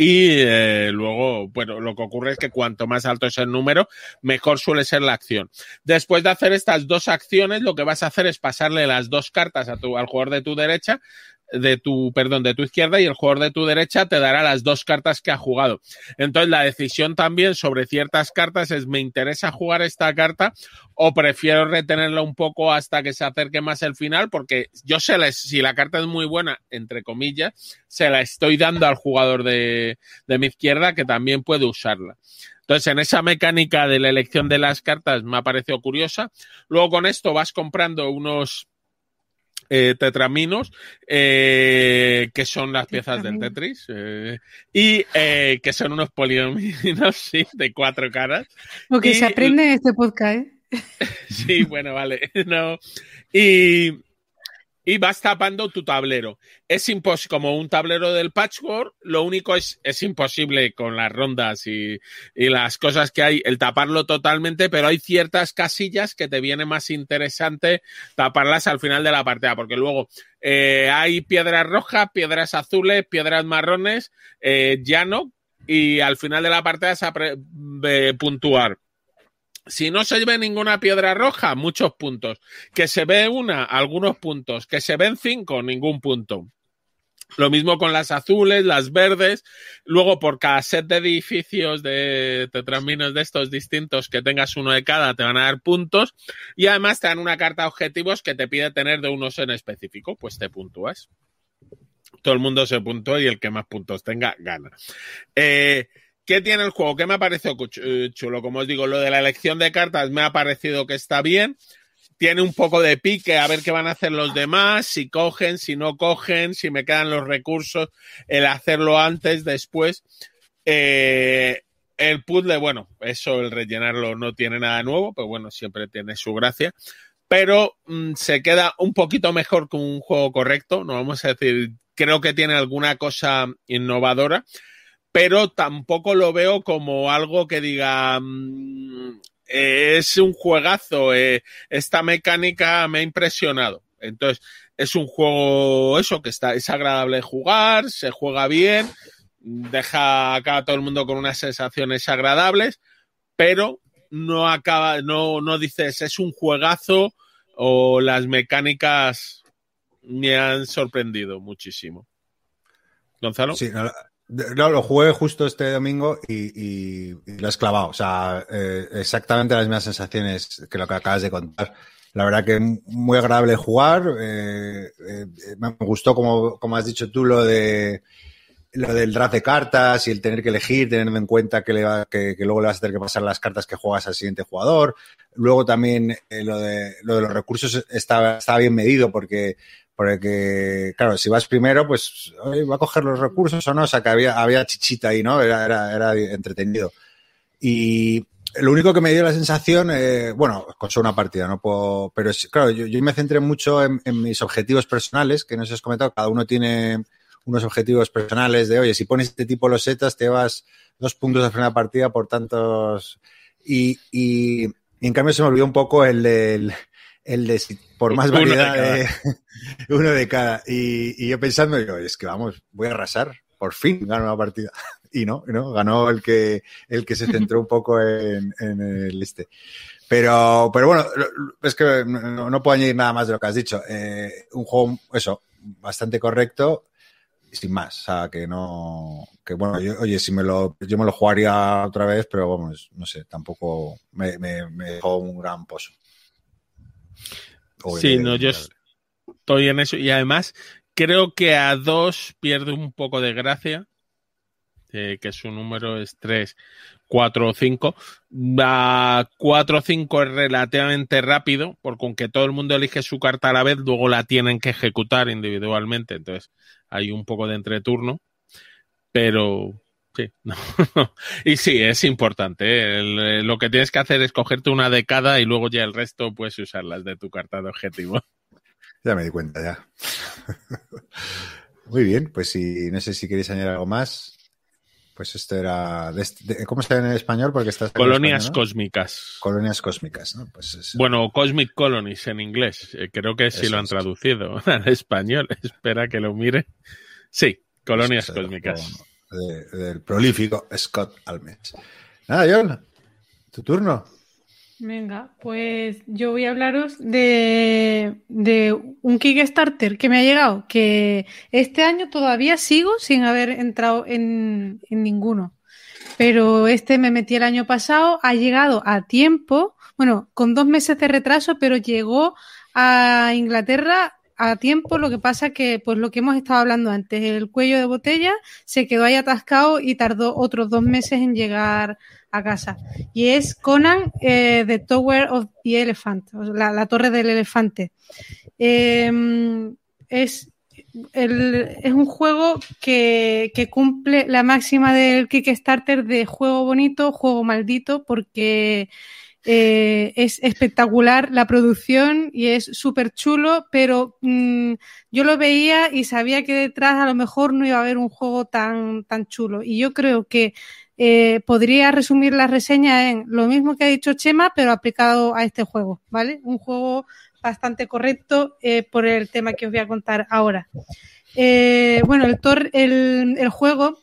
Speaker 3: Y eh, luego, bueno, lo que ocurre es que cuanto más alto es el número, mejor suele ser la acción. Después de hacer estas dos acciones, lo que vas a hacer es pasarle las dos cartas a tu, al jugador de tu derecha de tu, perdón, de tu izquierda y el jugador de tu derecha te dará las dos cartas que ha jugado. Entonces la decisión también sobre ciertas cartas es me interesa jugar esta carta o prefiero retenerla un poco hasta que se acerque más el final porque yo sé si la carta es muy buena, entre comillas, se la estoy dando al jugador de, de mi izquierda que también puede usarla. Entonces, en esa mecánica de la elección de las cartas me ha parecido curiosa. Luego con esto vas comprando unos eh, tetraminos, eh, que son las piezas del Tetris, eh, y que son unos polinominos, sí, de cuatro caras.
Speaker 2: Lo que se aprende en este podcast, ¿eh?
Speaker 3: sí, bueno, vale. No. Y, y vas tapando tu tablero. Es imposible, como un tablero del patchwork, lo único es, es imposible con las rondas y, y, las cosas que hay, el taparlo totalmente, pero hay ciertas casillas que te viene más interesante taparlas al final de la partida, porque luego eh, hay piedras rojas, piedras azules, piedras marrones, eh, llano, y al final de la partida se eh, puntuar si no se ve ninguna piedra roja, muchos puntos. Que se ve una, algunos puntos. Que se ven cinco, ningún punto. Lo mismo con las azules, las verdes. Luego, por cada set de edificios de tetraminos de estos distintos que tengas uno de cada, te van a dar puntos. Y además te dan una carta de objetivos que te pide tener de unos en específico. Pues te puntúas. Todo el mundo se puntúa y el que más puntos tenga, gana. Eh, ¿Qué tiene el juego? ¿Qué me ha parecido eh, chulo? Como os digo, lo de la elección de cartas me ha parecido que está bien. Tiene un poco de pique a ver qué van a hacer los demás, si cogen, si no cogen, si me quedan los recursos, el hacerlo antes, después. Eh, el puzzle, bueno, eso, el rellenarlo no tiene nada nuevo, pero bueno, siempre tiene su gracia. Pero mmm, se queda un poquito mejor que un juego correcto, no vamos a decir, creo que tiene alguna cosa innovadora pero tampoco lo veo como algo que diga mmm, es un juegazo, eh, esta mecánica me ha impresionado. Entonces, es un juego eso que está, es agradable jugar, se juega bien, deja acá a todo el mundo con unas sensaciones agradables, pero no acaba, no, no dices es un juegazo o las mecánicas me han sorprendido muchísimo. Gonzalo.
Speaker 1: Sí, no, lo jugué justo este domingo y, lo has clavado. O sea, eh, exactamente las mismas sensaciones que lo que acabas de contar. La verdad que muy agradable jugar. Eh, eh, me gustó, como, como has dicho tú, lo de lo del draft de cartas y el tener que elegir, teniendo en cuenta que, le va, que, que, luego le vas a tener que pasar las cartas que juegas al siguiente jugador. Luego también lo, de, lo de los recursos está bien medido porque porque, claro, si vas primero, pues va a coger los recursos o no, o sea, que había, había chichita ahí, ¿no? Era, era, era entretenido. Y lo único que me dio la sensación, eh, bueno, con una partida, no puedo, pero claro, yo, yo me centré mucho en, en, mis objetivos personales, que no os comentado, cada uno tiene unos objetivos personales de, oye, si pones este tipo de losetas, te vas dos puntos de primera partida por tantos. Y, y, y, en cambio se me olvidó un poco el del el de por más variedad uno de, de, uno de cada. Y, y, yo pensando, yo, es que vamos, voy a arrasar, por fin gano la partida. Y no, no, ganó el que, el que se centró un poco en, en el este. Pero, pero bueno, es que no, no, puedo añadir nada más de lo que has dicho. Eh, un juego, eso, bastante correcto, sin más. O sea, que no, que bueno, yo, oye, si me lo, yo me lo jugaría otra vez, pero vamos, no sé, tampoco me, me, me dejó un gran pozo.
Speaker 3: Sí, no, yo estoy en eso. Y además, creo que a dos pierde un poco de gracia. eh, que su número es 3, 4 o 5. A 4 o 5 es relativamente rápido, porque aunque todo el mundo elige su carta a la vez, luego la tienen que ejecutar individualmente, entonces hay un poco de entreturno, pero sí, y sí, es importante. ¿eh? lo que tienes que hacer es cogerte una de cada y luego ya el resto puedes usarlas de tu carta de objetivo.
Speaker 1: Ya me di cuenta, ya. Muy bien, pues si no sé si queréis añadir algo más. Pues esto era. ¿Cómo se llama en español? Porque estás
Speaker 3: Colonias cósmicas.
Speaker 1: Colonias cósmicas, ¿no? Pues
Speaker 3: bueno, Cosmic Colonies en inglés. Eh, creo que sí lo han traducido al español. Espera que lo mire. Sí, Colonias cósmicas.
Speaker 1: Del prolífico Scott Almes. Nada, John, tu turno.
Speaker 2: Venga, pues yo voy a hablaros de, un Kickstarter que me ha llegado, que este año todavía sigo sin haber entrado en, ninguno. Pero este me metí el año pasado, ha llegado a tiempo, bueno, con dos meses de retraso, pero llegó a Inglaterra a tiempo, lo que pasa que, pues lo que hemos estado hablando antes, el cuello de botella se quedó ahí atascado y tardó otros dos meses en llegar a casa. Y es Conan, eh, The Tower of the Elephant, la, torre del elefante. Em, es, es un juego que, que, cumple la máxima del Kickstarter de juego bonito, juego maldito, porque eh, es espectacular la producción y es súper chulo, pero mm, yo lo veía y sabía que detrás a lo mejor no iba a haber un juego tan, tan chulo. Y yo creo que eh, podría resumir la reseña en lo mismo que ha dicho Chema, pero aplicado a este juego, ¿vale? Un juego bastante correcto eh, por el tema que os voy a contar ahora. Bueno, el, el, el, juego,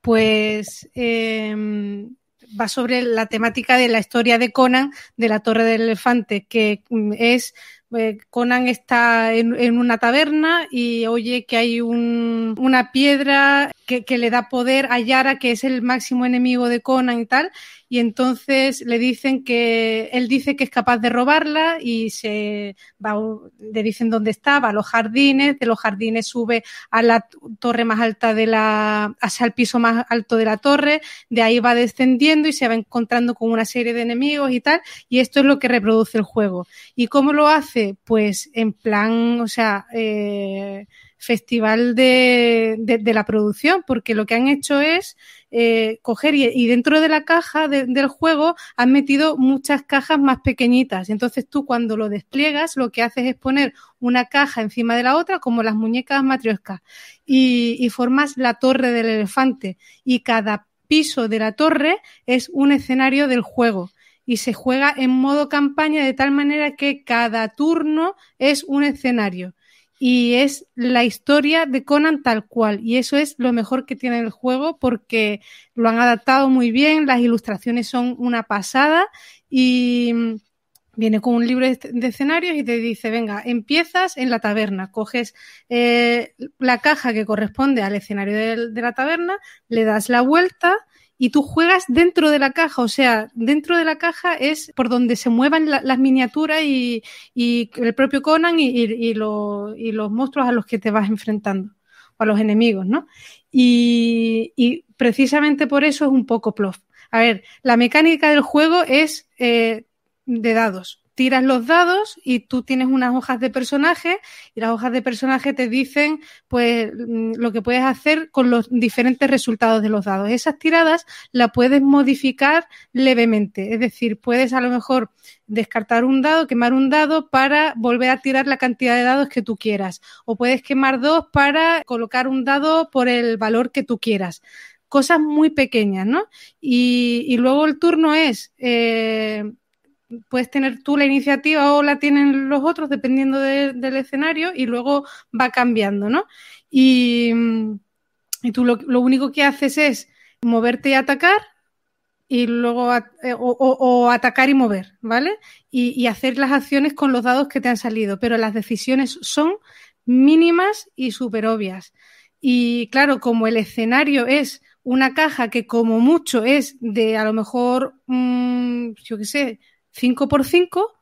Speaker 2: pues em, va sobre la temática de la historia de Conan de la Torre del Elefante, que mm, es eh, Conan está en, una taberna y oye que hay una piedra que, que, le da poder a Yara, que es el máximo enemigo de Conan y tal, y entonces le dicen que él dice que es capaz de robarla y se va, le dicen dónde está, va a los jardines, de los jardines sube a la torre más alta de la, hacia el piso más alto de la torre, de ahí va descendiendo y se va encontrando con una serie de enemigos y tal, y esto es lo que reproduce el juego. ¿Y cómo lo hace? Pues en plan, o sea, eh, festival de, de, la producción, porque lo que han hecho es eh, coger y, dentro de la caja del juego han metido muchas cajas más pequeñitas. Entonces tú cuando lo despliegas lo que haces es poner una caja encima de la otra como las muñecas matrioscas y, y formas la torre del elefante. Y cada piso de la torre es un escenario del juego. Y se juega en modo campaña de tal manera que cada turno es un escenario y es la historia de Conan tal cual. Y eso es lo mejor que tiene el juego porque lo han adaptado muy bien, las ilustraciones son una pasada y viene con un libro de escenarios y te dice, venga, empiezas en la taberna, coges eh, la caja que corresponde al escenario de la taberna, le das la vuelta y tú juegas dentro de la caja, o sea, dentro de la caja es por donde se muevan las miniaturas y, el propio Conan y, los monstruos a los que te vas enfrentando, o a los enemigos, ¿no? Y, precisamente por eso es un poco plof. A ver, la mecánica del juego es eh, de dados tiras los dados y tú tienes unas hojas de personaje y las hojas de personaje te dicen pues mm, lo que puedes hacer con los diferentes resultados de los dados. Esas tiradas la puedes modificar levemente, es decir, puedes a lo mejor descartar un dado, quemar un dado para volver a tirar la cantidad de dados que tú quieras o puedes quemar dos para colocar un dado por el valor que tú quieras cosas muy pequeñas, ¿no? Y, luego el turno es eh, puedes tener tú la iniciativa o la tienen los otros dependiendo del escenario y luego va cambiando, ¿no? Y, y tú lo, único que haces es moverte y atacar y luego eh, o, atacar y mover, ¿vale? Y, y, hacer las acciones con los dados que te han salido, pero las decisiones son mínimas y súper obvias. Y claro, como el escenario es una caja que como mucho es de a lo mejor, mmm, yo qué sé, 5 por 5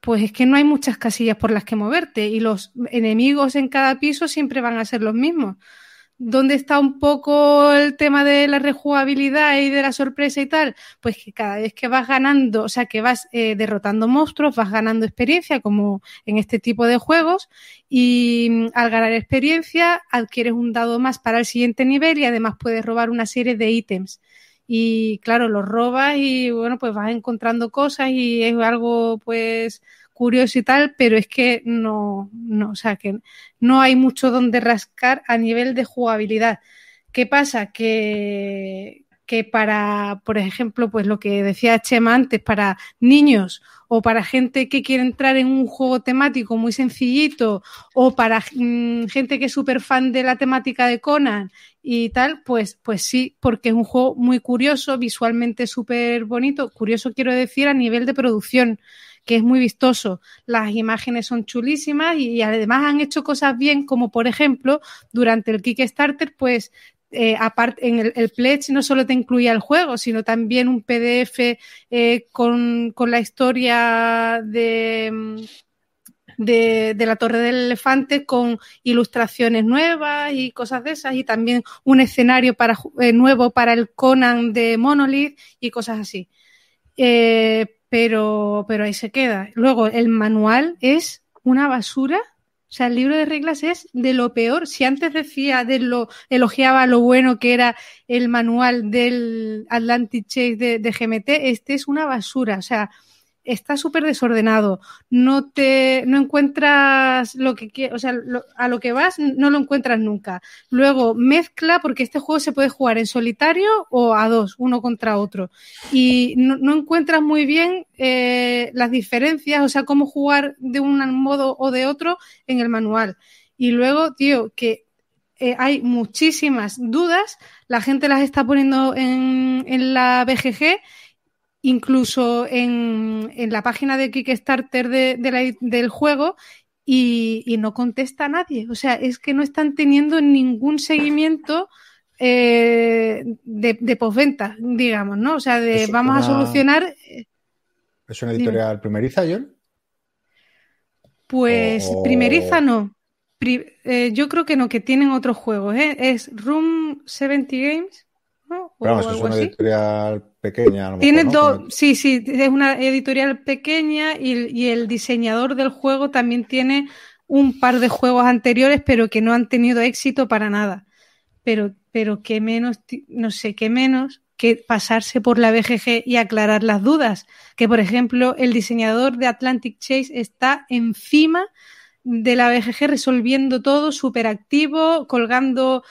Speaker 2: pues es que no hay muchas casillas por las que moverte y los enemigos en cada piso siempre van a ser los mismos. ¿Dónde está un poco el tema de la rejugabilidad y de la sorpresa y tal? Pues que cada vez que vas ganando, o sea, que vas eh, derrotando monstruos, vas ganando experiencia, como en este tipo de juegos, y mm, al ganar experiencia adquieres un dado más para el siguiente nivel y además puedes robar una serie de ítems. Y claro, los robas y bueno, pues vas encontrando cosas y es algo pues curioso y tal, pero es que no, no, o sea, que no hay mucho donde rascar a nivel de jugabilidad. ¿Qué pasa? Que, que para, por ejemplo, pues lo que decía Chema antes, para niños o para gente que quiere entrar en un juego temático muy sencillito o para mm, gente que es súper fan de la temática de Conan y tal, pues, pues sí, porque es un juego muy curioso, visualmente súper bonito, curioso quiero decir a nivel de producción que es muy vistoso. Las imágenes son chulísimas y, además han hecho cosas bien, como por ejemplo, durante el Kickstarter, pues eh, aparte, en el, pledge no solo te incluía el juego, sino también un PDF eh, con, con, la historia de, de, la Torre del Elefante con ilustraciones nuevas y cosas de esas, y también un escenario para, eh, nuevo para el Conan de Monolith y cosas así. Pero, pero ahí se queda. Luego, el manual es una basura. O sea, el libro de reglas es de lo peor. Si antes decía de lo, elogiaba lo bueno que era el manual del Atlantic Chase de, de GMT, este es una basura. O sea, está súper desordenado, no te no encuentras lo que o sea, a lo que vas no lo encuentras nunca. Luego mezcla, porque este juego se puede jugar en solitario o a dos, uno contra otro. Y no, no encuentras muy bien eh, las diferencias, o sea, cómo jugar de un modo o de otro en el manual. Y luego, tío, que eh, hay muchísimas dudas, la gente las está poniendo en, en la BGG incluso en, en la página de Kickstarter de, de la, del juego y, y, no contesta a nadie. O sea, es que no están teniendo ningún seguimiento eh, de, de postventa, digamos, ¿no? O sea, de vamos una... a solucionar.
Speaker 1: ¿Es una editorial Dime. primeriza, John?
Speaker 2: Pues primeriza no. Pri eh, yo creo que no, que tienen otros juegos. ¿eh? Es Room 70 Games. ¿no?
Speaker 1: Pero vamos, es una así. editorial pequeña. A
Speaker 2: Tiene dos, ¿no? sí, sí, es una editorial pequeña y, y, el diseñador del juego también tiene un par de juegos anteriores, pero que no han tenido éxito para nada. Pero, pero que menos, no sé, qué menos que pasarse por la BGG y aclarar las dudas. Que, por ejemplo, el diseñador de Atlantic Chase está encima de la BGG resolviendo todo, súper activo, colgando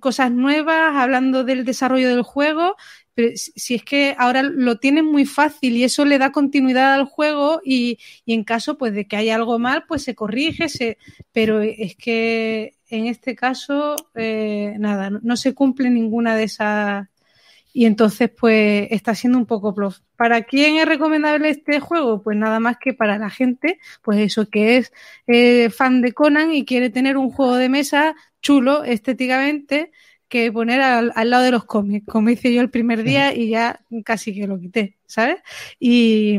Speaker 2: cosas nuevas, hablando del desarrollo del juego. Pero si es que ahora lo tienen muy fácil y eso le da continuidad al juego y, en caso pues de que haya algo mal, pues se corrige, se, pero es que en este caso, eh, nada, no, no se cumple ninguna de esas y entonces pues está siendo un poco plof. ¿Para quién es recomendable este juego? Pues nada más que para la gente, pues eso que es eh, fan de Conan y quiere tener un juego de mesa chulo estéticamente que poner al, al, lado de los cómics, como hice yo el primer día y ya casi que lo quité, ¿sabes? Y,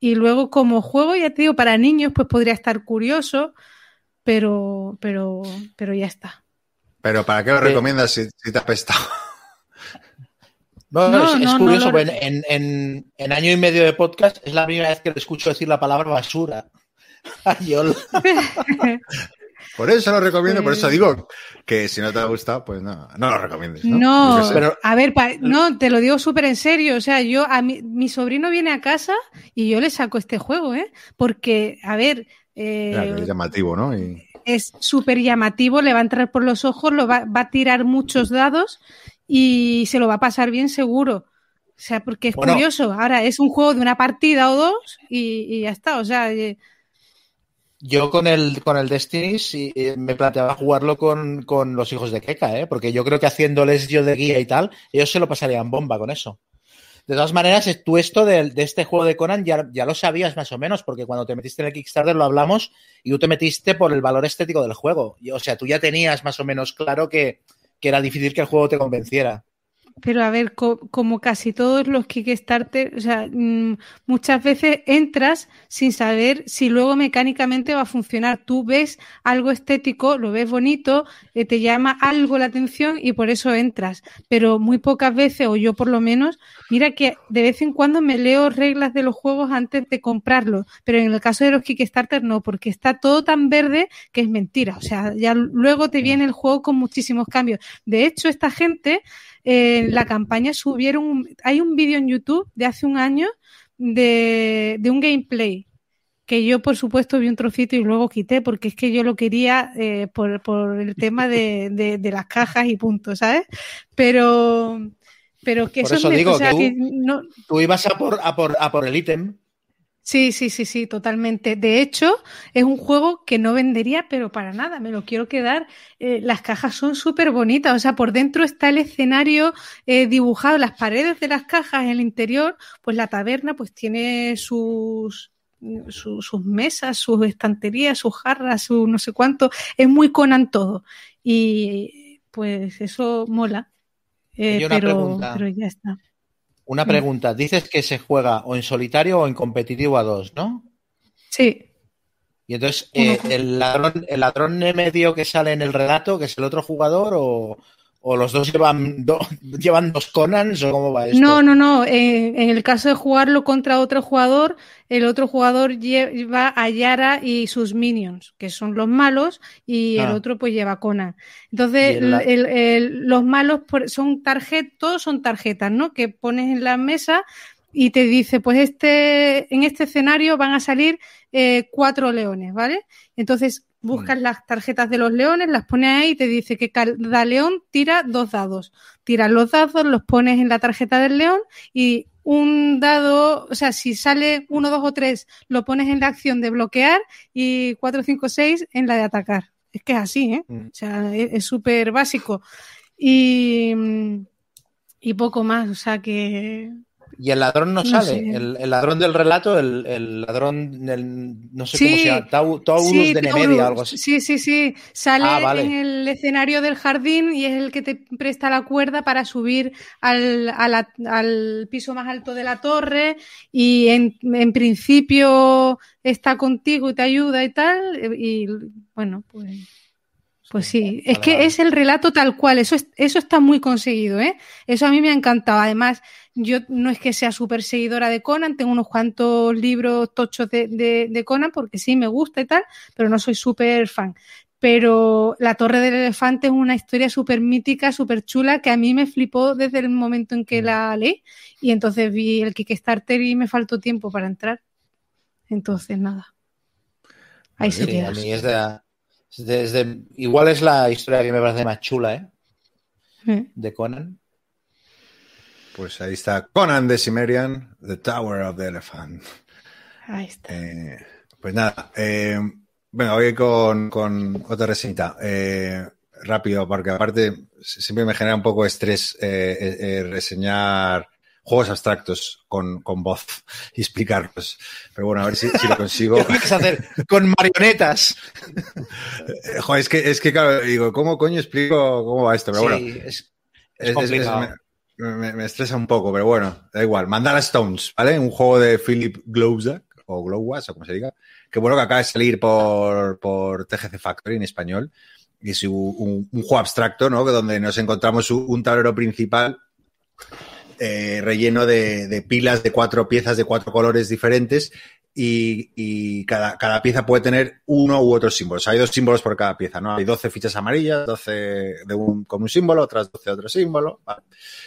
Speaker 2: y luego como juego, ya te digo, para niños pues podría estar curioso, pero, pero, pero ya está.
Speaker 1: Pero ¿para qué lo recomiendas si, si te ha pestado?
Speaker 4: No, no, es, curioso, no, en, en, en, año y medio de podcast es la primera vez que te escucho decir la palabra basura. Ayol.
Speaker 1: Por eso lo recomiendo, por eso digo que si no te ha gustado, pues no, no lo recomiendes. No,
Speaker 2: no pero... a ver, pa, no, te lo digo súper en serio. O sea, yo, a mi, mi, sobrino viene a casa y yo le saco este juego, ¿eh? Porque, a ver. Eh,
Speaker 1: claro, es llamativo, ¿no? Y...
Speaker 2: Es súper llamativo, le va a entrar por los ojos, lo va, va a tirar muchos dados y se lo va a pasar bien seguro. O sea, porque es bueno, curioso. Ahora es un juego de una partida o dos y, y ya está. O sea. Eh...
Speaker 4: Yo con el, con el Destiny sí, me planteaba jugarlo con, con los hijos de Keka, ¿eh? porque yo creo que haciéndoles yo de guía y tal, ellos se lo pasarían bomba con eso. De todas maneras, tú esto de, de este juego de Conan ya, ya, lo sabías más o menos, porque cuando te metiste en el Kickstarter lo hablamos y tú te metiste por el valor estético del juego. O sea, tú ya tenías más o menos claro que, que era difícil que el juego te convenciera.
Speaker 2: Pero a ver, como casi todos los Kickstarter, o sea, mm, muchas veces entras sin saber si luego mecánicamente va a funcionar. Tú ves algo estético, lo ves bonito, eh, te llama algo la atención y por eso entras. Pero muy pocas veces, o yo por lo menos, mira que de vez en cuando me leo reglas de los juegos antes de comprarlos. Pero en el caso de los Kickstarter no, porque está todo tan verde que es mentira. O sea, ya luego te viene el juego con muchísimos cambios. De hecho, esta gente en la campaña subieron, hay un vídeo en YouTube de hace un año de, un gameplay que yo por supuesto vi un trocito y luego quité porque es que yo lo quería eh, por, el tema de, las cajas y puntos, ¿sabes? Pero, pero que eso,
Speaker 4: digo, que no... tú ibas a por, a por, a por el ítem
Speaker 2: Sí, sí, sí, sí, totalmente. De hecho, es un juego que no vendería, pero para nada, me lo quiero quedar. Eh, las cajas son súper bonitas, o sea, por dentro está el escenario eh, dibujado, las paredes de las cajas, en el interior, pues la taberna pues tiene sus, sus mesas, sus estanterías, sus jarras, su no sé cuánto. Es muy Conan todo. Y pues eso mola. Eh, pero, pero ya está.
Speaker 4: Una mm. pregunta, dices que se juega o en solitario o en competitivo a dos, ¿no?
Speaker 2: Sí.
Speaker 4: Y entonces, eh, el, ladrón, ¿el ladrón medio que sale en el relato, que es el otro jugador, o, ¿O los dos llevan, llevan dos Conans o cómo va esto?
Speaker 2: No, no, no. Eh, en el caso de jugarlo contra otro jugador, el otro jugador lleva a Yara y sus minions, que son los malos, y el ah. otro pues lleva Conan. Entonces, los malos son tarjetas, son tarjetas, ¿no? Que pones en la mesa y te dice, pues este, en este escenario van a salir eh, cuatro leones, ¿vale? Entonces, buscas las tarjetas de los leones, las pones ahí y te dice que cada león tira dos dados. Tiras los dados, los pones en la tarjeta del león y un dado, o sea, si sale uno, dos o tres, lo pones en la acción de bloquear y cuatro, cinco, seis en la de atacar. Es que es así, ¿eh? Mm. O sea, es súper básico. Y, y poco más, o sea que
Speaker 4: y el ladrón no, sale, el, ladrón del relato, el, ladrón, del, no sé cómo se llama, Taurus de Nemedia, algo así.
Speaker 2: Sí, sí, sí, sale ah, en el escenario del jardín y es el que te presta la cuerda para subir al, al piso más alto de la torre y en, en, principio está contigo y te ayuda y tal, y bueno, pues... Pues sí, es que es el relato tal cual, eso, eso está muy conseguido, ¿eh? Eso a mí me ha encantado. Además, yo no es que sea súper seguidora de Conan, tengo unos cuantos libros tochos de, Conan porque sí me gusta y tal, pero no soy súper fan. Pero La Torre del Elefante es una historia súper mítica, súper chula, que a mí me flipó desde el momento en que la leí. Y entonces vi el Kickstarter y me faltó tiempo para entrar. Entonces, nada. Ahí se queda.
Speaker 4: igual es la historia que me parece más chula, ¿eh? De Conan.
Speaker 1: Pues ahí está Conan de Cimmerian, The Tower of the Elephant.
Speaker 2: Ahí está.
Speaker 1: Eh, pues nada, eh, bueno, voy con, con otra reseñita. Eh, rápido, porque aparte siempre me genera un poco de estrés reseñar juegos abstractos con, con, voz y explicarlos. Pero bueno, a ver si, lo consigo.
Speaker 4: ¿Qué quieres hacer? Con marionetas.
Speaker 1: Joder, es que, es que claro, digo, ¿cómo coño explico cómo va esto? Pero bueno,
Speaker 4: es, complicado
Speaker 1: me, estresa un poco, pero bueno, da igual. Mandala Stones, ¿vale? Un juego de Philip Glowzak, o Glowwas, o como se diga, que bueno que acaba de salir por, por TGC Factory en español. Y es un, juego abstracto, ¿no? Donde nos encontramos un, tablero principal eh, relleno de, de, pilas de cuatro piezas de cuatro colores diferentes y, cada, cada, pieza puede tener uno u otro símbolo. hay dos símbolos por cada pieza, ¿no? Hay 12 fichas amarillas, 12 de un, con un símbolo, otras 12 de otro símbolo.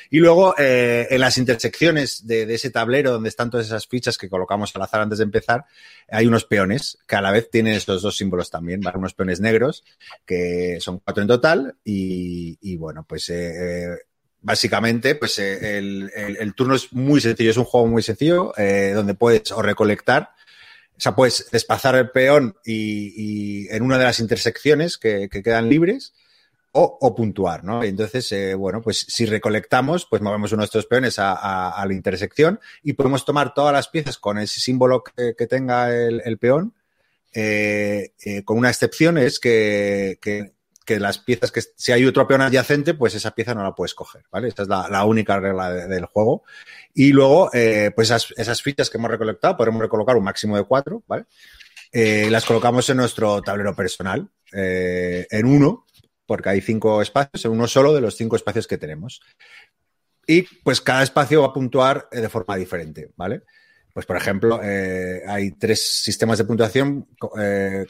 Speaker 1: Y luego, eh, en las intersecciones de, ese tablero donde están todas esas fichas que colocamos al azar antes de empezar, hay unos peones que a la vez tienen estos dos símbolos también, ¿vale? Unos peones negros, que son cuatro en total. Y, bueno, pues eh, eh, básicamente, pues el, el, turno es muy sencillo, es un juego muy sencillo, donde puedes o recolectar o sea, puedes desplazar el peón y, en una de las intersecciones que, quedan libres o, puntuar, ¿no? Y entonces, eh, bueno, pues si recolectamos, pues movemos uno de estos peones a, la intersección y podemos tomar todas las piezas con ese símbolo que, tenga el, peón, eh, eh, con una excepción es que, que las piezas que si hay otro peón adyacente, pues esa pieza no la puedes coger, ¿vale? Esta es la, única regla del juego. Y luego, eh, pues esas, fichas que hemos recolectado, podemos recolocar un máximo de cuatro, ¿vale? Eh, las colocamos en nuestro tablero personal, eh, en uno, porque hay cinco espacios, en uno solo de los cinco espacios que tenemos. Y pues cada espacio va a puntuar de forma diferente, ¿vale? Pues, por ejemplo, eh, hay tres sistemas de puntuación. Eh,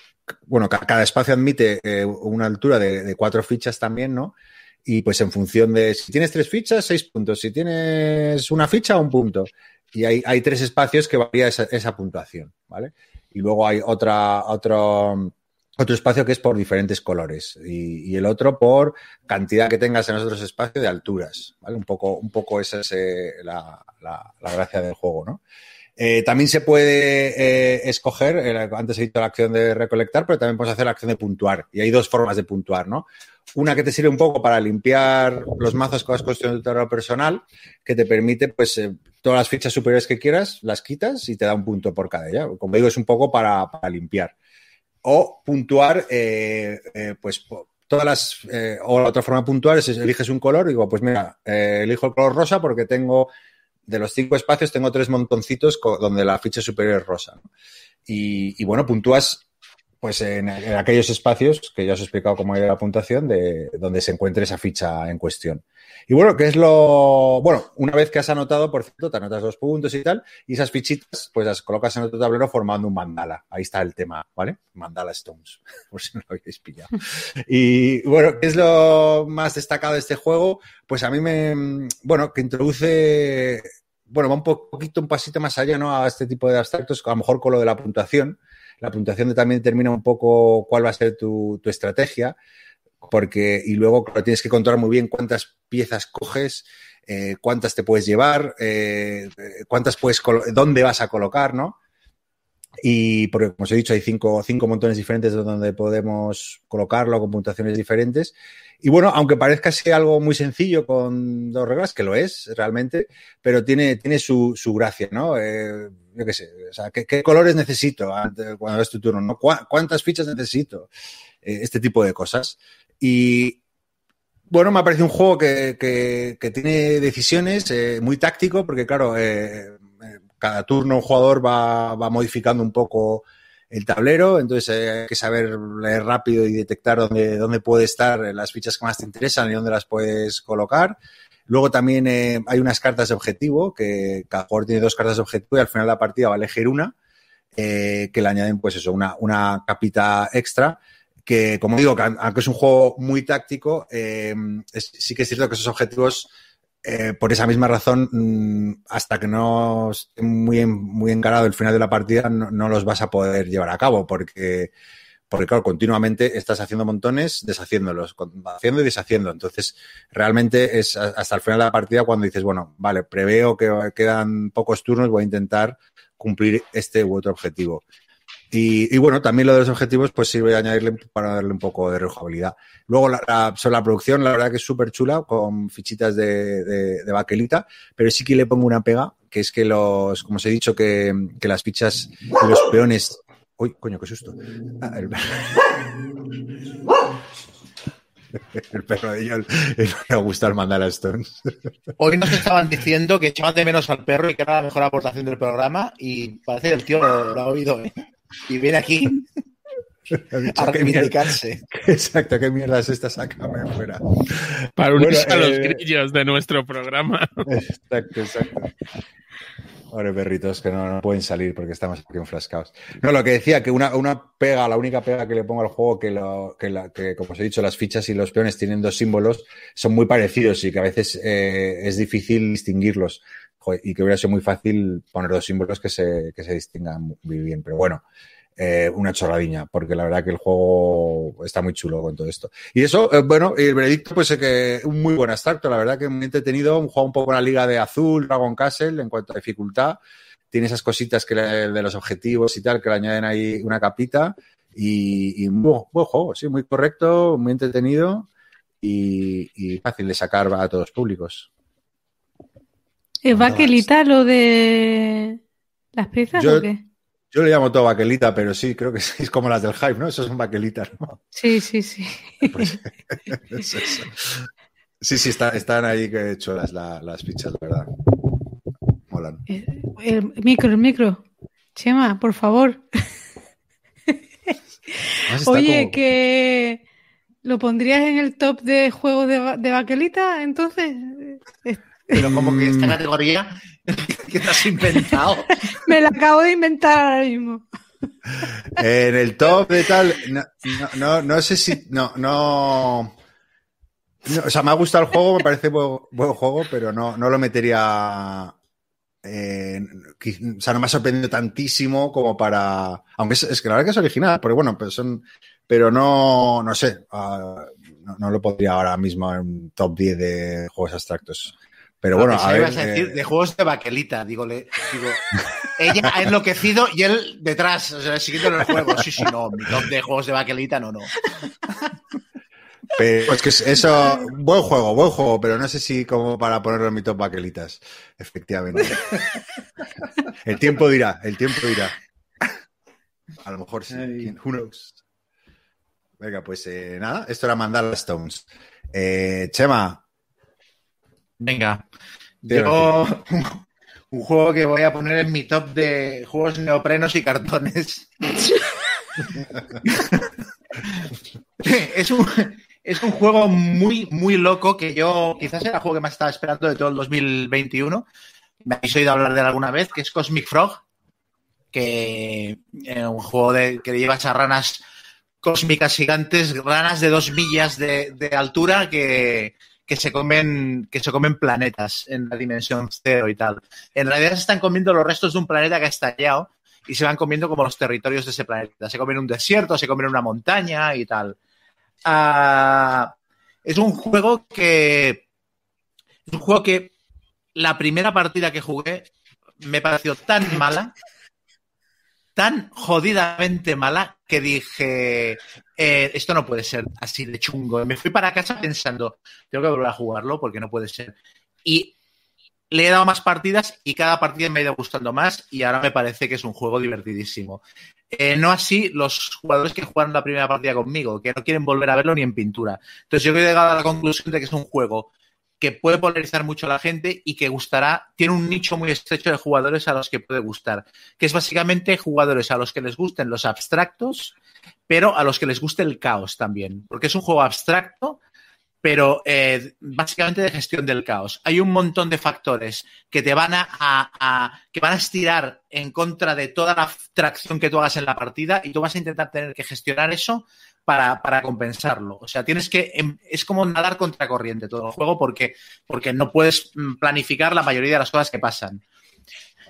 Speaker 1: bueno, cada espacio admite eh, una altura de, cuatro fichas también, ¿no? Y pues en función de si tienes tres fichas, seis puntos. Si tienes una ficha, un punto. Y hay, tres espacios que varía esa, puntuación, ¿vale? Y luego hay otra, otro, otro espacio que es por diferentes colores y, el otro por cantidad que tengas en otros espacios de alturas, ¿vale? Un poco, un poco esa es la gracia del juego, ¿no? Eh, también se puede eh, escoger, eh, antes he dicho la acción de recolectar, pero también puedes hacer la acción de puntuar. Y hay dos formas de puntuar, ¿no? Una que te sirve un poco para limpiar los mazos con las cuestiones de terreno personal, que te permite, pues, todas las fichas superiores que quieras, las quitas y te da un punto por cada ella. Como digo, es un poco para, limpiar. O puntuar, pues, todas las. o la otra forma de puntuar es eliges un color y digo, pues mira, elijo el color rosa porque tengo de los cinco espacios tengo tres montoncitos donde la ficha superior es rosa. Y, bueno, puntúas pues en, aquellos espacios que ya os he explicado cómo era la puntuación de donde se encuentre esa ficha en cuestión. Y bueno, ¿qué es lo...? Bueno, una vez que has anotado, por cierto, te anotas dos puntos y tal, y esas fichitas, pues las colocas en otro tablero formando un mandala. Ahí está el tema, ¿vale? Mandala Stones, por si no lo habéis pillado. Y bueno, ¿qué es lo más destacado de este juego? Pues a mí me... Bueno, que introduce bueno, va un poquito, un pasito más allá, ¿no? A este tipo de abstractos, a lo mejor con lo de la puntuación. La puntuación también determina un poco cuál va a ser tu, estrategia, porque, y luego tienes que controlar muy bien cuántas piezas coges, eh, cuántas te puedes llevar, eh, cuántas puedes, dónde vas a colocar, ¿no? Y porque, como os he dicho, hay cinco, cinco montones diferentes donde podemos colocarlo con puntuaciones diferentes. Y bueno, aunque parezca ser algo muy sencillo con dos reglas, que lo es realmente, pero tiene, tiene su, su gracia, ¿no? Eh, yo qué sé, o sea, ¿qué, colores necesito cuando es tu turno? ¿no? ¿Cuántas fichas necesito? Eh, este tipo de cosas. Y bueno, me ha parecido un juego que, que, que tiene decisiones eh, muy táctico, porque claro, cada turno un jugador va, modificando un poco el tablero, entonces hay que saber leer rápido y detectar dónde, dónde puede estar las fichas que más te interesan y dónde las puedes colocar. Luego también eh, hay unas cartas de objetivo, que cada jugador tiene dos cartas de objetivo y al final de la partida va a elegir una, eh, que le añaden pues eso, una, una capita extra que, como digo, aunque es un juego muy táctico, eh, sí que es cierto que esos objetivos eh, por esa misma razón, mm, hasta que no esté muy, muy encarado el final de la partida, no, los vas a poder llevar a cabo, porque, porque, claro, continuamente estás haciendo montones, deshaciéndolos, haciendo y deshaciendo. Entonces, realmente es hasta el final de la partida cuando dices, bueno, vale, preveo que quedan pocos turnos, voy a intentar cumplir este u otro objetivo. Y, bueno, también lo de los objetivos, pues sirve de añadirle para darle un poco de rejugabilidad. Luego, la, sobre la producción, la verdad que es súper chula, con fichitas de, de, baquelita, pero sí que le pongo una pega, que es que los, como os he dicho, que, que las fichas y los peones. Uy, coño, qué susto. Ah, el... perro de Yol le gusta el mandar a Stones.
Speaker 4: Hoy nos estaban diciendo que echaban de menos al perro y que era la mejor aportación del programa y parece que el tío lo, lo ha oído. ¿eh? Y viene aquí a reivindicarse.
Speaker 1: Exacto, qué mierda es esta, sácame fuera.
Speaker 3: Para unirse a los eh, grillos de nuestro programa.
Speaker 1: Exacto, exacto. Pobre perritos que no, pueden salir porque estamos aquí enfrascados. No, lo que decía, que una, una pega, la única pega que le pongo al juego, que, lo, que, la, que, como os he dicho, las fichas y los peones tienen dos símbolos, son muy parecidos y que a veces eh, es difícil distinguirlos y que hubiera sido muy fácil poner dos símbolos que se, que se distingan muy bien. Pero bueno, eh, una chorradiña, porque la verdad que el juego está muy chulo con todo esto. Y eso, eh, bueno, el veredicto, pues es que un muy buen abstracto, la verdad que muy entretenido, un juego un poco en la liga de azul, Dragon Castle, en cuanto a dificultad. Tiene esas cositas que de los objetivos y tal, que le añaden ahí una capita. Y, y buen, juego, sí, muy correcto, muy entretenido y, y fácil de sacar a todos los públicos.
Speaker 2: ¿Es baquelita lo de las piezas o qué?
Speaker 1: Yo le llamo todo baquelita, pero sí, creo que es como las del hype, ¿no? Eso son baquelitas, ¿no?
Speaker 2: Sí, sí, sí. Pues,
Speaker 1: sí, sí, están ahí chulas las, las fichas, ¿verdad? Molan.
Speaker 2: Eh, el, micro, el micro. Chema, por favor. Oye, que lo pondrías en el top de juegos de, de baquelita, entonces.
Speaker 4: Pero como que esta categoría que te has inventado.
Speaker 2: Me la acabo de inventar ahora mismo.
Speaker 1: En el top de tal, no, no, sé si, no, no, o sea, me ha gustado el juego, me parece buen, buen juego, pero no, no lo metería eh, o sea, no me ha sorprendido tantísimo como para. Aunque es, que la verdad que es original, pero bueno, pero son. Pero no, no sé. Uh, no, no, lo podría ahora mismo en un top 10 de juegos abstractos. Pero bueno,
Speaker 4: a ver. a decir eh... de juegos de baquelita, digo, le, digo ella ha enloquecido y él detrás, o sea, siguiendo el juego. Sí, sí, no, mi top de juegos de baquelita, no, no.
Speaker 1: Pero es que eso, buen juego, buen juego, pero no sé si como para ponerlo en mi top baquelitas, efectivamente. el tiempo dirá, el tiempo dirá. A lo mejor sí, who knows. Venga, pues eh, nada, esto era mandar Stones. Eh, Chema.
Speaker 4: Venga, yo un juego que voy a poner en mi top de juegos neoprenos y cartones. es un, es un juego muy, muy loco que yo quizás era el juego que más estaba esperando de todo el 2021. Me habéis oído hablar de él alguna vez, que es Cosmic Frog, que es eh, un juego de, que lleva esas ranas cósmicas gigantes, ranas de dos millas de, de altura que, que, se comen, que se comen planetas en la dimensión cero y tal. En realidad se están comiendo los restos de un planeta que ha estallado y se van comiendo como los territorios de ese planeta. Se comen un desierto, se comen una montaña y tal. Uh, es un juego que. Es un juego que la primera partida que jugué me pareció tan mala, tan jodidamente mala, que dije, eh, esto no puede ser así de chungo. Me fui para casa pensando, tengo que volver a jugarlo porque no puede ser. Y le he dado más partidas y cada partida me ha ido gustando más y ahora me parece que es un juego divertidísimo. Eh, no así los jugadores que jugaron la primera partida conmigo, que no quieren volver a verlo ni en pintura. Entonces yo he llegado a la conclusión de que es un juego que puede polarizar mucho a la gente y que gustará, tiene un nicho muy estrecho de jugadores a los que puede gustar, que es básicamente jugadores a los que les gusten los abstractos, pero a los que les guste el caos también, porque es un juego abstracto, pero eh, básicamente de gestión del caos. Hay un montón de factores que te van a, que van a estirar en contra de toda la tracción que tú hagas en la partida y tú vas a intentar tener que gestionar eso para, para compensarlo. O sea, tienes que em, es como nadar contra corriente todo el juego porque, porque no puedes mm, planificar la mayoría de las cosas que pasan.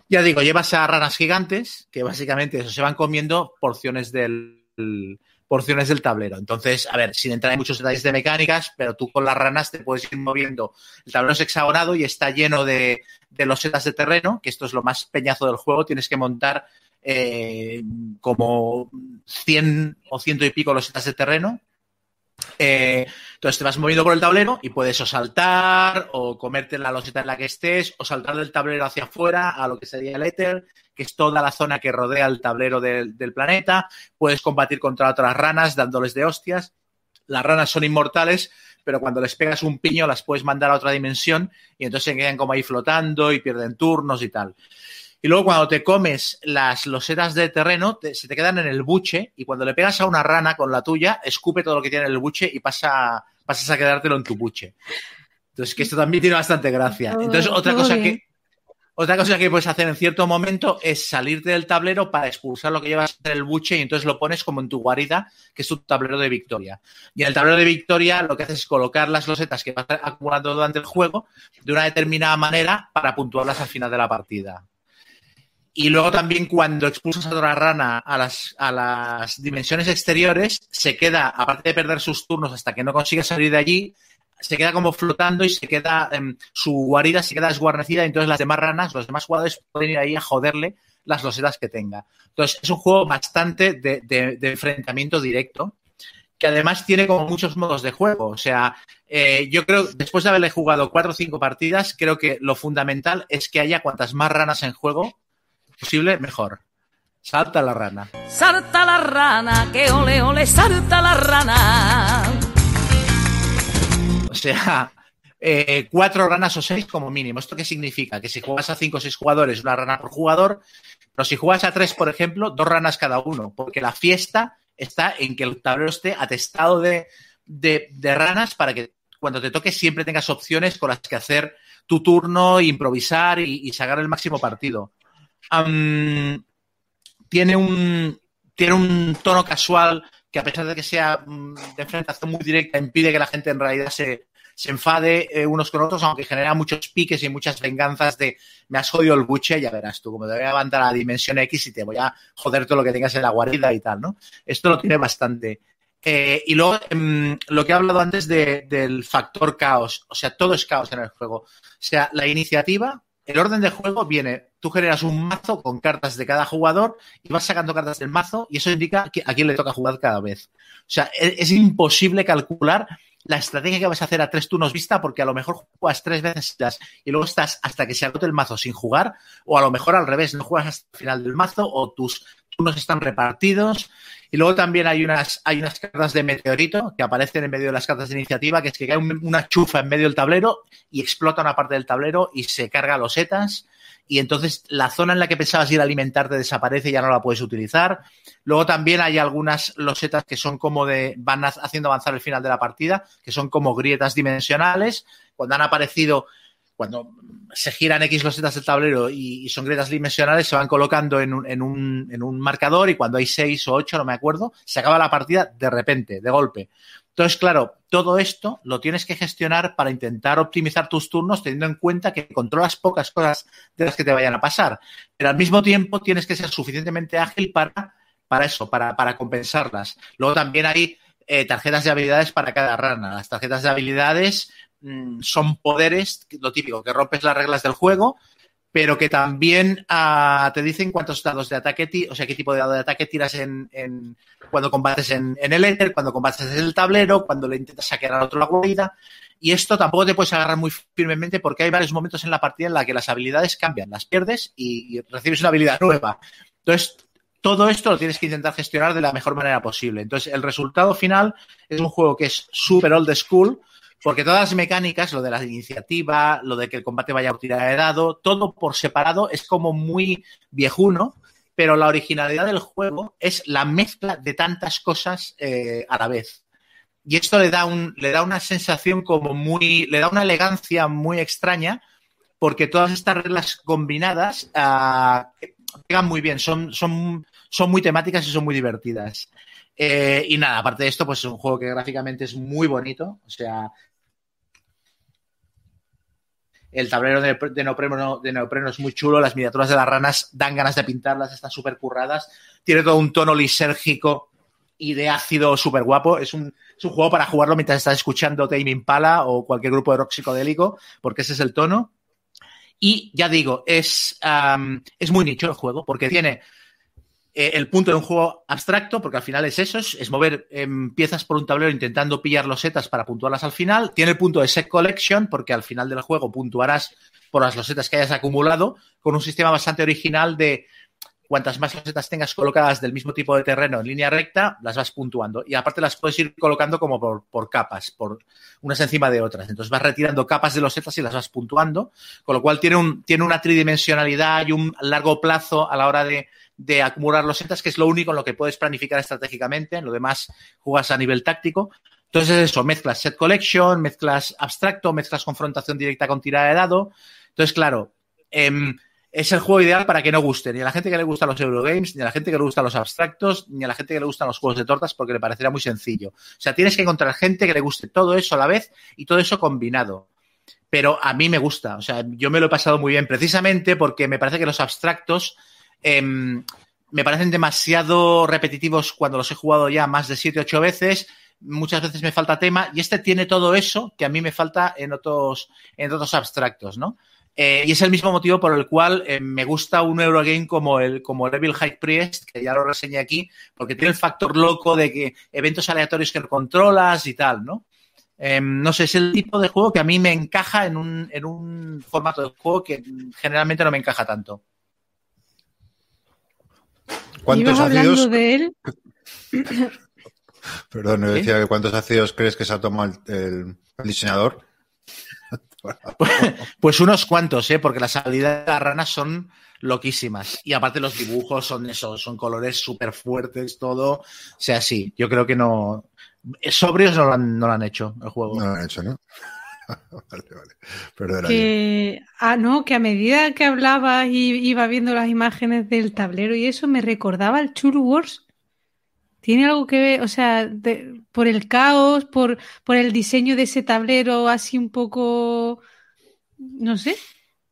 Speaker 4: Ya digo, llevas a ranas gigantes que básicamente eso se van comiendo porciones del porciones del tablero. Entonces, a ver, sin entrar en muchos detalles de mecánicas, pero tú con las ranas te puedes ir moviendo. El tablero es hexagonado y está lleno de, de losetas de terreno, que esto es lo más peñazo del juego. Tienes que montar eh, como 100 o ciento y pico losetas de terreno eh, entonces te vas moviendo por el tablero y puedes o saltar o comerte la loseta en la que estés o saltar del tablero hacia afuera a lo que sería el éter, que es toda la zona que rodea el tablero del, del planeta. Puedes combatir contra otras ranas dándoles de hostias. Las ranas son inmortales, pero cuando les pegas un piño las puedes mandar a otra dimensión y entonces se quedan como ahí flotando y pierden turnos y tal. Y luego cuando te comes las losetas de terreno, te, se te quedan en el buche y cuando le pegas a una rana con la tuya, escupe todo lo que tiene en el buche y pasa, pasas a quedártelo en tu buche. Entonces, que esto también tiene bastante gracia. Entonces, otra cosa que, otra cosa que puedes hacer en cierto momento es salirte del tablero para expulsar lo que llevas en el buche y entonces lo pones como en tu guarida, que es tu tablero de victoria. Y en el tablero de victoria lo que haces es colocar las losetas que vas acumulando durante el juego de una determinada manera para puntuarlas al final de la partida. Y luego también cuando expulsas a otra rana a las, a las dimensiones exteriores, se queda, aparte de perder sus turnos hasta que no consigue salir de allí, se queda como flotando y se queda, eh, su guarida se queda desguarnecida y entonces las demás ranas, los demás jugadores pueden ir ahí a joderle las losetas que tenga. Entonces es un juego bastante de enfrentamiento directo que además tiene como muchos modos de juego. O sea, eh, yo creo, después de haberle jugado cuatro o cinco partidas, creo que lo fundamental es que haya cuantas más ranas en juego, posible, mejor. Salta la rana.
Speaker 5: Salta la rana, que ole ole, salta la rana.
Speaker 4: O sea, eh, cuatro ranas o seis como mínimo. ¿Esto qué significa? Que si juegas a cinco o seis jugadores, una rana por jugador, pero si juegas a tres, por ejemplo, dos ranas cada uno, porque la fiesta está en que el tablero esté atestado de, ranas para que cuando te toque siempre tengas opciones con las que hacer tu turno, improvisar y, sacar el máximo partido tiene un, tiene un tono casual que a pesar de que sea mm, de enfrentación muy directa, impide que la gente en realidad se, enfade eh, unos con otros, aunque genera muchos piques y muchas venganzas de me has jodido el buche, ya verás tú, como te voy a levantar a la dimensión X y te voy a joder todo lo que tengas en la guarida y tal, ¿no? Esto lo tiene bastante. Eh, y luego, em, lo que he hablado antes del factor caos, o sea, todo es caos en el juego. O sea, la iniciativa el orden de juego viene, tú generas un mazo con cartas de cada jugador y vas sacando cartas del mazo y eso indica a quién le toca jugar cada vez. O sea, e, es, imposible calcular la estrategia que vas a hacer a tres turnos vista porque a lo mejor juegas tres veces y luego estás hasta que se agote el mazo sin jugar o a lo mejor al revés, no juegas hasta el final del mazo o tus turnos están repartidos y luego también hay unas, hay unas cartas de meteorito que aparecen en medio de las cartas de iniciativa, que es que cae una chufa en medio del tablero y explota una parte del tablero y se carga los setas. Y entonces la zona en la que pensabas ir a alimentarte desaparece y ya no la puedes utilizar. Luego también hay algunas losetas que son como de, van haciendo avanzar el final de la partida, que son como grietas dimensionales. Cuando han aparecido cuando se giran X losetas del tablero y, son grietas dimensionales, se van colocando en un, marcador y cuando hay seis o ocho, no me acuerdo, se acaba la partida de repente, de golpe. Entonces, claro, todo esto lo tienes que gestionar para intentar optimizar tus turnos teniendo en cuenta que controlas pocas cosas de las que te vayan a pasar. Pero al mismo tiempo tienes que ser suficientemente ágil para, para eso, para, para compensarlas. Luego también hay eh, tarjetas de habilidades para cada rana. Las tarjetas de habilidades Mm, son poderes, lo típico, que rompes las reglas del juego, pero que también ah, te dicen cuántos dados de ataque, o sea, qué tipo de dado de ataque tiras en, cuando combates en, el Ether, cuando combates en el tablero, cuando le intentas saquear al otro la guarida. Y esto tampoco te puedes agarrar muy firmemente porque hay varios momentos en la partida en la que las habilidades cambian, las pierdes y, y recibes una habilidad nueva. Entonces, todo esto lo tienes que intentar gestionar de la mejor manera posible. Entonces, el resultado final es un juego que es súper old school, porque todas las mecánicas, lo de la iniciativa, lo de que el combate vaya a tirar de dado, todo por separado es como muy viejuno, pero la originalidad del juego es la mezcla de tantas cosas eh, a la vez. Y esto le da, un, le da una sensación como muy, le da una elegancia muy extraña, porque todas estas reglas combinadas uh, pegan muy bien, son, son, son muy temáticas y son muy divertidas. Eh, y nada, aparte de esto, pues es un juego que gráficamente es muy bonito. O sea, el tablero de, neopreno, es muy chulo, las miniaturas de las ranas dan ganas de pintarlas, están súper curradas. Tiene todo un tono lisérgico y de ácido súper guapo. Es un, juego para jugarlo mientras estás escuchando Tame Impala o cualquier grupo de rock psicodélico, porque ese es el tono. Y ya digo, es, es muy nicho el juego, porque tiene eh, el punto de un juego abstracto, porque al final es eso, es, mover em, piezas por un tablero intentando pillar losetas para puntuarlas al final. Tiene el punto de set collection, porque al final del juego puntuarás por las losetas que hayas acumulado, con un sistema bastante original de cuantas más losetas tengas colocadas del mismo tipo de terreno en línea recta, las vas puntuando. Y aparte las puedes ir colocando como por, por capas, por unas encima de otras. Entonces vas retirando capas de losetas y las vas puntuando, con lo cual tiene, un, tiene una tridimensionalidad y un largo plazo a la hora de de acumular los setas, que es lo único en lo que puedes planificar estratégicamente, en lo demás jugas a nivel táctico. Entonces, eso, mezclas set collection, mezclas abstracto, mezclas confrontación directa con tirada de dado. Entonces, claro, em, es el juego ideal para que no guste ni a la gente que le gustan los Eurogames, ni a la gente que le gustan los abstractos, ni a la gente que le gustan los juegos de tortas, porque le parecerá muy sencillo. O sea, tienes que encontrar gente que le guste todo eso a la vez y todo eso combinado. Pero a mí me gusta, o sea, yo me lo he pasado muy bien, precisamente porque me parece que los abstractos Em, me parecen demasiado repetitivos cuando los he jugado ya más de 7 8 veces. Muchas veces me falta tema y este tiene todo eso que a mí me falta en otros, en otros abstractos, ¿no? Eh, y es el mismo motivo por el cual eh, me gusta un Eurogame como el, como Evil High Priest, que ya lo reseñé aquí, porque tiene el factor loco de que eventos aleatorios que controlas y tal, ¿no? Em, no sé, es el tipo de juego que a mí me encaja en un, en un formato de juego que generalmente no me encaja tanto.
Speaker 1: ¿Cuántos
Speaker 2: hablando
Speaker 1: ácidos?
Speaker 2: de él.
Speaker 1: Perdón, yo decía que cuántos ácidos crees que se ha tomado el, el- el diseñador.
Speaker 4: Pues unos cuantos, ¿eh? Porque las habilidades de las ranas son loquísimas. Y aparte los dibujos son esos, son colores súper fuertes, todo. O sea, sí, yo creo que no. Sobrios no lo han, no lo han hecho el juego.
Speaker 1: No lo han hecho, ¿no? vale, vale.
Speaker 2: Que, ah, no, que a medida que hablabas y iba viendo las imágenes del tablero y eso me recordaba al Churu Wars. Tiene algo que ver, o sea, de- por el caos, por, por el diseño de ese tablero así un poco, no sé.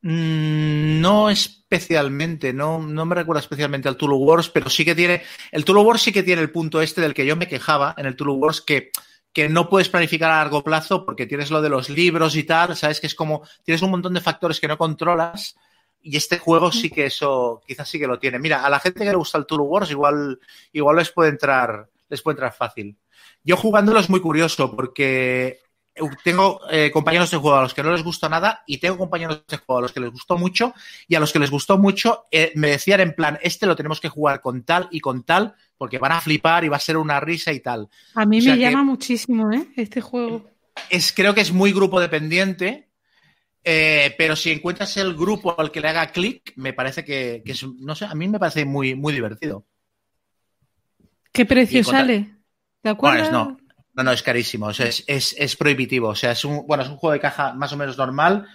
Speaker 4: Mm, No especialmente, no, no me recuerda especialmente al Tulu Wars, pero sí que tiene. El Tulu Wars sí que tiene el punto este del que yo me quejaba en el Tulu Wars, que, que no puedes planificar a largo plazo porque tienes lo de los libros y tal, sabes que es como. Tienes un montón de factores que no controlas. Y este juego sí que eso, quizás sí que lo tiene. Mira, a la gente que le gusta el Tulu Wars, igual, igual les puede entrar, les puede entrar fácil. Yo jugándolo es muy curioso porque tengo eh, compañeros de juego a los que no les gustó nada y tengo compañeros de juego a los que les gustó mucho y a los que les gustó mucho eh, me decían en plan, este lo tenemos que jugar con tal y con tal porque van a flipar y va a ser una risa y tal.
Speaker 2: A mí
Speaker 4: O sea
Speaker 2: me
Speaker 4: que-
Speaker 2: llama muchísimo, ¿eh? Este juego.
Speaker 4: Es, creo que es muy grupo dependiente, eh, pero si encuentras el grupo al que le haga clic, me parece que, que es, no sé, a mí me parece muy, muy divertido.
Speaker 2: ¿Qué precio sale? ¿De
Speaker 4: Bueno,
Speaker 2: acuerdo?
Speaker 4: es- no, no, no, es carísimo, o sea, es, es, es prohibitivo, o sea, es un, bueno, es un juego de caja más o menos normal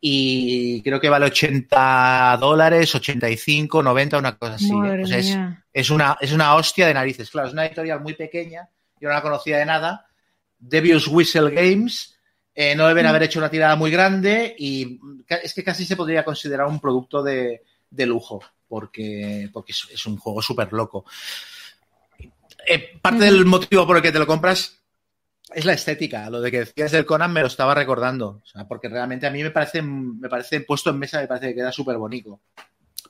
Speaker 4: y creo que vale 80 dólares, 85, 90, una cosa así. ¿eh? O sea, es, una, es una hostia de narices. Claro, es una editorial muy pequeña, yo no la conocía de nada. Devious Whistle Games eh, no deben
Speaker 2: Mm.
Speaker 4: haber hecho una tirada muy grande y es que casi se podría considerar un producto de, de lujo, porque, porque es, es un juego súper loco. Eh, parte del motivo por el que te lo compras es la estética. Lo de que decías del Conan me lo estaba recordando. O sea, porque realmente a mí me parece, me parece puesto en mesa, me parece que queda súper bonito.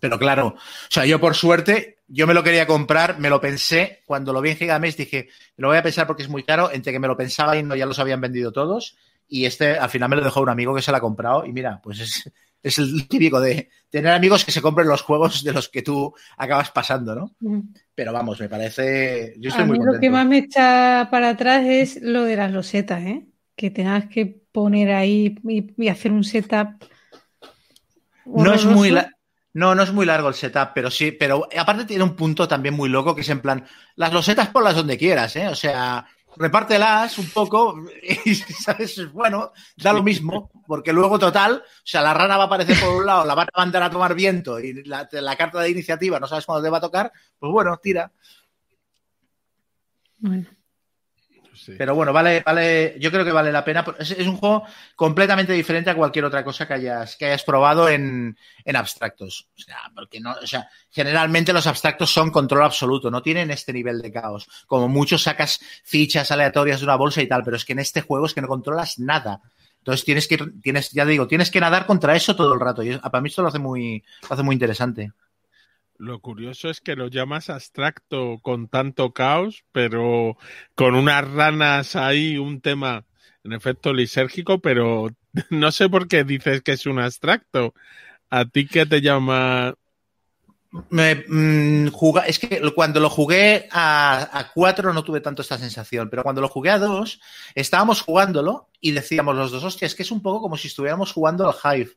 Speaker 4: Pero claro, o sea, yo por suerte, yo me lo quería comprar, me lo pensé, cuando lo vi en Gigamesh dije, lo voy a pensar porque es muy caro, entre que me lo pensaba y no ya los habían vendido todos, y este al final me lo dejó un amigo que se lo ha comprado, y mira, pues es, es el típico de tener amigos que se compren los juegos de los que tú acabas pasando, ¿no?
Speaker 2: Mm.
Speaker 4: Pero vamos, me parece, yo estoy
Speaker 2: A mí
Speaker 4: muy
Speaker 2: lo
Speaker 4: contento.
Speaker 2: que más me echa para atrás es lo de las losetas, ¿eh? Que tengas que poner ahí y, y hacer un setup.
Speaker 4: No es muy la- no, no es muy largo el setup, pero sí, pero aparte tiene un punto también muy loco que es en plan, las losetas ponlas donde quieras, ¿eh? O sea, repártelas un poco y, ¿sabes? Bueno, da lo mismo, porque luego total, o sea, la rana va a aparecer por un lado, la van a mandar a tomar viento y la, carta de iniciativa no sabes cuándo te va a tocar, pues bueno, tira. Pero bueno, vale, vale, yo creo que vale la pena. Es, es un juego completamente diferente a cualquier otra cosa que hayas, que hayas probado en, en abstractos. O sea, porque no, o sea, generalmente los abstractos son control absoluto, no tienen este nivel de caos. Como muchos sacas fichas aleatorias de una bolsa y tal, pero es que en este juego es que no controlas nada. Entonces tienes que, tienes, ya digo, tienes que nadar contra eso todo el rato. Y para mí esto lo hace muy, lo hace muy interesante.
Speaker 3: Lo curioso es que lo llamas abstracto con tanto caos, pero con unas ranas ahí, un tema en efecto lisérgico, pero no sé por qué dices que es un abstracto. ¿A ti qué te llama?
Speaker 4: Me, mm, es que cuando lo jugué a, a cuatro no tuve tanto esta sensación, pero cuando lo jugué a dos, estábamos jugándolo y decíamos los dos, hostia, es que es un poco como si estuviéramos jugando al Hive.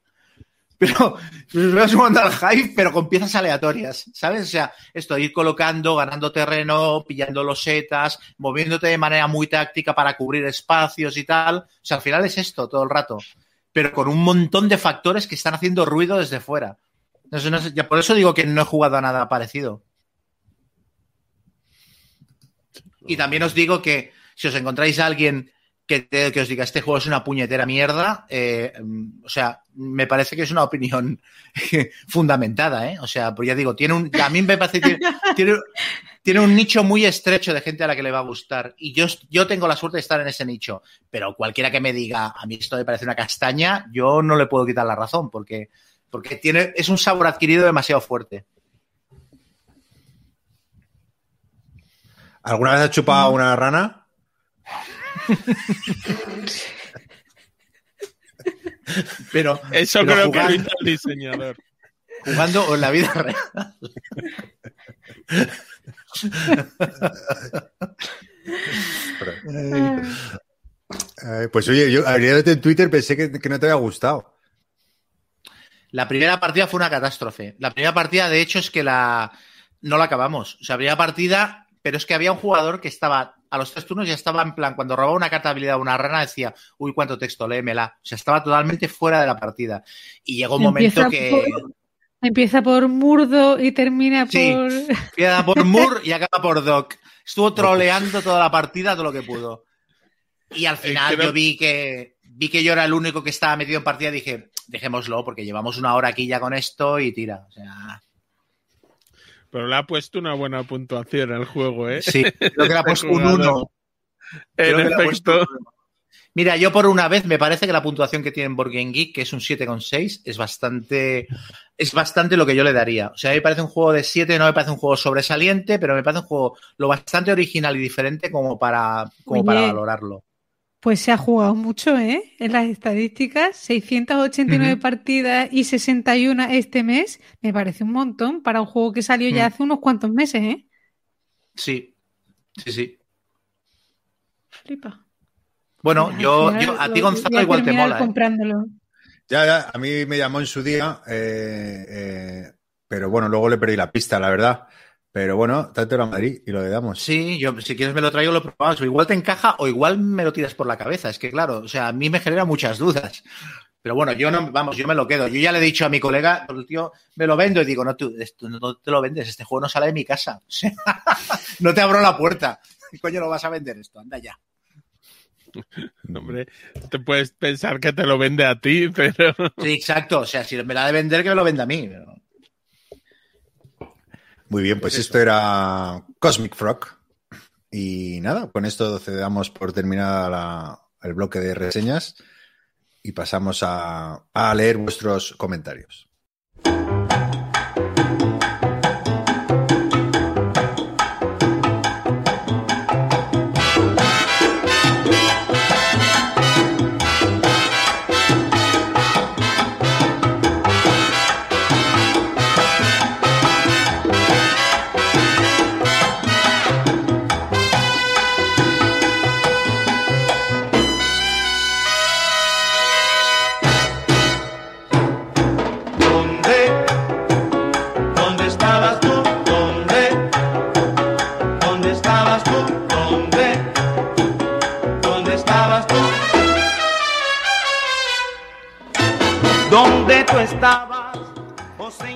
Speaker 4: Pero estuvimos jugando al Hive, pero con piezas aleatorias, ¿sabes? O sea, esto, ir colocando, ganando terreno, pillando losetas, moviéndote de manera muy táctica para cubrir espacios y tal. O sea, al final es esto todo el rato, pero con un montón de factores que están haciendo ruido desde fuera. Sé, no sé, ya por eso digo que no he jugado a nada parecido. Y también os digo que si os encontráis a alguien que, te- que os diga este juego es una puñetera mierda, eh, mm, o sea, me parece que es una opinión fundamentada, ¿eh? O sea, pues ya digo, tiene un, a mí me parece que tiene, tiene, tiene un nicho muy estrecho de gente a la que le va a gustar. Y yo, yo tengo la suerte de estar en ese nicho. Pero cualquiera que me diga, a mí esto me parece una castaña, yo no le puedo quitar la razón, porque, porque tiene, es un sabor adquirido demasiado fuerte.
Speaker 1: ¿Alguna vez has chupado una rana?
Speaker 4: Pero,
Speaker 3: Eso
Speaker 4: pero
Speaker 3: creo
Speaker 4: jugando,
Speaker 3: que lo hizo el diseñador.
Speaker 4: jugando o en la vida real.
Speaker 1: Eh, pues oye, yo abriéndote en Twitter pensé que, que no te había gustado.
Speaker 4: La primera partida fue una catástrofe. La primera partida, de hecho, es que la no la acabamos. O sea, primera partida, pero es que había un jugador que estaba a los tres turnos ya estaba en plan, cuando robaba una carta de habilidad a una rana, decía, uy, cuánto texto, léemela. O sea, estaba totalmente fuera de la partida. Y llegó un momento que.
Speaker 2: Por, empieza por Murdo y termina
Speaker 4: Sí,
Speaker 2: por.
Speaker 4: empieza por Mur y acaba por Doc. Estuvo troleando toda la partida todo lo que pudo. Y al final yo vi que vi que yo era el único que estaba metido en partida y dije, dejémoslo, porque llevamos una hora aquí ya con esto y tira. O sea,
Speaker 3: Pero le ha puesto una buena puntuación al juego, ¿eh?
Speaker 4: sí, creo que le ha puesto un
Speaker 3: Jugador.
Speaker 4: 1.
Speaker 3: En efecto.
Speaker 4: Mira, yo por una vez me parece que la puntuación que tiene en Board Game Geek, que es un 7,6, es bastante es bastante lo que yo le daría. O sea, a mí me parece un juego de 7, no me parece un juego sobresaliente, pero me parece un juego lo bastante original y diferente como para, como
Speaker 2: Oye.
Speaker 4: para valorarlo.
Speaker 2: Pues se ha jugado mucho, ¿eh? En las estadísticas, 689
Speaker 4: Ujú.
Speaker 2: partidas y 61 este mes, me parece un montón para un juego que salió ya
Speaker 4: Mm.
Speaker 2: hace unos cuantos meses, ¿eh?
Speaker 4: Sí, sí, sí.
Speaker 2: Flipa.
Speaker 4: Bueno, yo,
Speaker 2: final
Speaker 4: yo a ti
Speaker 2: lo-
Speaker 4: Gonzalo igual te mola. ¿eh?
Speaker 1: Ya, ya, a mí me llamó en su día, eh, eh, pero bueno, luego le perdí la pista, la verdad. Pero bueno, tanto a Madrid y lo le damos.
Speaker 4: Sí, yo si quieres me lo traigo, lo probamos. Igual te encaja o igual me lo tiras por la cabeza. Es que claro, o sea, a mí me genera muchas dudas. Pero bueno, yo no, vamos, yo me lo quedo. Yo ya le he dicho a mi colega, el tío, me lo vendo y digo, no, tú, esto no te lo vendes, este juego no sale de mi casa. O no te abro la puerta. ¿Qué coño lo vas a vender esto? Anda ya.
Speaker 3: Hombre, te puedes pensar que te lo vende a ti, pero
Speaker 4: Sí, exacto. O sea, si me la ha de vender, que me lo venda a mí. Pero-
Speaker 1: Muy bien, pues
Speaker 4: Pues
Speaker 1: esto era Cosmic Frog. Y nada, con esto cedamos por terminada la- el bloque de reseñas y pasamos a, a leer vuestros comentarios.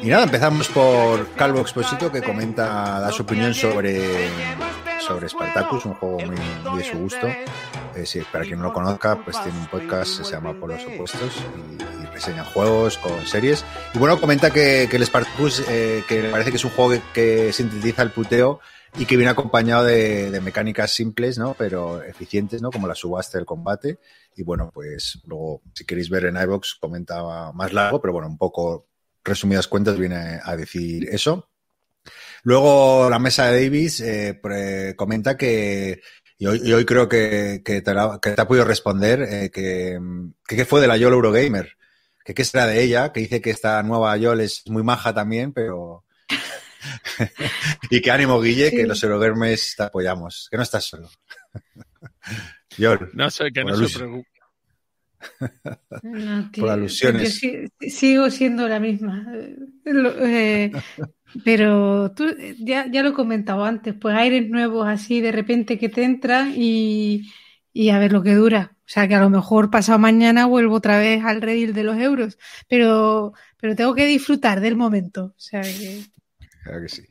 Speaker 1: Y nada, empezamos por Calvo Exposito que comenta, da su opinión sobre, sobre Spartacus, un juego muy, muy de su gusto. Eh, sí, para quien no lo conozca, pues tiene un podcast se llama Por los Opuestos y, y reseña juegos con series. Y bueno, comenta que, que el Spartacus, eh, que parece que es un juego que, que sintetiza el puteo y que viene acompañado de, de mecánicas simples, ¿no? Pero eficientes, ¿no? Como la subasta del combate. Y bueno, pues luego, si queréis ver en iVox, comenta más largo, pero bueno, un poco resumidas cuentas viene a decir eso. Luego la mesa de Davis eh, pre- comenta que, y hoy, y hoy creo que, que, te la- que te ha podido responder, eh, que, que qué fue de la YOL Eurogamer, que qué será de ella, que dice que esta nueva YOL es muy maja también, pero... y que ánimo, Guille, que los Eurogamers te apoyamos, que no estás solo. YOL.
Speaker 3: no sé, que no se preocupe.
Speaker 2: No, tío,
Speaker 1: Por alusiones.
Speaker 2: si- sigo siendo la misma. Eh, eh, pero tú eh, ya, ya lo he comentado antes, pues aires nuevos así de repente que te entran y, y a ver lo que dura. O sea que a lo mejor pasado mañana vuelvo otra vez al redil de los euros. Pero, pero tengo que disfrutar del momento. O sea que.
Speaker 1: Claro que sí.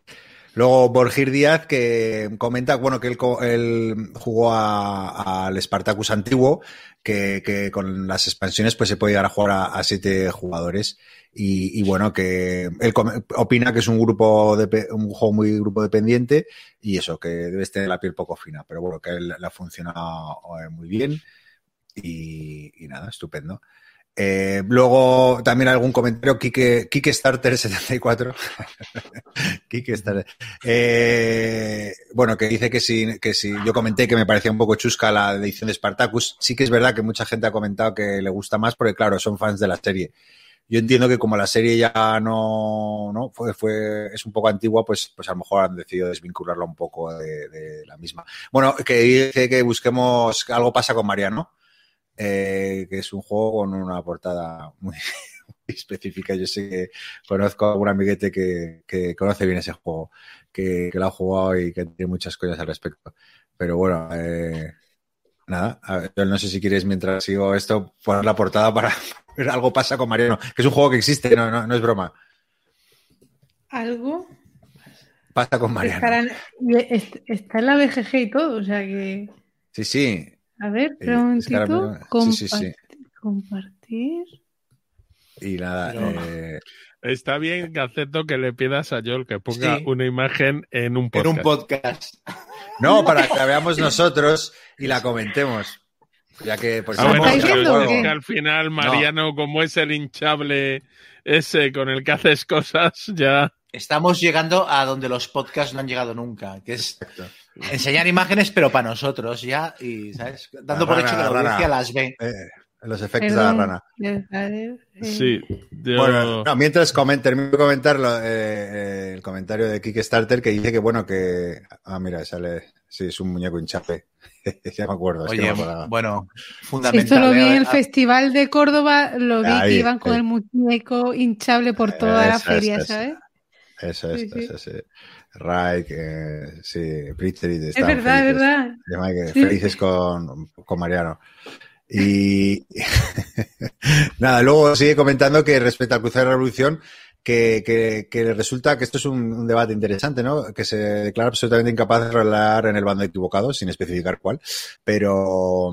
Speaker 1: Luego Borgir Díaz que comenta, bueno, que él, él jugó al Spartacus antiguo, que, con las expansiones pues se puede llegar a jugar a, siete jugadores. Y, bueno, que él opina que es un grupo de, un juego muy grupo dependiente y eso, que debes tener la piel poco fina, pero bueno, que él le ha funcionado eh, muy bien y nada, estupendo. Eh, luego también algún comentario, Kike, Kickstarter74. Kickstarter. Eh, bueno, que dice que si, que si yo comenté que me parecía un poco chusca la edición de Spartacus, sí que es verdad que mucha gente ha comentado que le gusta más porque, claro, son fans de la serie. yo entiendo que como la serie ya no, no fue, fue, es un poco antigua, pues, pues a lo mejor han decidido desvincularla un poco de, de la misma. Bueno, que dice que busquemos algo pasa con Mariano, eh, que es un juego con una portada muy, específica. Yo sé que conozco a algún amiguete que, que conoce bien ese juego, que, que, lo ha jugado y que tiene muchas cosas al respecto. Pero bueno, eh, nada, ver, yo no sé si quieres mientras sigo esto poner la portada para ver algo pasa con Mariano, que es un juego que existe, no, no, no es broma.
Speaker 2: ¿Algo?
Speaker 1: Pasa con Mariano.
Speaker 2: Está en la BGG y todo, o sea que...
Speaker 1: Sí, sí.
Speaker 2: A ver, un momentito.
Speaker 1: Sí, sí, sí.
Speaker 2: Compartir.
Speaker 1: Y nada, eh,
Speaker 3: Está bien, Gaceto, que le pidas a Joel que ponga
Speaker 4: Sí.
Speaker 3: una imagen en un
Speaker 4: En
Speaker 3: podcast.
Speaker 4: un podcast.
Speaker 1: no, para que la veamos nosotros y la comentemos. Ya que por
Speaker 3: Ah,
Speaker 1: si
Speaker 3: bueno,
Speaker 2: ¿Estáis
Speaker 3: pero
Speaker 2: viendo
Speaker 3: que al final Mariano, como es el hinchable ese con el que haces cosas, ya...
Speaker 4: Estamos llegando a donde los podcasts no han llegado nunca, que es enseñar imágenes, pero para nosotros ya, y, ¿sabes? Dando
Speaker 1: La
Speaker 4: por
Speaker 1: rana,
Speaker 4: hecho que la
Speaker 1: la rana.
Speaker 4: audiencia las ve.
Speaker 1: eh, los efectos
Speaker 2: Perdón.
Speaker 1: de la rana.
Speaker 2: Eh,
Speaker 3: Sí, yo...
Speaker 1: Bueno, no, mientras comen, termino de comentar lo- eh, eh, el comentario de Kickstarter que dice que, bueno, que. Ah, mira, sale. Sí, es un muñeco hinchape. ya me acuerdo. es que
Speaker 4: Oye,
Speaker 1: me
Speaker 4: bueno, fundamental.
Speaker 2: Esto lo vi en el Festival de Córdoba, lo vi
Speaker 1: Ahí,
Speaker 2: que iban con
Speaker 1: ahí.
Speaker 2: el muñeco hinchable por toda la feria,
Speaker 1: eso,
Speaker 2: ¿sabes?
Speaker 1: Eso es,
Speaker 2: Sí, sí.
Speaker 1: Es. eh, sí, Pritchard
Speaker 2: Es verdad, es verdad.
Speaker 1: Que
Speaker 2: Sí.
Speaker 1: Felices con, con Mariano. Y nada, luego sigue comentando que respecto al cruce de la revolución, que, que, que resulta que esto es un, un debate interesante, ¿no? Que se declara absolutamente incapaz de rolar en el bando equivocado, sin especificar cuál, pero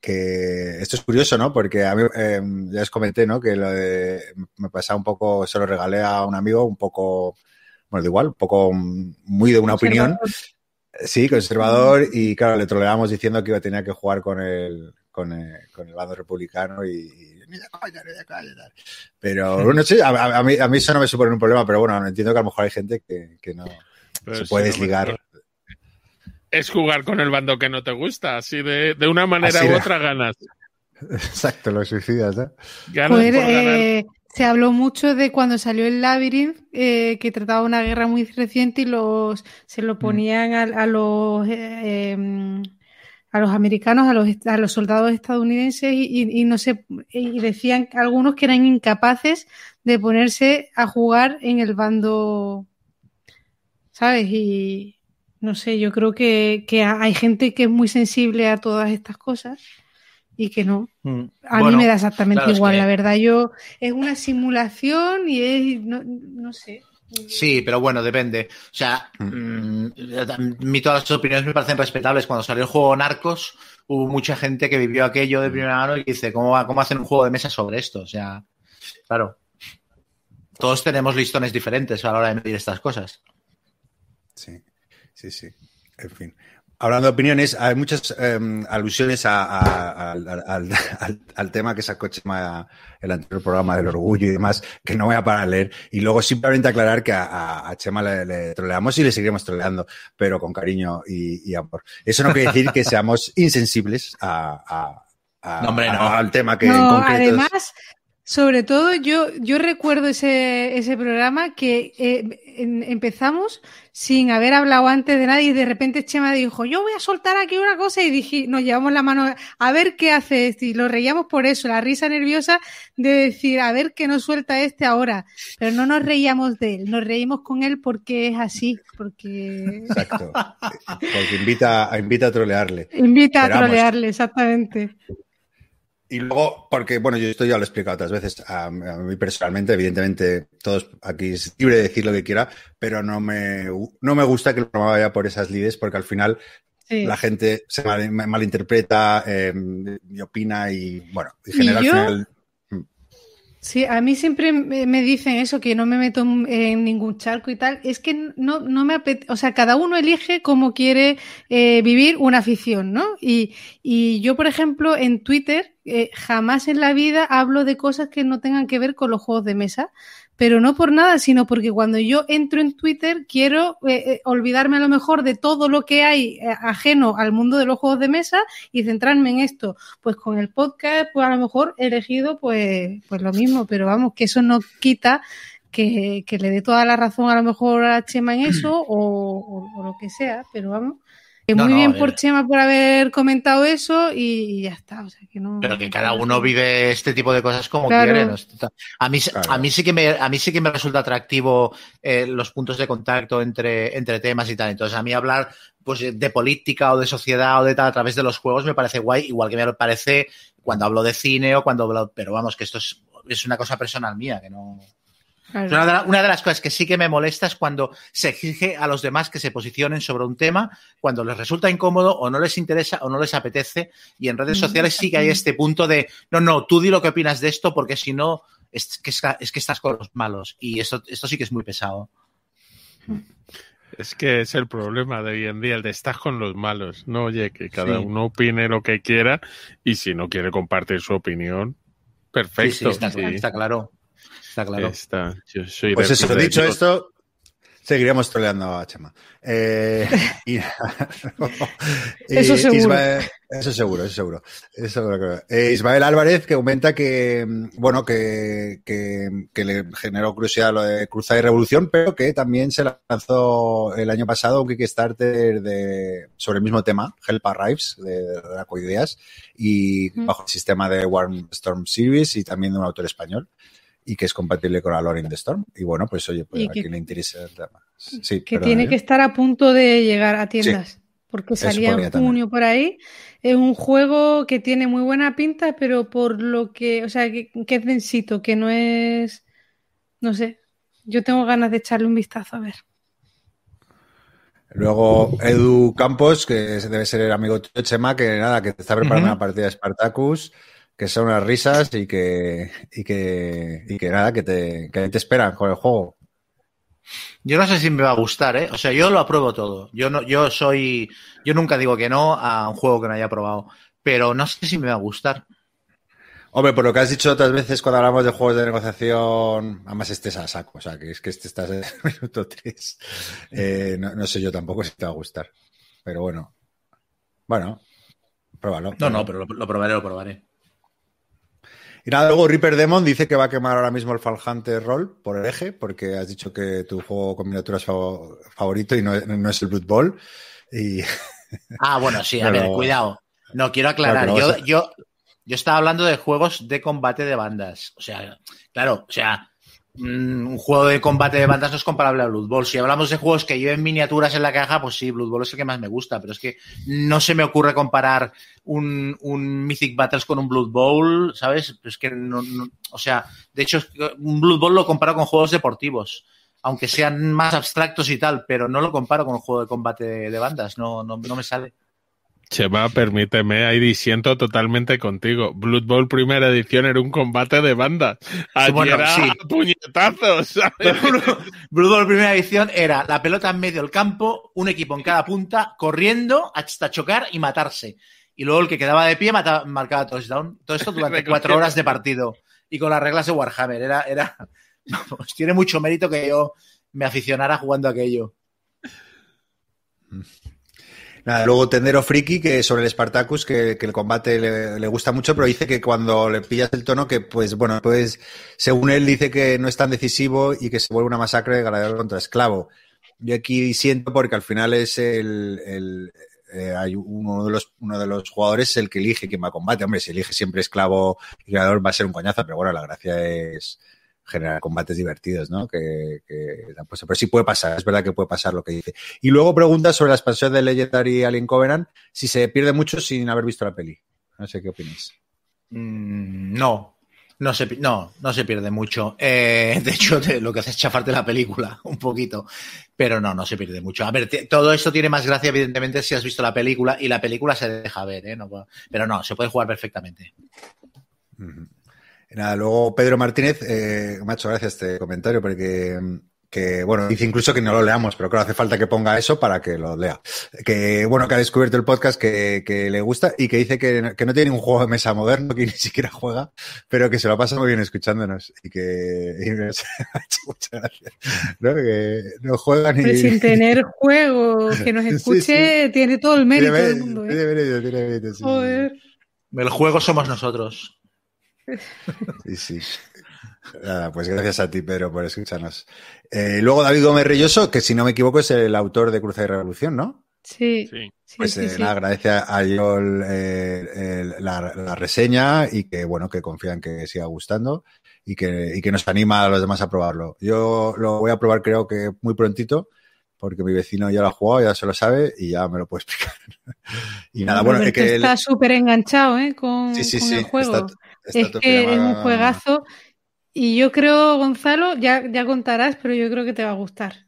Speaker 1: que esto es curioso, ¿no? Porque a mí, eh, ya os comenté, ¿no? Que lo de, me pasaba un poco, se lo regalé a un amigo, un poco, bueno, da igual, un poco mm, muy de una opinión. Sí, conservador, y claro, le troleábamos diciendo que iba- tenía que jugar con el, con el, con el bando republicano y, y ni de coña, ni de coña, tal. Pero bueno, sí, a, a- a mí, a mí eso no me supone un problema, pero bueno, entiendo que a lo mejor hay gente que, que no
Speaker 3: pero
Speaker 1: se
Speaker 3: sí,
Speaker 1: puede desligar.
Speaker 3: Es jugar con el bando que no te gusta, así de, de una manera
Speaker 1: Así
Speaker 3: u
Speaker 1: de-
Speaker 3: otra ganas.
Speaker 1: Exacto, los suicidas, ¿no?
Speaker 3: Ganas
Speaker 2: Joder,
Speaker 3: por ganar.
Speaker 2: eh, se habló mucho de cuando salió el Labyrinth, eh, que trataba una guerra muy reciente y los se
Speaker 1: Mm.
Speaker 2: lo ponían a, a los eh, em, a los americanos, a los, a los soldados estadounidenses y, y- y no sé, y decían algunos que eran incapaces de ponerse a jugar en el bando, ¿sabes? Y no sé, yo creo que, que hay gente que es muy sensible a todas estas cosas y que no.
Speaker 4: Mm.
Speaker 2: A
Speaker 4: Bueno,
Speaker 2: mí me da exactamente
Speaker 4: claro, es
Speaker 2: igual,
Speaker 4: que-
Speaker 2: la verdad. Yo es una simulación y es no, no sé.
Speaker 4: Sí, pero bueno, depende. O sea, mm, a mí todas las opiniones me parecen respetables. Cuando salió el juego Narcos, hubo mucha gente que vivió aquello de primera mano y dice, ¿cómo, va- cómo hacen un juego de mesa sobre esto? O sea, claro. Todos tenemos listones diferentes a la hora de medir estas cosas.
Speaker 1: Sí, sí, sí. En fin. Hablando de opiniones, hay muchas eh, alusiones a- a- al, al- al- al tema que sacó Chema el anterior programa del orgullo y demás, que no voy a parar a leer. Y luego simplemente aclarar que a, a- a Chema le, le troleamos y le seguiremos troleando, pero con cariño y, y amor. Eso no quiere decir que seamos insensibles a, a- a-
Speaker 4: No, hombre, no.
Speaker 1: a- al tema que en
Speaker 2: No,
Speaker 1: concreto es-
Speaker 2: además, sobre todo yo, yo recuerdo ese, ese programa que eh, en- empezamos sin haber hablado antes de nadie y de repente Chema dijo, yo voy a soltar aquí una cosa y dije, nos llevamos la mano a ver qué hace este y lo reíamos por eso, la risa nerviosa de decir, a ver qué nos suelta este ahora, pero no nos reíamos de él, nos reímos con él porque es así, porque
Speaker 1: Exacto. Porque invita, invita a trolearle.
Speaker 2: invita a trolearle, exactamente.
Speaker 1: Y luego, porque, bueno, yo esto ya lo he explicado otras veces, a, a mí personalmente, evidentemente, todos aquí es libre de decir lo que quiera, pero no me, no me gusta que el programa vaya por esas lides, porque al final
Speaker 2: Sí.
Speaker 1: la gente se mal- malinterpreta eh, y opina y, bueno, y
Speaker 2: Y
Speaker 1: genera al final...
Speaker 2: Sí, a mí siempre me dicen eso, que no me meto en- en ningún charco y tal. Es que no, no me apetece, o sea, cada uno elige cómo quiere eh, vivir una afición, ¿no? Y, y yo, por ejemplo, en Twitter eh, jamás en la vida hablo de cosas que no tengan que ver con los juegos de mesa, pero no por nada, sino porque cuando yo entro en Twitter quiero eh, eh, olvidarme a lo mejor de todo lo que hay eh, ajeno al mundo de los juegos de mesa y centrarme en esto. Pues con el podcast, pues a lo mejor he elegido pues, pues lo mismo, pero vamos, que eso no quita que, que le dé toda la razón a lo mejor a Chema en eso o, o- o lo que sea, pero vamos. Que
Speaker 4: No,
Speaker 2: muy
Speaker 4: no,
Speaker 2: bien
Speaker 4: a
Speaker 2: por. Chema por haber comentado eso y, y ya está. O sea, que no,
Speaker 4: Pero que cada uno vive este tipo de cosas como
Speaker 2: Claro.
Speaker 4: quiere. ¿no? A mí,
Speaker 1: Claro.
Speaker 4: a mí sí que me, a mí sí que me resulta atractivo eh, los puntos de contacto entre, entre temas y tal. Entonces, a mí hablar pues, de política o de sociedad o de tal a través de los juegos me parece guay, igual que me parece cuando hablo de cine o cuando hablo. Pero vamos, que esto es, es una cosa personal mía, que no.
Speaker 2: Claro.
Speaker 4: Una de, la- una de las cosas que sí que me molesta es cuando se exige a los demás que se posicionen sobre un tema cuando les resulta incómodo o no les interesa o no les apetece. Y en redes
Speaker 2: Mm,
Speaker 4: sociales sí que hay este punto de, no, no, tú di lo que opinas de esto porque si no, es que, es, es que estás con los malos. Y esto, esto sí que es muy pesado.
Speaker 3: Es que es el problema de hoy en día, el de estar con los malos. No, oye, que cada
Speaker 4: Sí.
Speaker 3: uno opine lo que quiera y si no quiere compartir su opinión,
Speaker 4: Sí,
Speaker 3: perfecto.
Speaker 4: sí, está,
Speaker 3: sí.
Speaker 4: está claro. Está claro.
Speaker 3: Está. Yo soy
Speaker 1: Pues eso,
Speaker 3: de-
Speaker 1: dicho esto, seguiríamos troleando a Chema. Eh, y-
Speaker 2: Eso seguro.
Speaker 1: Ismael- eso seguro, eso seguro. Eso seguro que- eh, Ismael Álvarez que comenta que, bueno, que, que, que le generó curiosidad lo de Cruzada y Revolución, pero que también se lanzó el año pasado un Kickstarter de, sobre el mismo tema, Help Arrives, de, de Draco Ideas, y
Speaker 2: Mm.
Speaker 1: bajo el sistema de Storm Series y también de un autor español y que es compatible con Alone in the Storm. Y bueno, pues oye, pues a quien le interese el tema. Sí,
Speaker 2: que tiene que estar a punto de llegar a tiendas. Porque salía en
Speaker 1: también.
Speaker 2: junio por ahí. Es un juego que tiene muy buena pinta, pero por lo que, o sea, que, que es densito, que no es, no sé. Yo tengo ganas de echarle un vistazo a ver.
Speaker 1: Luego Edu Campos, que debe ser el amigo tuyo, Chema, que nada, que te está preparando una partida de Spartacus, que son unas risas y que, y que, y que nada, que te, que te esperan con el juego.
Speaker 4: Yo no sé si me va a gustar, ¿eh? O sea, yo lo apruebo todo. Yo no, yo soy, yo nunca digo que no a un juego que no haya probado, pero no sé si me va a gustar.
Speaker 1: Hombre, por lo que has dicho otras veces cuando hablamos de juegos de negociación, además este es a saco, o sea, que es que este estás en el minuto 3. Eh, no, no sé yo tampoco si te va a gustar. Pero bueno. Bueno, pruébalo.
Speaker 4: No, no, pero lo, lo probaré, lo probaré.
Speaker 1: Y nada, luego Reaper Demon dice que va a quemar ahora mismo el Fall Hunter Roll por el eje, porque has dicho que tu juego con miniaturas fav- favorito y no, no es el Blood Bowl. Y
Speaker 4: Ah, bueno, sí, a
Speaker 1: Pero-
Speaker 4: ver, cuidado. No, quiero aclarar.
Speaker 1: Claro,
Speaker 4: yo,
Speaker 1: a-
Speaker 4: yo, yo estaba hablando de juegos de combate de bandas. O sea, claro, o sea, un juego de combate de bandas no es comparable a Blood Bowl. Si hablamos de juegos que lleven miniaturas en la caja, pues sí, Blood Bowl es el que más me gusta, pero es que no se me ocurre comparar un, un Mythic Battles con un Blood Bowl, ¿sabes? Es que no, o sea, de hecho, un Blood Bowl lo comparo con juegos deportivos. Aunque sean más abstractos y tal, pero no lo comparo con un juego de combate de, de bandas, no, no, no me sale.
Speaker 3: Chema, permíteme, ahí disiento totalmente contigo. Blood Bowl primera edición era un combate de bandas.
Speaker 4: Bueno,
Speaker 3: era
Speaker 4: sí.
Speaker 3: puñetazos, ¿sabes?
Speaker 4: Blue Bowl primera edición era la pelota en medio del campo, un equipo en cada punta, corriendo hasta chocar y matarse. Y luego el que quedaba de pie mataba- marcaba touchdown. Todo esto durante cuatro horas de partido. Y con las reglas de Warhammer. Era, era, vamos, tiene mucho mérito que yo me aficionara jugando a aquello.
Speaker 1: Luego Tendero Friki, que sobre el Spartacus, que, el combate le, gusta mucho, pero dice que cuando le pillas el tono, que pues bueno, pues según él dice que no es tan decisivo y que se vuelve una masacre de gladiador contra esclavo. Yo aquí siento porque al final es el, eh, hay uno de los uno de los jugadores el que elige quién va a combate. Hombre, si elige siempre esclavo y gladiador va a ser un coñazo, pero bueno, la gracia es generar combates divertidos, ¿no? Que, que pues, pero sí puede pasar, es verdad que puede pasar lo que dice. Y luego pregunta sobre la expansión de Legendary Alien Covenant, si se pierde mucho sin haber visto la peli. No sé qué opináis.
Speaker 4: Mm, no. No se, no, no se pierde mucho. Eh, de hecho, te- lo que hace es chafarte la película un poquito. Pero no, no se pierde mucho. A ver, te- todo esto tiene más gracia, evidentemente, si has visto la película y la película se deja ver, ¿eh? No pero no, se puede jugar perfectamente.
Speaker 1: Nada, luego Pedro Martínez, eh, me ha hecho gracia este comentario porque mm, que, bueno, dice incluso que no lo leamos, pero claro, hace falta que ponga eso para que lo lea. Que, bueno, que ha descubierto el podcast que, que le gusta y que dice que, que, no tiene ningún juego de mesa moderno, que ni siquiera juega, pero que se lo pasa muy bien escuchándonos y que y me ha hecho muchas gracias. ¿no? Que no juega ni...
Speaker 2: Pero sin tener juego, que nos escuche, sí, sí. tiene todo el mérito
Speaker 1: tiene,
Speaker 2: del mundo. ¿eh?
Speaker 1: Tiene mérito, tiene mérito, sí,
Speaker 2: Joder.
Speaker 4: El juego somos nosotros.
Speaker 1: Sí, sí. Nada, pues gracias a ti, Pedro, por escucharnos. Eh, luego David Gómez Reyoso, que si no me equivoco es el autor de Cruza y Revolución, ¿no?
Speaker 2: Sí.
Speaker 3: Sí.
Speaker 1: Pues
Speaker 2: sí,
Speaker 1: eh,
Speaker 2: sí.
Speaker 1: nada, agradece a Joel eh, el- la, la reseña y que bueno, que confía en que siga gustando y que, y que nos anima a los demás a probarlo. Yo lo voy a probar creo que muy prontito, porque mi vecino ya lo ha jugado, ya se lo sabe y ya me lo puede explicar. y nada, bueno, es
Speaker 2: Roberto
Speaker 1: que él-
Speaker 2: está súper enganchado ¿eh? con,
Speaker 1: sí, sí,
Speaker 2: con
Speaker 1: sí,
Speaker 2: el juego.
Speaker 1: está
Speaker 2: es que es un juegazo. Y yo creo, Gonzalo, ya, ya contarás, pero yo creo que te va a gustar.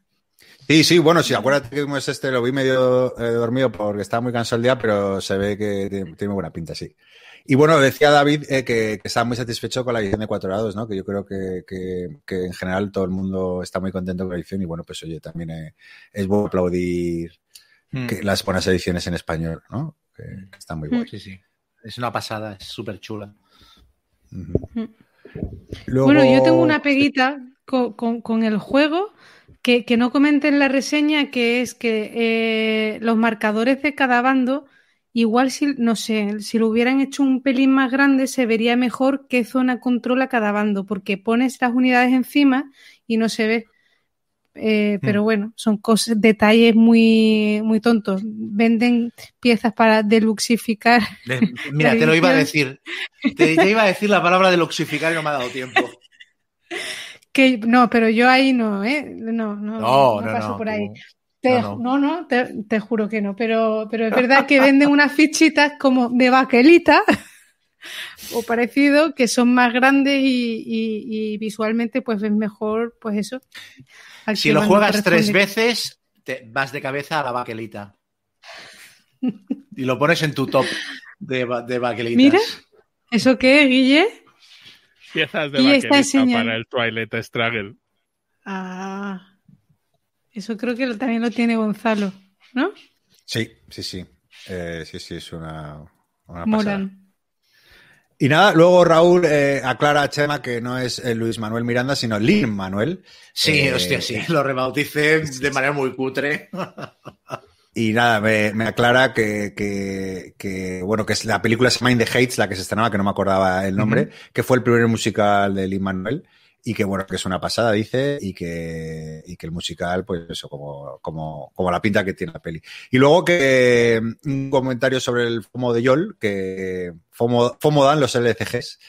Speaker 1: Sí, sí, bueno, sí, acuérdate que como es este, lo vi medio eh, dormido porque estaba muy cansado el día, pero se ve que tiene, tiene buena pinta, sí. Y bueno, decía David eh, que, que estaba muy satisfecho con la edición de cuatro grados, ¿no? Que yo creo que, que, que en general todo el mundo está muy contento con la edición y bueno, pues oye, también eh, es bueno aplaudir
Speaker 4: Mm.
Speaker 1: que las buenas ediciones en español, ¿no? Que están muy guay.
Speaker 4: Sí, sí. Es una pasada, es súper chula.
Speaker 1: Luego-
Speaker 2: Bueno, yo tengo una peguita con, con- con el juego que, que no comenté en la reseña, que es que eh, los marcadores de cada bando, igual si, no sé, si lo hubieran hecho un pelín más grande, se vería mejor qué zona controla cada bando, porque pones las unidades encima y no se ve. Eh, pero bueno, son cosas, detalles muy, muy tontos. Venden piezas para deluxificar.
Speaker 4: De- mira, te lo iba a decir. Te, te iba a decir la palabra de luxificar y no me ha dado tiempo.
Speaker 2: Que, no, pero yo ahí no, ¿eh? No, no,
Speaker 4: No, no,
Speaker 2: paso
Speaker 4: no.
Speaker 2: por ahí.
Speaker 4: tú-
Speaker 2: Te-
Speaker 4: No,
Speaker 2: no,
Speaker 4: no.
Speaker 2: no, te, te juro que no, pero, pero es verdad que venden unas fichitas como de baquelita o parecido que son más grandes y, y- y visualmente pues ves mejor, pues eso. al
Speaker 4: Si lo juegas tres veces, te vas de cabeza a la baquelita. Y lo pones en tu top de, de baquelitas.
Speaker 2: Mira. ¿Eso qué Guille?
Speaker 3: Piezas de
Speaker 2: Y está
Speaker 3: vaquerita
Speaker 2: enseñando.
Speaker 3: para el Twilight Struggle.
Speaker 2: Ah, eso creo que también lo tiene Gonzalo, ¿no?
Speaker 1: Sí, sí, sí. Eh, sí, sí, es una, una pasada. Y nada, luego Raúl eh, aclara a Chema que no es eh, Luis Manuel Miranda, sino Lin Manuel.
Speaker 4: Sí,
Speaker 1: Eh,
Speaker 4: hostia, sí. Lo rebauticé de manera muy cutre.
Speaker 1: Y nada, me, me aclara que, que, que, bueno, que es la película llama In the Heights, la que se estrenaba, que no me acordaba el nombre, que fue el primer musical de Lin Manuel. Y que bueno, que es una pasada, dice, y que, y que el musical, pues eso, como, como, como la pinta que tiene la peli. Y luego que un comentario sobre el FOMO de Yol, que FOMO, FOMO dan los LCGs,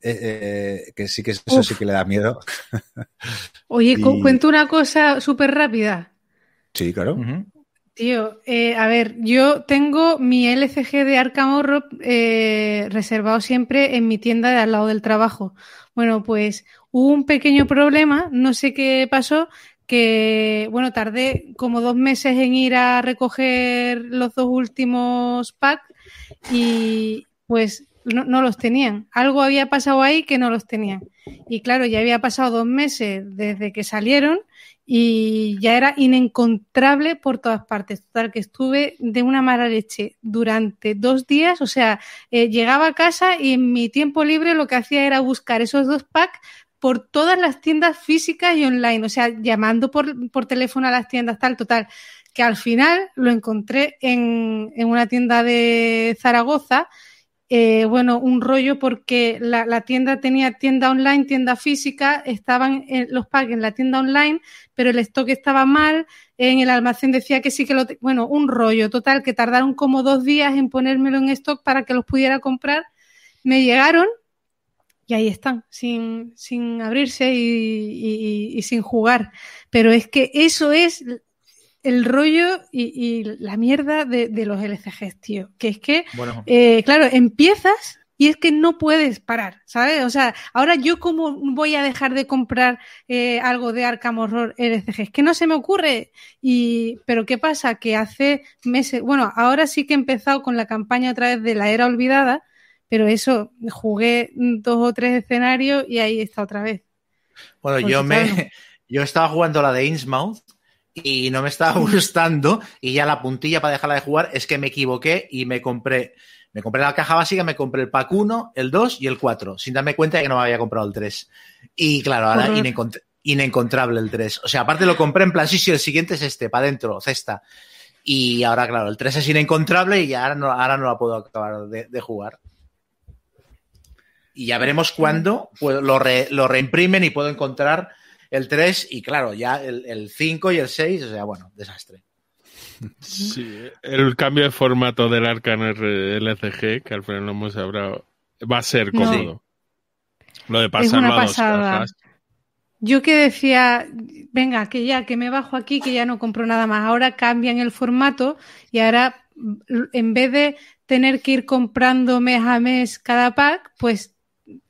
Speaker 1: eh, eh, que sí que eso
Speaker 2: Uf.
Speaker 1: sí que le da miedo.
Speaker 2: Oye,
Speaker 1: Y-
Speaker 2: cuento una cosa súper rápida.
Speaker 1: Sí, claro.
Speaker 2: Tío, eh, a ver, yo tengo mi LCG de Arkham Horror eh, reservado siempre en mi tienda de al lado del trabajo. Bueno, pues hubo un pequeño problema, no sé qué pasó, que, bueno, tardé como dos meses en ir a recoger los dos últimos packs y pues no, los tenían. Algo había pasado ahí que no los tenían. Y claro, ya había pasado dos meses desde que salieron y ya era inencontrable por todas partes. Total, que estuve de una mala leche durante dos días. O sea, eh, llegaba a casa y en mi tiempo libre lo que hacía era buscar esos dos packs por todas las tiendas físicas y online. O sea, llamando por, por teléfono a las tiendas, tal, total. Que al final lo encontré en, una tienda de Zaragoza. Eh, bueno, un rollo porque la, tienda tenía tienda online, tienda física, estaban en, los packs en la tienda online, pero el stock estaba mal, en el almacén decía que sí que lo... Bueno, un rollo total, que tardaron como dos días en ponérmelo en stock para que los pudiera comprar. Me llegaron y ahí están, sin, sin abrirse y, y, y, sin jugar. Pero es que eso es el rollo y, y la mierda de, de, los LCGs, tío. Que es que, bueno. eh, claro, empiezas y es que no puedes parar, ¿sabes? O sea, ahora yo cómo voy a dejar de comprar eh, algo de Arkham Horror LCG, es que no se me ocurre. Y, pero ¿qué pasa? Que hace meses, bueno, ahora sí que he empezado con la campaña a través de la era olvidada, pero eso, jugué dos o tres escenarios y ahí está otra vez.
Speaker 4: Bueno, yo me, yo estaba jugando la de Innsmouth y no me estaba gustando y ya la puntilla para dejarla de jugar es que me equivoqué y me compré me compré la caja básica, me compré el pack 1, el 2 y el 4, sin darme cuenta de que no me había comprado el 3. Y claro, ahora inencont inencontrable el 3. O sea, aparte lo compré en plan, sí, sí, el siguiente es este, para adentro, cesta. Y ahora, claro, el 3 es inencontrable y ahora no, ahora no la puedo acabar de, de jugar. Y ya veremos cuándo pues, lo, re, lo, reimprimen y puedo encontrar el 3 y claro, ya el, el 5 y el 6, o sea, bueno, desastre.
Speaker 3: Sí, el cambio de formato del Arcan LCG, que al final no hemos hablado, va a ser cómodo. No. Lo de pasarlo a dos cajas.
Speaker 2: Yo que decía, venga, que ya, que me bajo aquí, que ya no compro nada más. Ahora cambian el formato y ahora, en vez de tener que ir comprando mes a mes cada pack, pues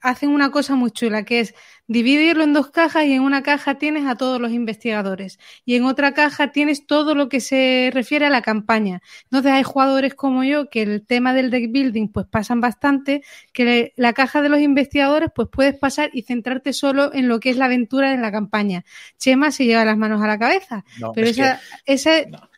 Speaker 2: hacen una cosa muy chula, que es dividirlo en dos cajas y en una caja tienes a todos los investigadores y en otra caja tienes todo lo que se refiere a la campaña. Entonces hay jugadores como yo que el tema del deck building pues pasan bastante, que la caja de los investigadores pues puedes pasar y centrarte solo en lo que es la aventura en la campaña. Chema se lleva las manos a la cabeza, no, pero esa,
Speaker 4: que... No.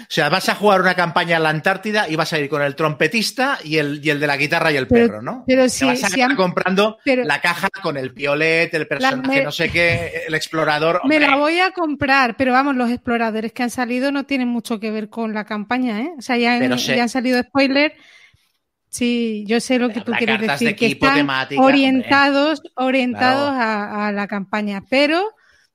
Speaker 4: O sea, vas a jugar una campaña en la Antártida y vas a ir con el trompetista y el, y el de la guitarra y el
Speaker 2: pero,
Speaker 4: perro, ¿no?
Speaker 2: Pero si,
Speaker 4: Te vas a
Speaker 2: si
Speaker 4: han, comprando
Speaker 2: pero,
Speaker 4: la caja con el piolet, el personaje,
Speaker 2: me,
Speaker 4: no sé qué, el explorador.
Speaker 2: Me la voy a comprar, pero vamos, los exploradores que han salido no tienen mucho que ver con la campaña, ¿eh? O sea, ya, han,
Speaker 4: sé,
Speaker 2: ya han salido spoilers. Sí, yo sé lo que tú quieres decir,
Speaker 4: de
Speaker 2: que están
Speaker 4: temática,
Speaker 2: orientados, orientados claro. a, a la campaña, pero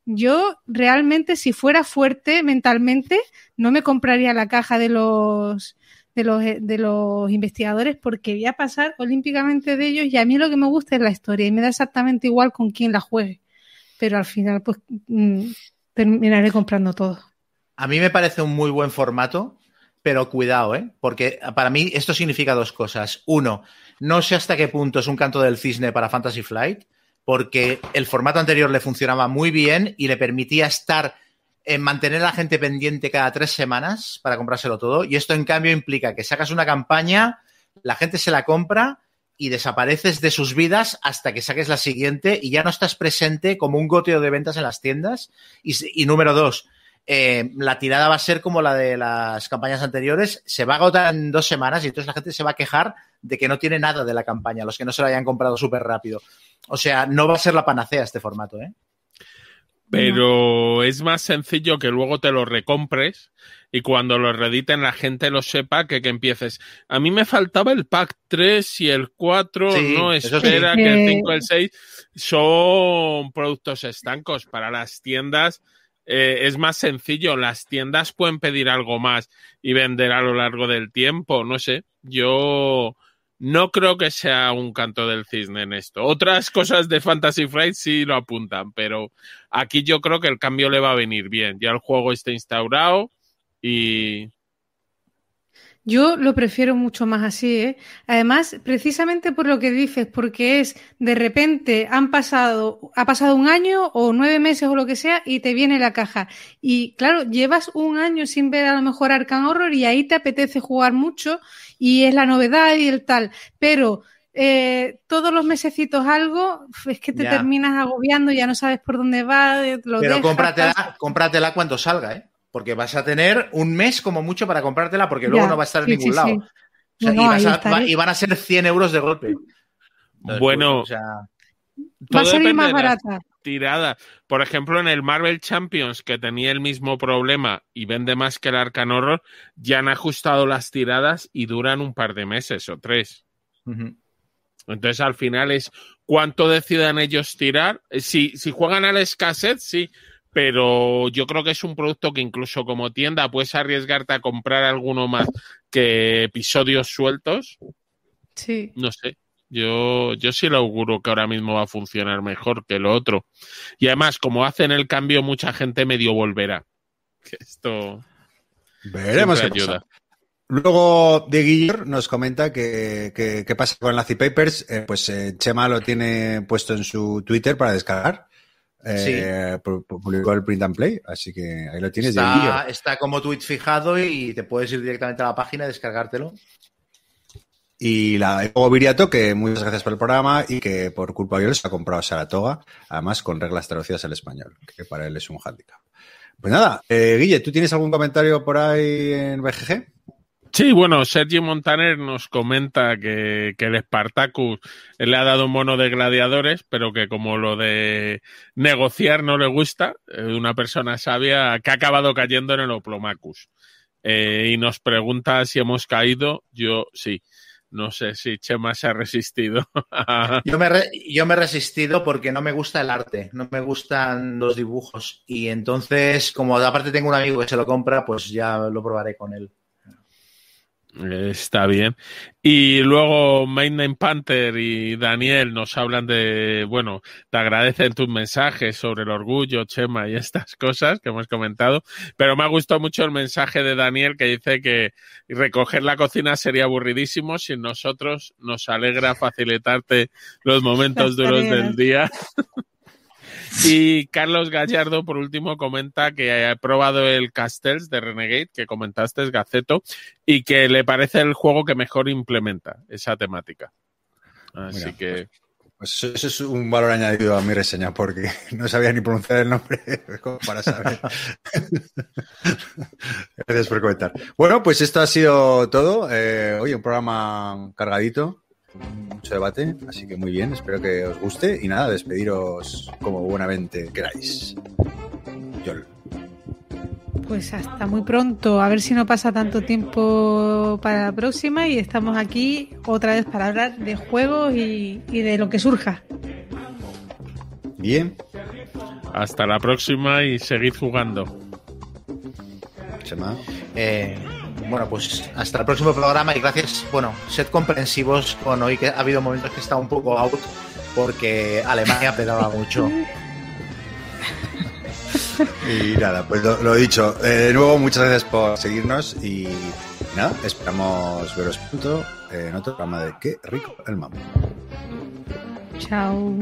Speaker 2: yo realmente si fuera fuerte mentalmente no me compraría la caja de los de los, de los investigadores porque voy a pasar olímpicamente de ellos y a mí lo que me gusta es la historia y me da exactamente igual con quién la juegue pero al final pues mmm, terminaré comprando todo
Speaker 4: a mí me parece un muy buen formato pero cuidado, ¿eh? Porque para mí esto significa dos cosas. Uno, no sé hasta qué punto es un canto del cisne para Fantasy Flight, porque el formato anterior le funcionaba muy bien y le permitía estar en mantener a la gente pendiente cada tres semanas para comprárselo todo. Y esto, en cambio, implica que sacas una campaña, la gente se la compra y desapareces de sus vidas hasta que saques la siguiente y ya no estás presente como un goteo de ventas en las tiendas. Y, y número dos, eh, la tirada va a ser como la de las campañas anteriores, se va a agotar en dos semanas y entonces la gente se va a quejar de que no tiene nada de la campaña, los que no se lo hayan comprado súper rápido. O sea, no va a ser la panacea este formato, ¿eh?
Speaker 3: Pero no. es más sencillo que luego te lo recompres y cuando lo reediten la gente lo sepa que, que empieces. A mí me faltaba el pack 3 y el 4, sí, no espera sí. que el 5 y el 6 son productos estancos para las tiendas. Eh, es más sencillo. Las tiendas pueden pedir algo más y vender a lo largo del tiempo. No sé. Yo no creo que sea un canto del cisne en esto. Otras cosas de Fantasy Flight sí lo apuntan, pero aquí yo creo que el cambio le va a venir bien. Ya el juego está instaurado y
Speaker 2: yo lo prefiero mucho más así, ¿eh? Además, precisamente por lo que dices, porque es de repente han pasado, ha pasado un año o nueve meses o lo que sea y te viene la caja. Y claro, llevas un año sin ver a lo mejor Arkham Horror y ahí te apetece jugar mucho y es la novedad y el tal. Pero eh, todos los mesecitos algo, es que te ya. terminas agobiando, ya no sabes por dónde va. Lo
Speaker 4: Pero
Speaker 2: dejas,
Speaker 4: cómpratela, cómpratela cuando salga, ¿eh? Porque vas a tener un mes como mucho para comprártela, porque luego ya, no va a estar en sí, ningún sí, lado. Sí. O sea, no, y, a, va, y, van a ser 100 euros de golpe.
Speaker 3: Entonces, bueno,
Speaker 2: pues, o sea, va a salir más barata.
Speaker 3: Tirada. Por ejemplo, en el Marvel Champions, que tenía el mismo problema y vende más que el Arcan Horror, ya han ajustado las tiradas y duran un par de meses o tres. Uh -huh. Entonces, al final es cuánto decidan ellos tirar. Si, si juegan a la escasez, sí, pero yo creo que es un producto que incluso como tienda puedes arriesgarte a comprar alguno más que episodios sueltos.
Speaker 2: Sí.
Speaker 3: No sé. Yo, yo sí lo auguro que ahora mismo va a funcionar mejor que lo otro. Y además, como hacen el cambio, mucha gente medio volverá. Que esto.
Speaker 1: Veremos qué ayuda. Pasa. Luego de Guiller nos comenta que, que, que, pasa con Lazy Papers. Eh, pues eh, Chema lo tiene puesto en su Twitter para descargar. Eh, sí. publicó el print and play, así que ahí lo tienes.
Speaker 4: Está, está, como tweet fijado y te puedes ir directamente a la página y descargártelo.
Speaker 1: Y la, luego Viriato, que muchas gracias por el programa y que por culpa de él se ha comprado Saratoga, además con reglas traducidas al español, que para él es un handicap. Pues nada, eh, Guille, ¿tú tienes algún comentario por ahí en BGG?
Speaker 3: Sí, bueno, Sergio Montaner nos comenta que, que el Spartacus le ha dado un mono de gladiadores, pero que como lo de negociar no le gusta, eh, una persona sabia que ha acabado cayendo en el Oplomacus. Eh, y nos pregunta si hemos caído. Yo sí. No sé si Chema se ha resistido.
Speaker 4: yo, me re, yo me he resistido porque no me gusta el arte, no me gustan los dibujos. Y entonces, como aparte tengo un amigo que se lo compra, pues ya lo probaré con él.
Speaker 3: Está bien. Y luego Main Panther y Daniel nos hablan de, bueno, te agradecen tus mensajes sobre el orgullo, Chema y estas cosas que hemos comentado, pero me ha gustado mucho el mensaje de Daniel que dice que recoger la cocina sería aburridísimo, sin nosotros nos alegra facilitarte los momentos duros del día. Y Carlos Gallardo, por último, comenta que ha probado el Castells de Renegade, que comentaste, es Gaceto, y que le parece el juego que mejor implementa esa temática. Así
Speaker 1: Mira,
Speaker 3: que.
Speaker 1: Pues eso es un valor añadido a mi reseña, porque no sabía ni pronunciar el nombre para saber. Gracias por comentar. Bueno, pues esto ha sido todo. Eh, oye, un programa cargadito mucho debate, así que muy bien, espero que os guste y nada, despediros como buenamente queráis. Yol.
Speaker 2: Pues hasta muy pronto, a ver si no pasa tanto tiempo para la próxima y estamos aquí otra vez para hablar de juegos y, y de lo que surja.
Speaker 1: Bien.
Speaker 3: Hasta la próxima y seguid jugando.
Speaker 1: Chema.
Speaker 4: Eh, bueno, pues hasta el próximo programa y gracias. Bueno, sed comprensivos con hoy que ha habido momentos que está un poco out porque Alemania pedaba mucho.
Speaker 1: Y nada, pues lo, lo dicho. Eh, de nuevo, muchas gracias por seguirnos y nada, esperamos veros pronto en otro programa de Qué rico el mambo.
Speaker 2: Chao.